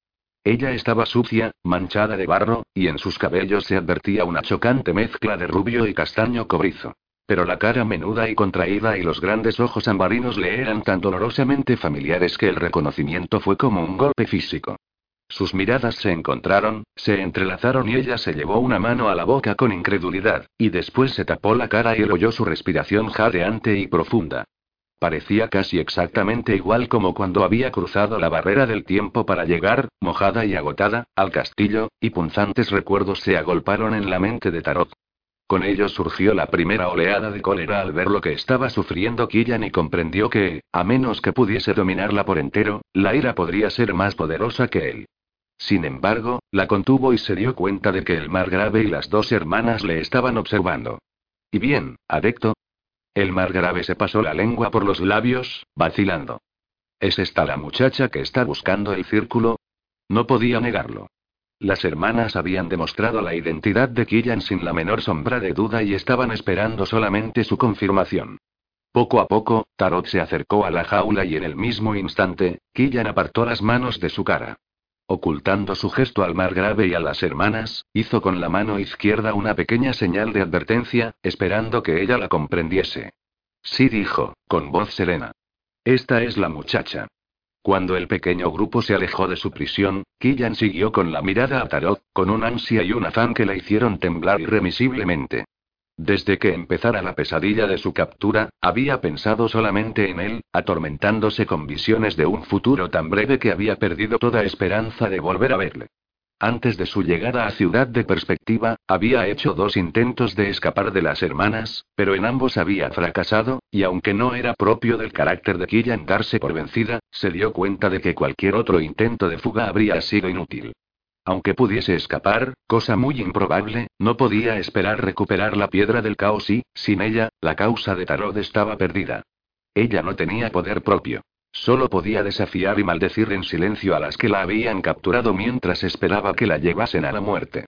Ella estaba sucia, manchada de barro, y en sus cabellos se advertía una chocante mezcla de rubio y castaño cobrizo. Pero la cara menuda y contraída y los grandes ojos ambarinos le eran tan dolorosamente familiares que el reconocimiento fue como un golpe físico. Sus miradas se encontraron, se entrelazaron y ella se llevó una mano a la boca con incredulidad, y después se tapó la cara y él oyó su respiración jadeante y profunda. Parecía casi exactamente igual como cuando había cruzado la barrera del tiempo para llegar, mojada y agotada, al castillo, y punzantes recuerdos se agolparon en la mente de Tarot. Con ello surgió la primera oleada de cólera al ver lo que estaba sufriendo Killian y comprendió que, a menos que pudiese dominarla por entero, la ira podría ser más poderosa que él. Sin embargo, la contuvo y se dio cuenta de que el margrave y las dos hermanas le estaban observando. ¿Y bien, adecto? El margrave se pasó la lengua por los labios, vacilando. ¿Es esta la muchacha que está buscando el círculo? No podía negarlo. Las hermanas habían demostrado la identidad de Killian sin la menor sombra de duda y estaban esperando solamente su confirmación. Poco a poco, Tarot se acercó a la jaula y en el mismo instante, Killian apartó las manos de su cara. Ocultando su gesto al margrave y a las hermanas, hizo con la mano izquierda una pequeña señal de advertencia, esperando que ella la comprendiese. Sí dijo, con voz serena. Esta es la muchacha. Cuando el pequeño grupo se alejó de su prisión, Killian siguió con la mirada a Tarot, con un ansia y un afán que la hicieron temblar irremisiblemente. Desde que empezara la pesadilla de su captura, había pensado solamente en él, atormentándose con visiones de un futuro tan breve que había perdido toda esperanza de volver a verle. Antes de su llegada a Ciudad de Perspectiva, había hecho dos intentos de escapar de las hermanas, pero en ambos había fracasado, y aunque no era propio del carácter de Killian darse por vencida, se dio cuenta de que cualquier otro intento de fuga habría sido inútil. Aunque pudiese escapar, cosa muy improbable, no podía esperar recuperar la piedra del caos y, sin ella, la causa de Tarot estaba perdida. Ella no tenía poder propio. Solo podía desafiar y maldecir en silencio a las que la habían capturado mientras esperaba que la llevasen a la muerte.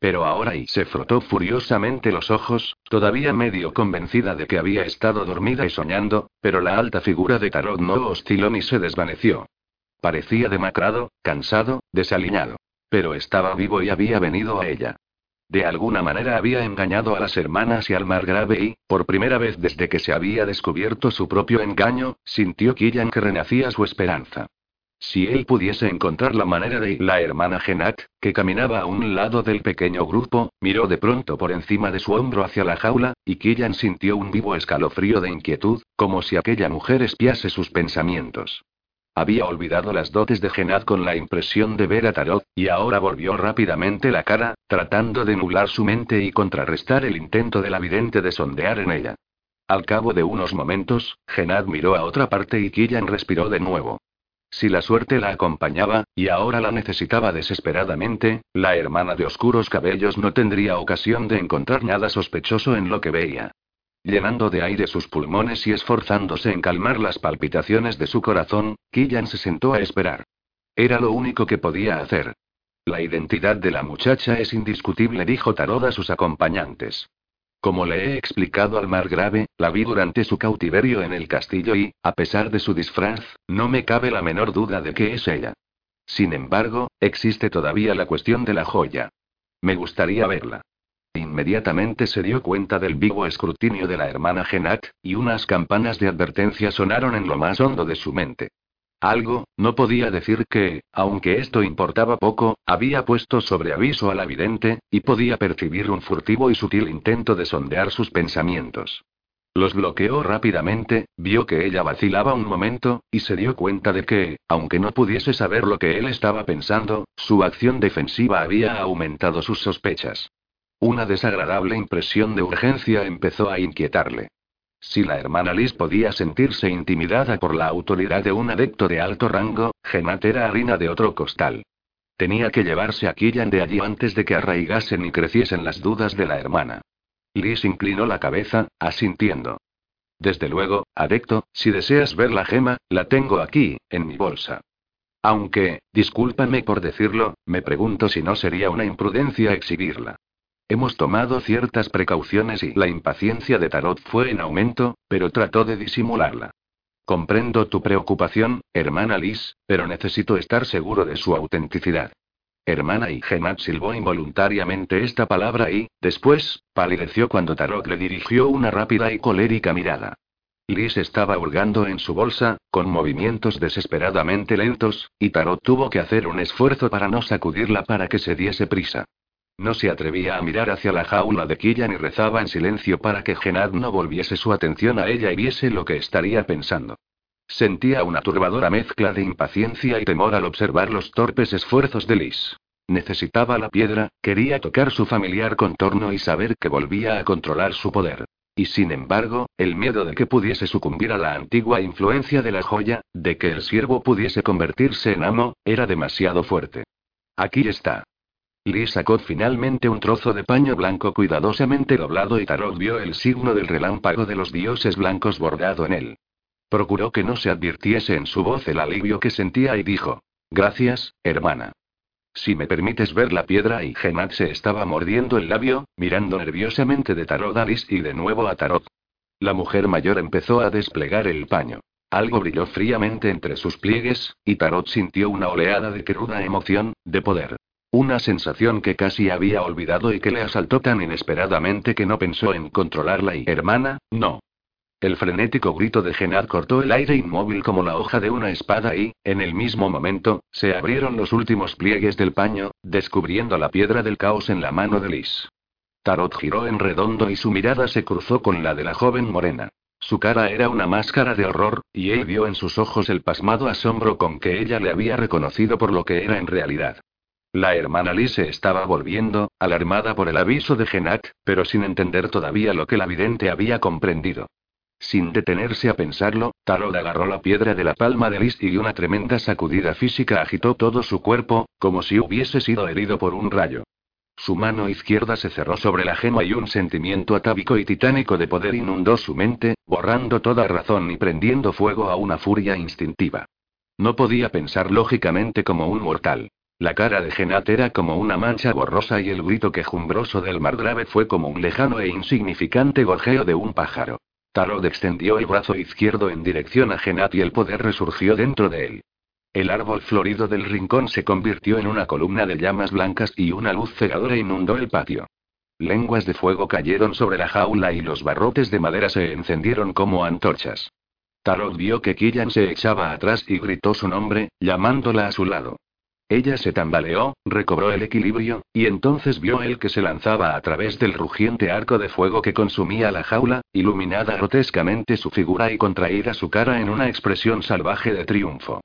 Pero ahora y se frotó furiosamente los ojos, todavía medio convencida de que había estado dormida y soñando, pero la alta figura de Tarot no osciló ni se desvaneció. Parecía demacrado, cansado, desaliñado. Pero estaba vivo y había venido a ella. De alguna manera había engañado a las hermanas y al margrave y, por primera vez desde que se había descubierto su propio engaño, sintió Killian que renacía su esperanza. Si él pudiese encontrar la manera de... La hermana Genat, que caminaba a un lado del pequeño grupo, miró de pronto por encima de su hombro hacia la jaula, y Killian sintió un vivo escalofrío de inquietud, como si aquella mujer espiase sus pensamientos. Había olvidado las dotes de Genad con la impresión de ver a Tarot, y ahora volvió rápidamente la cara, tratando de nublar su mente y contrarrestar el intento de la vidente de sondear en ella. Al cabo de unos momentos, Genad miró a otra parte y Killian respiró de nuevo. Si la suerte la acompañaba, y ahora la necesitaba desesperadamente, la hermana de oscuros cabellos no tendría ocasión de encontrar nada sospechoso en lo que veía. Llenando de aire sus pulmones y esforzándose en calmar las palpitaciones de su corazón, Killian se sentó a esperar. Era lo único que podía hacer. La identidad de la muchacha es indiscutible, dijo Tarot a sus acompañantes. Como le he explicado al margrave, la vi durante su cautiverio en el castillo y, a pesar de su disfraz, no me cabe la menor duda de que es ella. Sin embargo, existe todavía la cuestión de la joya. Me gustaría verla. Inmediatamente se dio cuenta del vivo escrutinio de la hermana Genat, y unas campanas de advertencia sonaron en lo más hondo de su mente. Algo, no podía decir que, aunque esto importaba poco, había puesto sobre aviso a la vidente, y podía percibir un furtivo y sutil intento de sondear sus pensamientos. Los bloqueó rápidamente, vio que ella vacilaba un momento, y se dio cuenta de que, aunque no pudiese saber lo que él estaba pensando, su acción defensiva había aumentado sus sospechas. Una desagradable impresión de urgencia empezó a inquietarle. Si la hermana Liz podía sentirse intimidada por la autoridad de un adepto de alto rango, Genat era harina de otro costal. Tenía que llevarse a Killian de allí antes de que arraigasen y creciesen las dudas de la hermana. Liz inclinó la cabeza, asintiendo. Desde luego, adecto, si deseas ver la gema, la tengo aquí, en mi bolsa. Aunque, discúlpame por decirlo, me pregunto si no sería una imprudencia exhibirla. Hemos tomado ciertas precauciones y la impaciencia de Tarot fue en aumento, pero trató de disimularla. Comprendo tu preocupación, hermana Liz, pero necesito estar seguro de su autenticidad. Hermana y Genat silbó involuntariamente esta palabra y, después, palideció cuando Tarot le dirigió una rápida y colérica mirada. Liz estaba hurgando en su bolsa, con movimientos desesperadamente lentos, y Tarot tuvo que hacer un esfuerzo para no sacudirla para que se diese prisa. No se atrevía a mirar hacia la jaula de Killian y rezaba en silencio para que Genad no volviese su atención a ella y viese lo que estaría pensando. Sentía una turbadora mezcla de impaciencia y temor al observar los torpes esfuerzos de Liz. Necesitaba la piedra, quería tocar su familiar contorno y saber que volvía a controlar su poder. Y sin embargo, el miedo de que pudiese sucumbir a la antigua influencia de la joya, de que el siervo pudiese convertirse en amo, era demasiado fuerte. Aquí está. Liz sacó finalmente un trozo de paño blanco cuidadosamente doblado y Tarot vio el signo del relámpago de los dioses blancos bordado en él. Procuró que no se advirtiese en su voz el alivio que sentía y dijo: Gracias, hermana. Si me permites ver la piedra y Genat se estaba mordiendo el labio, mirando nerviosamente de Tarot a Liz y de nuevo a Tarot. La mujer mayor empezó a desplegar el paño. Algo brilló fríamente entre sus pliegues, y Tarot sintió una oleada de cruda emoción, de poder. Una sensación que casi había olvidado y que le asaltó tan inesperadamente que no pensó en controlarla y hermana, no. El frenético grito de Genad cortó el aire inmóvil como la hoja de una espada y, en el mismo momento, se abrieron los últimos pliegues del paño, descubriendo la piedra del caos en la mano de Liz. Tarot giró en redondo y su mirada se cruzó con la de la joven morena. Su cara era una máscara de horror, y él vio en sus ojos el pasmado asombro con que ella le había reconocido por lo que era en realidad. La hermana Liz se estaba volviendo, alarmada por el aviso de Genat, pero sin entender todavía lo que la vidente había comprendido. Sin detenerse a pensarlo, Tarot agarró la piedra de la palma de Liz y una tremenda sacudida física agitó todo su cuerpo, como si hubiese sido herido por un rayo. Su mano izquierda se cerró sobre la gema y un sentimiento atávico y titánico de poder inundó su mente, borrando toda razón y prendiendo fuego a una furia instintiva. No podía pensar lógicamente como un mortal. La cara de Genat era como una mancha borrosa y el grito quejumbroso del margrave fue como un lejano e insignificante gorjeo de un pájaro. Tarot extendió el brazo izquierdo en dirección a Genat y el poder resurgió dentro de él. El árbol florido del rincón se convirtió en una columna de llamas blancas y una luz cegadora inundó el patio. Lenguas de fuego cayeron sobre la jaula y los barrotes de madera se encendieron como antorchas. Tarot vio que Killian se echaba atrás y gritó su nombre, llamándola a su lado. Ella se tambaleó, recobró el equilibrio, y entonces vio él que se lanzaba a través del rugiente arco de fuego que consumía la jaula, iluminada grotescamente su figura y contraída su cara en una expresión salvaje de triunfo.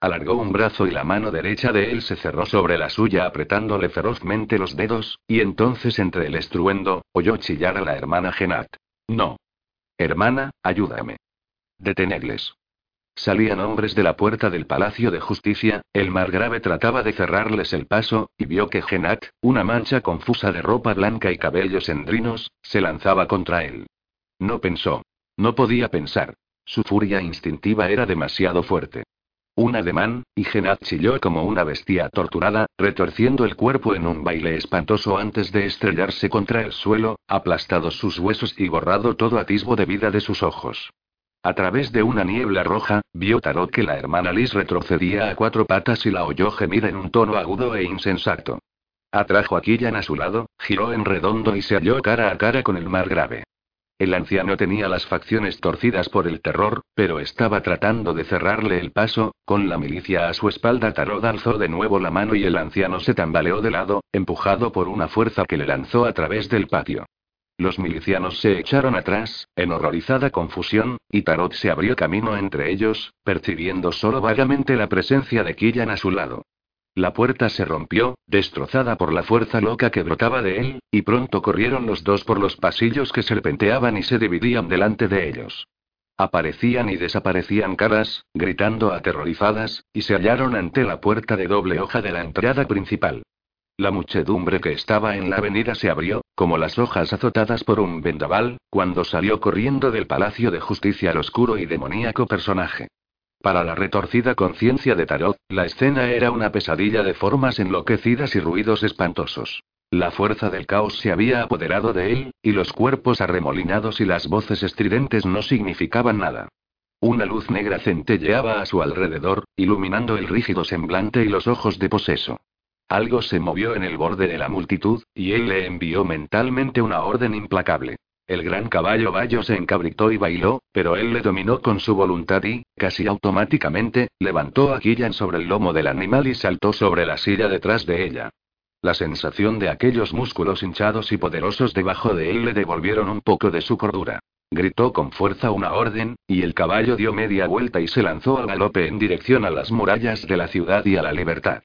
Alargó un brazo y la mano derecha de él se cerró sobre la suya apretándole ferozmente los dedos, y entonces entre el estruendo, oyó chillar a la hermana Genat. No. Hermana, ayúdame. Detenedles. Salían hombres de la puerta del Palacio de Justicia, el margrave trataba de cerrarles el paso, y vio que Genat, una mancha confusa de ropa blanca y cabellos endrinos, se lanzaba contra él. No pensó. No podía pensar. Su furia instintiva era demasiado fuerte. Un ademán, y Genat chilló como una bestia torturada, retorciendo el cuerpo en un baile espantoso antes de estrellarse contra el suelo, aplastado sus huesos y borrado todo atisbo de vida de sus ojos. A través de una niebla roja, vio Tarot que la hermana Liz retrocedía a cuatro patas y la oyó gemir en un tono agudo e insensato. Atrajo a Killan a su lado, giró en redondo y se halló cara a cara con el mar grave. El anciano tenía las facciones torcidas por el terror, pero estaba tratando de cerrarle el paso, con la milicia a su espalda Tarot alzó de nuevo la mano y el anciano se tambaleó de lado, empujado por una fuerza que le lanzó a través del patio. Los milicianos se echaron atrás, en horrorizada confusión, y Tarot se abrió camino entre ellos, percibiendo solo vagamente la presencia de Killan a su lado. La puerta se rompió, destrozada por la fuerza loca que brotaba de él, y pronto corrieron los dos por los pasillos que serpenteaban y se dividían delante de ellos. Aparecían y desaparecían caras, gritando aterrorizadas, y se hallaron ante la puerta de doble hoja de la entrada principal. La muchedumbre que estaba en la avenida se abrió, como las hojas azotadas por un vendaval, cuando salió corriendo del Palacio de Justicia el oscuro y demoníaco personaje. Para la retorcida conciencia de Tarot, la escena era una pesadilla de formas enloquecidas y ruidos espantosos. La fuerza del caos se había apoderado de él, y los cuerpos arremolinados y las voces estridentes no significaban nada. Una luz negra centelleaba a su alrededor, iluminando el rígido semblante y los ojos de poseso. Algo se movió en el borde de la multitud, y él le envió mentalmente una orden implacable. El gran caballo Bayo se encabritó y bailó, pero él le dominó con su voluntad y, casi automáticamente, levantó a Killian sobre el lomo del animal y saltó sobre la silla detrás de ella. La sensación de aquellos músculos hinchados y poderosos debajo de él le devolvieron un poco de su cordura. Gritó con fuerza una orden, y el caballo dio media vuelta y se lanzó al galope en dirección a las murallas de la ciudad y a la libertad.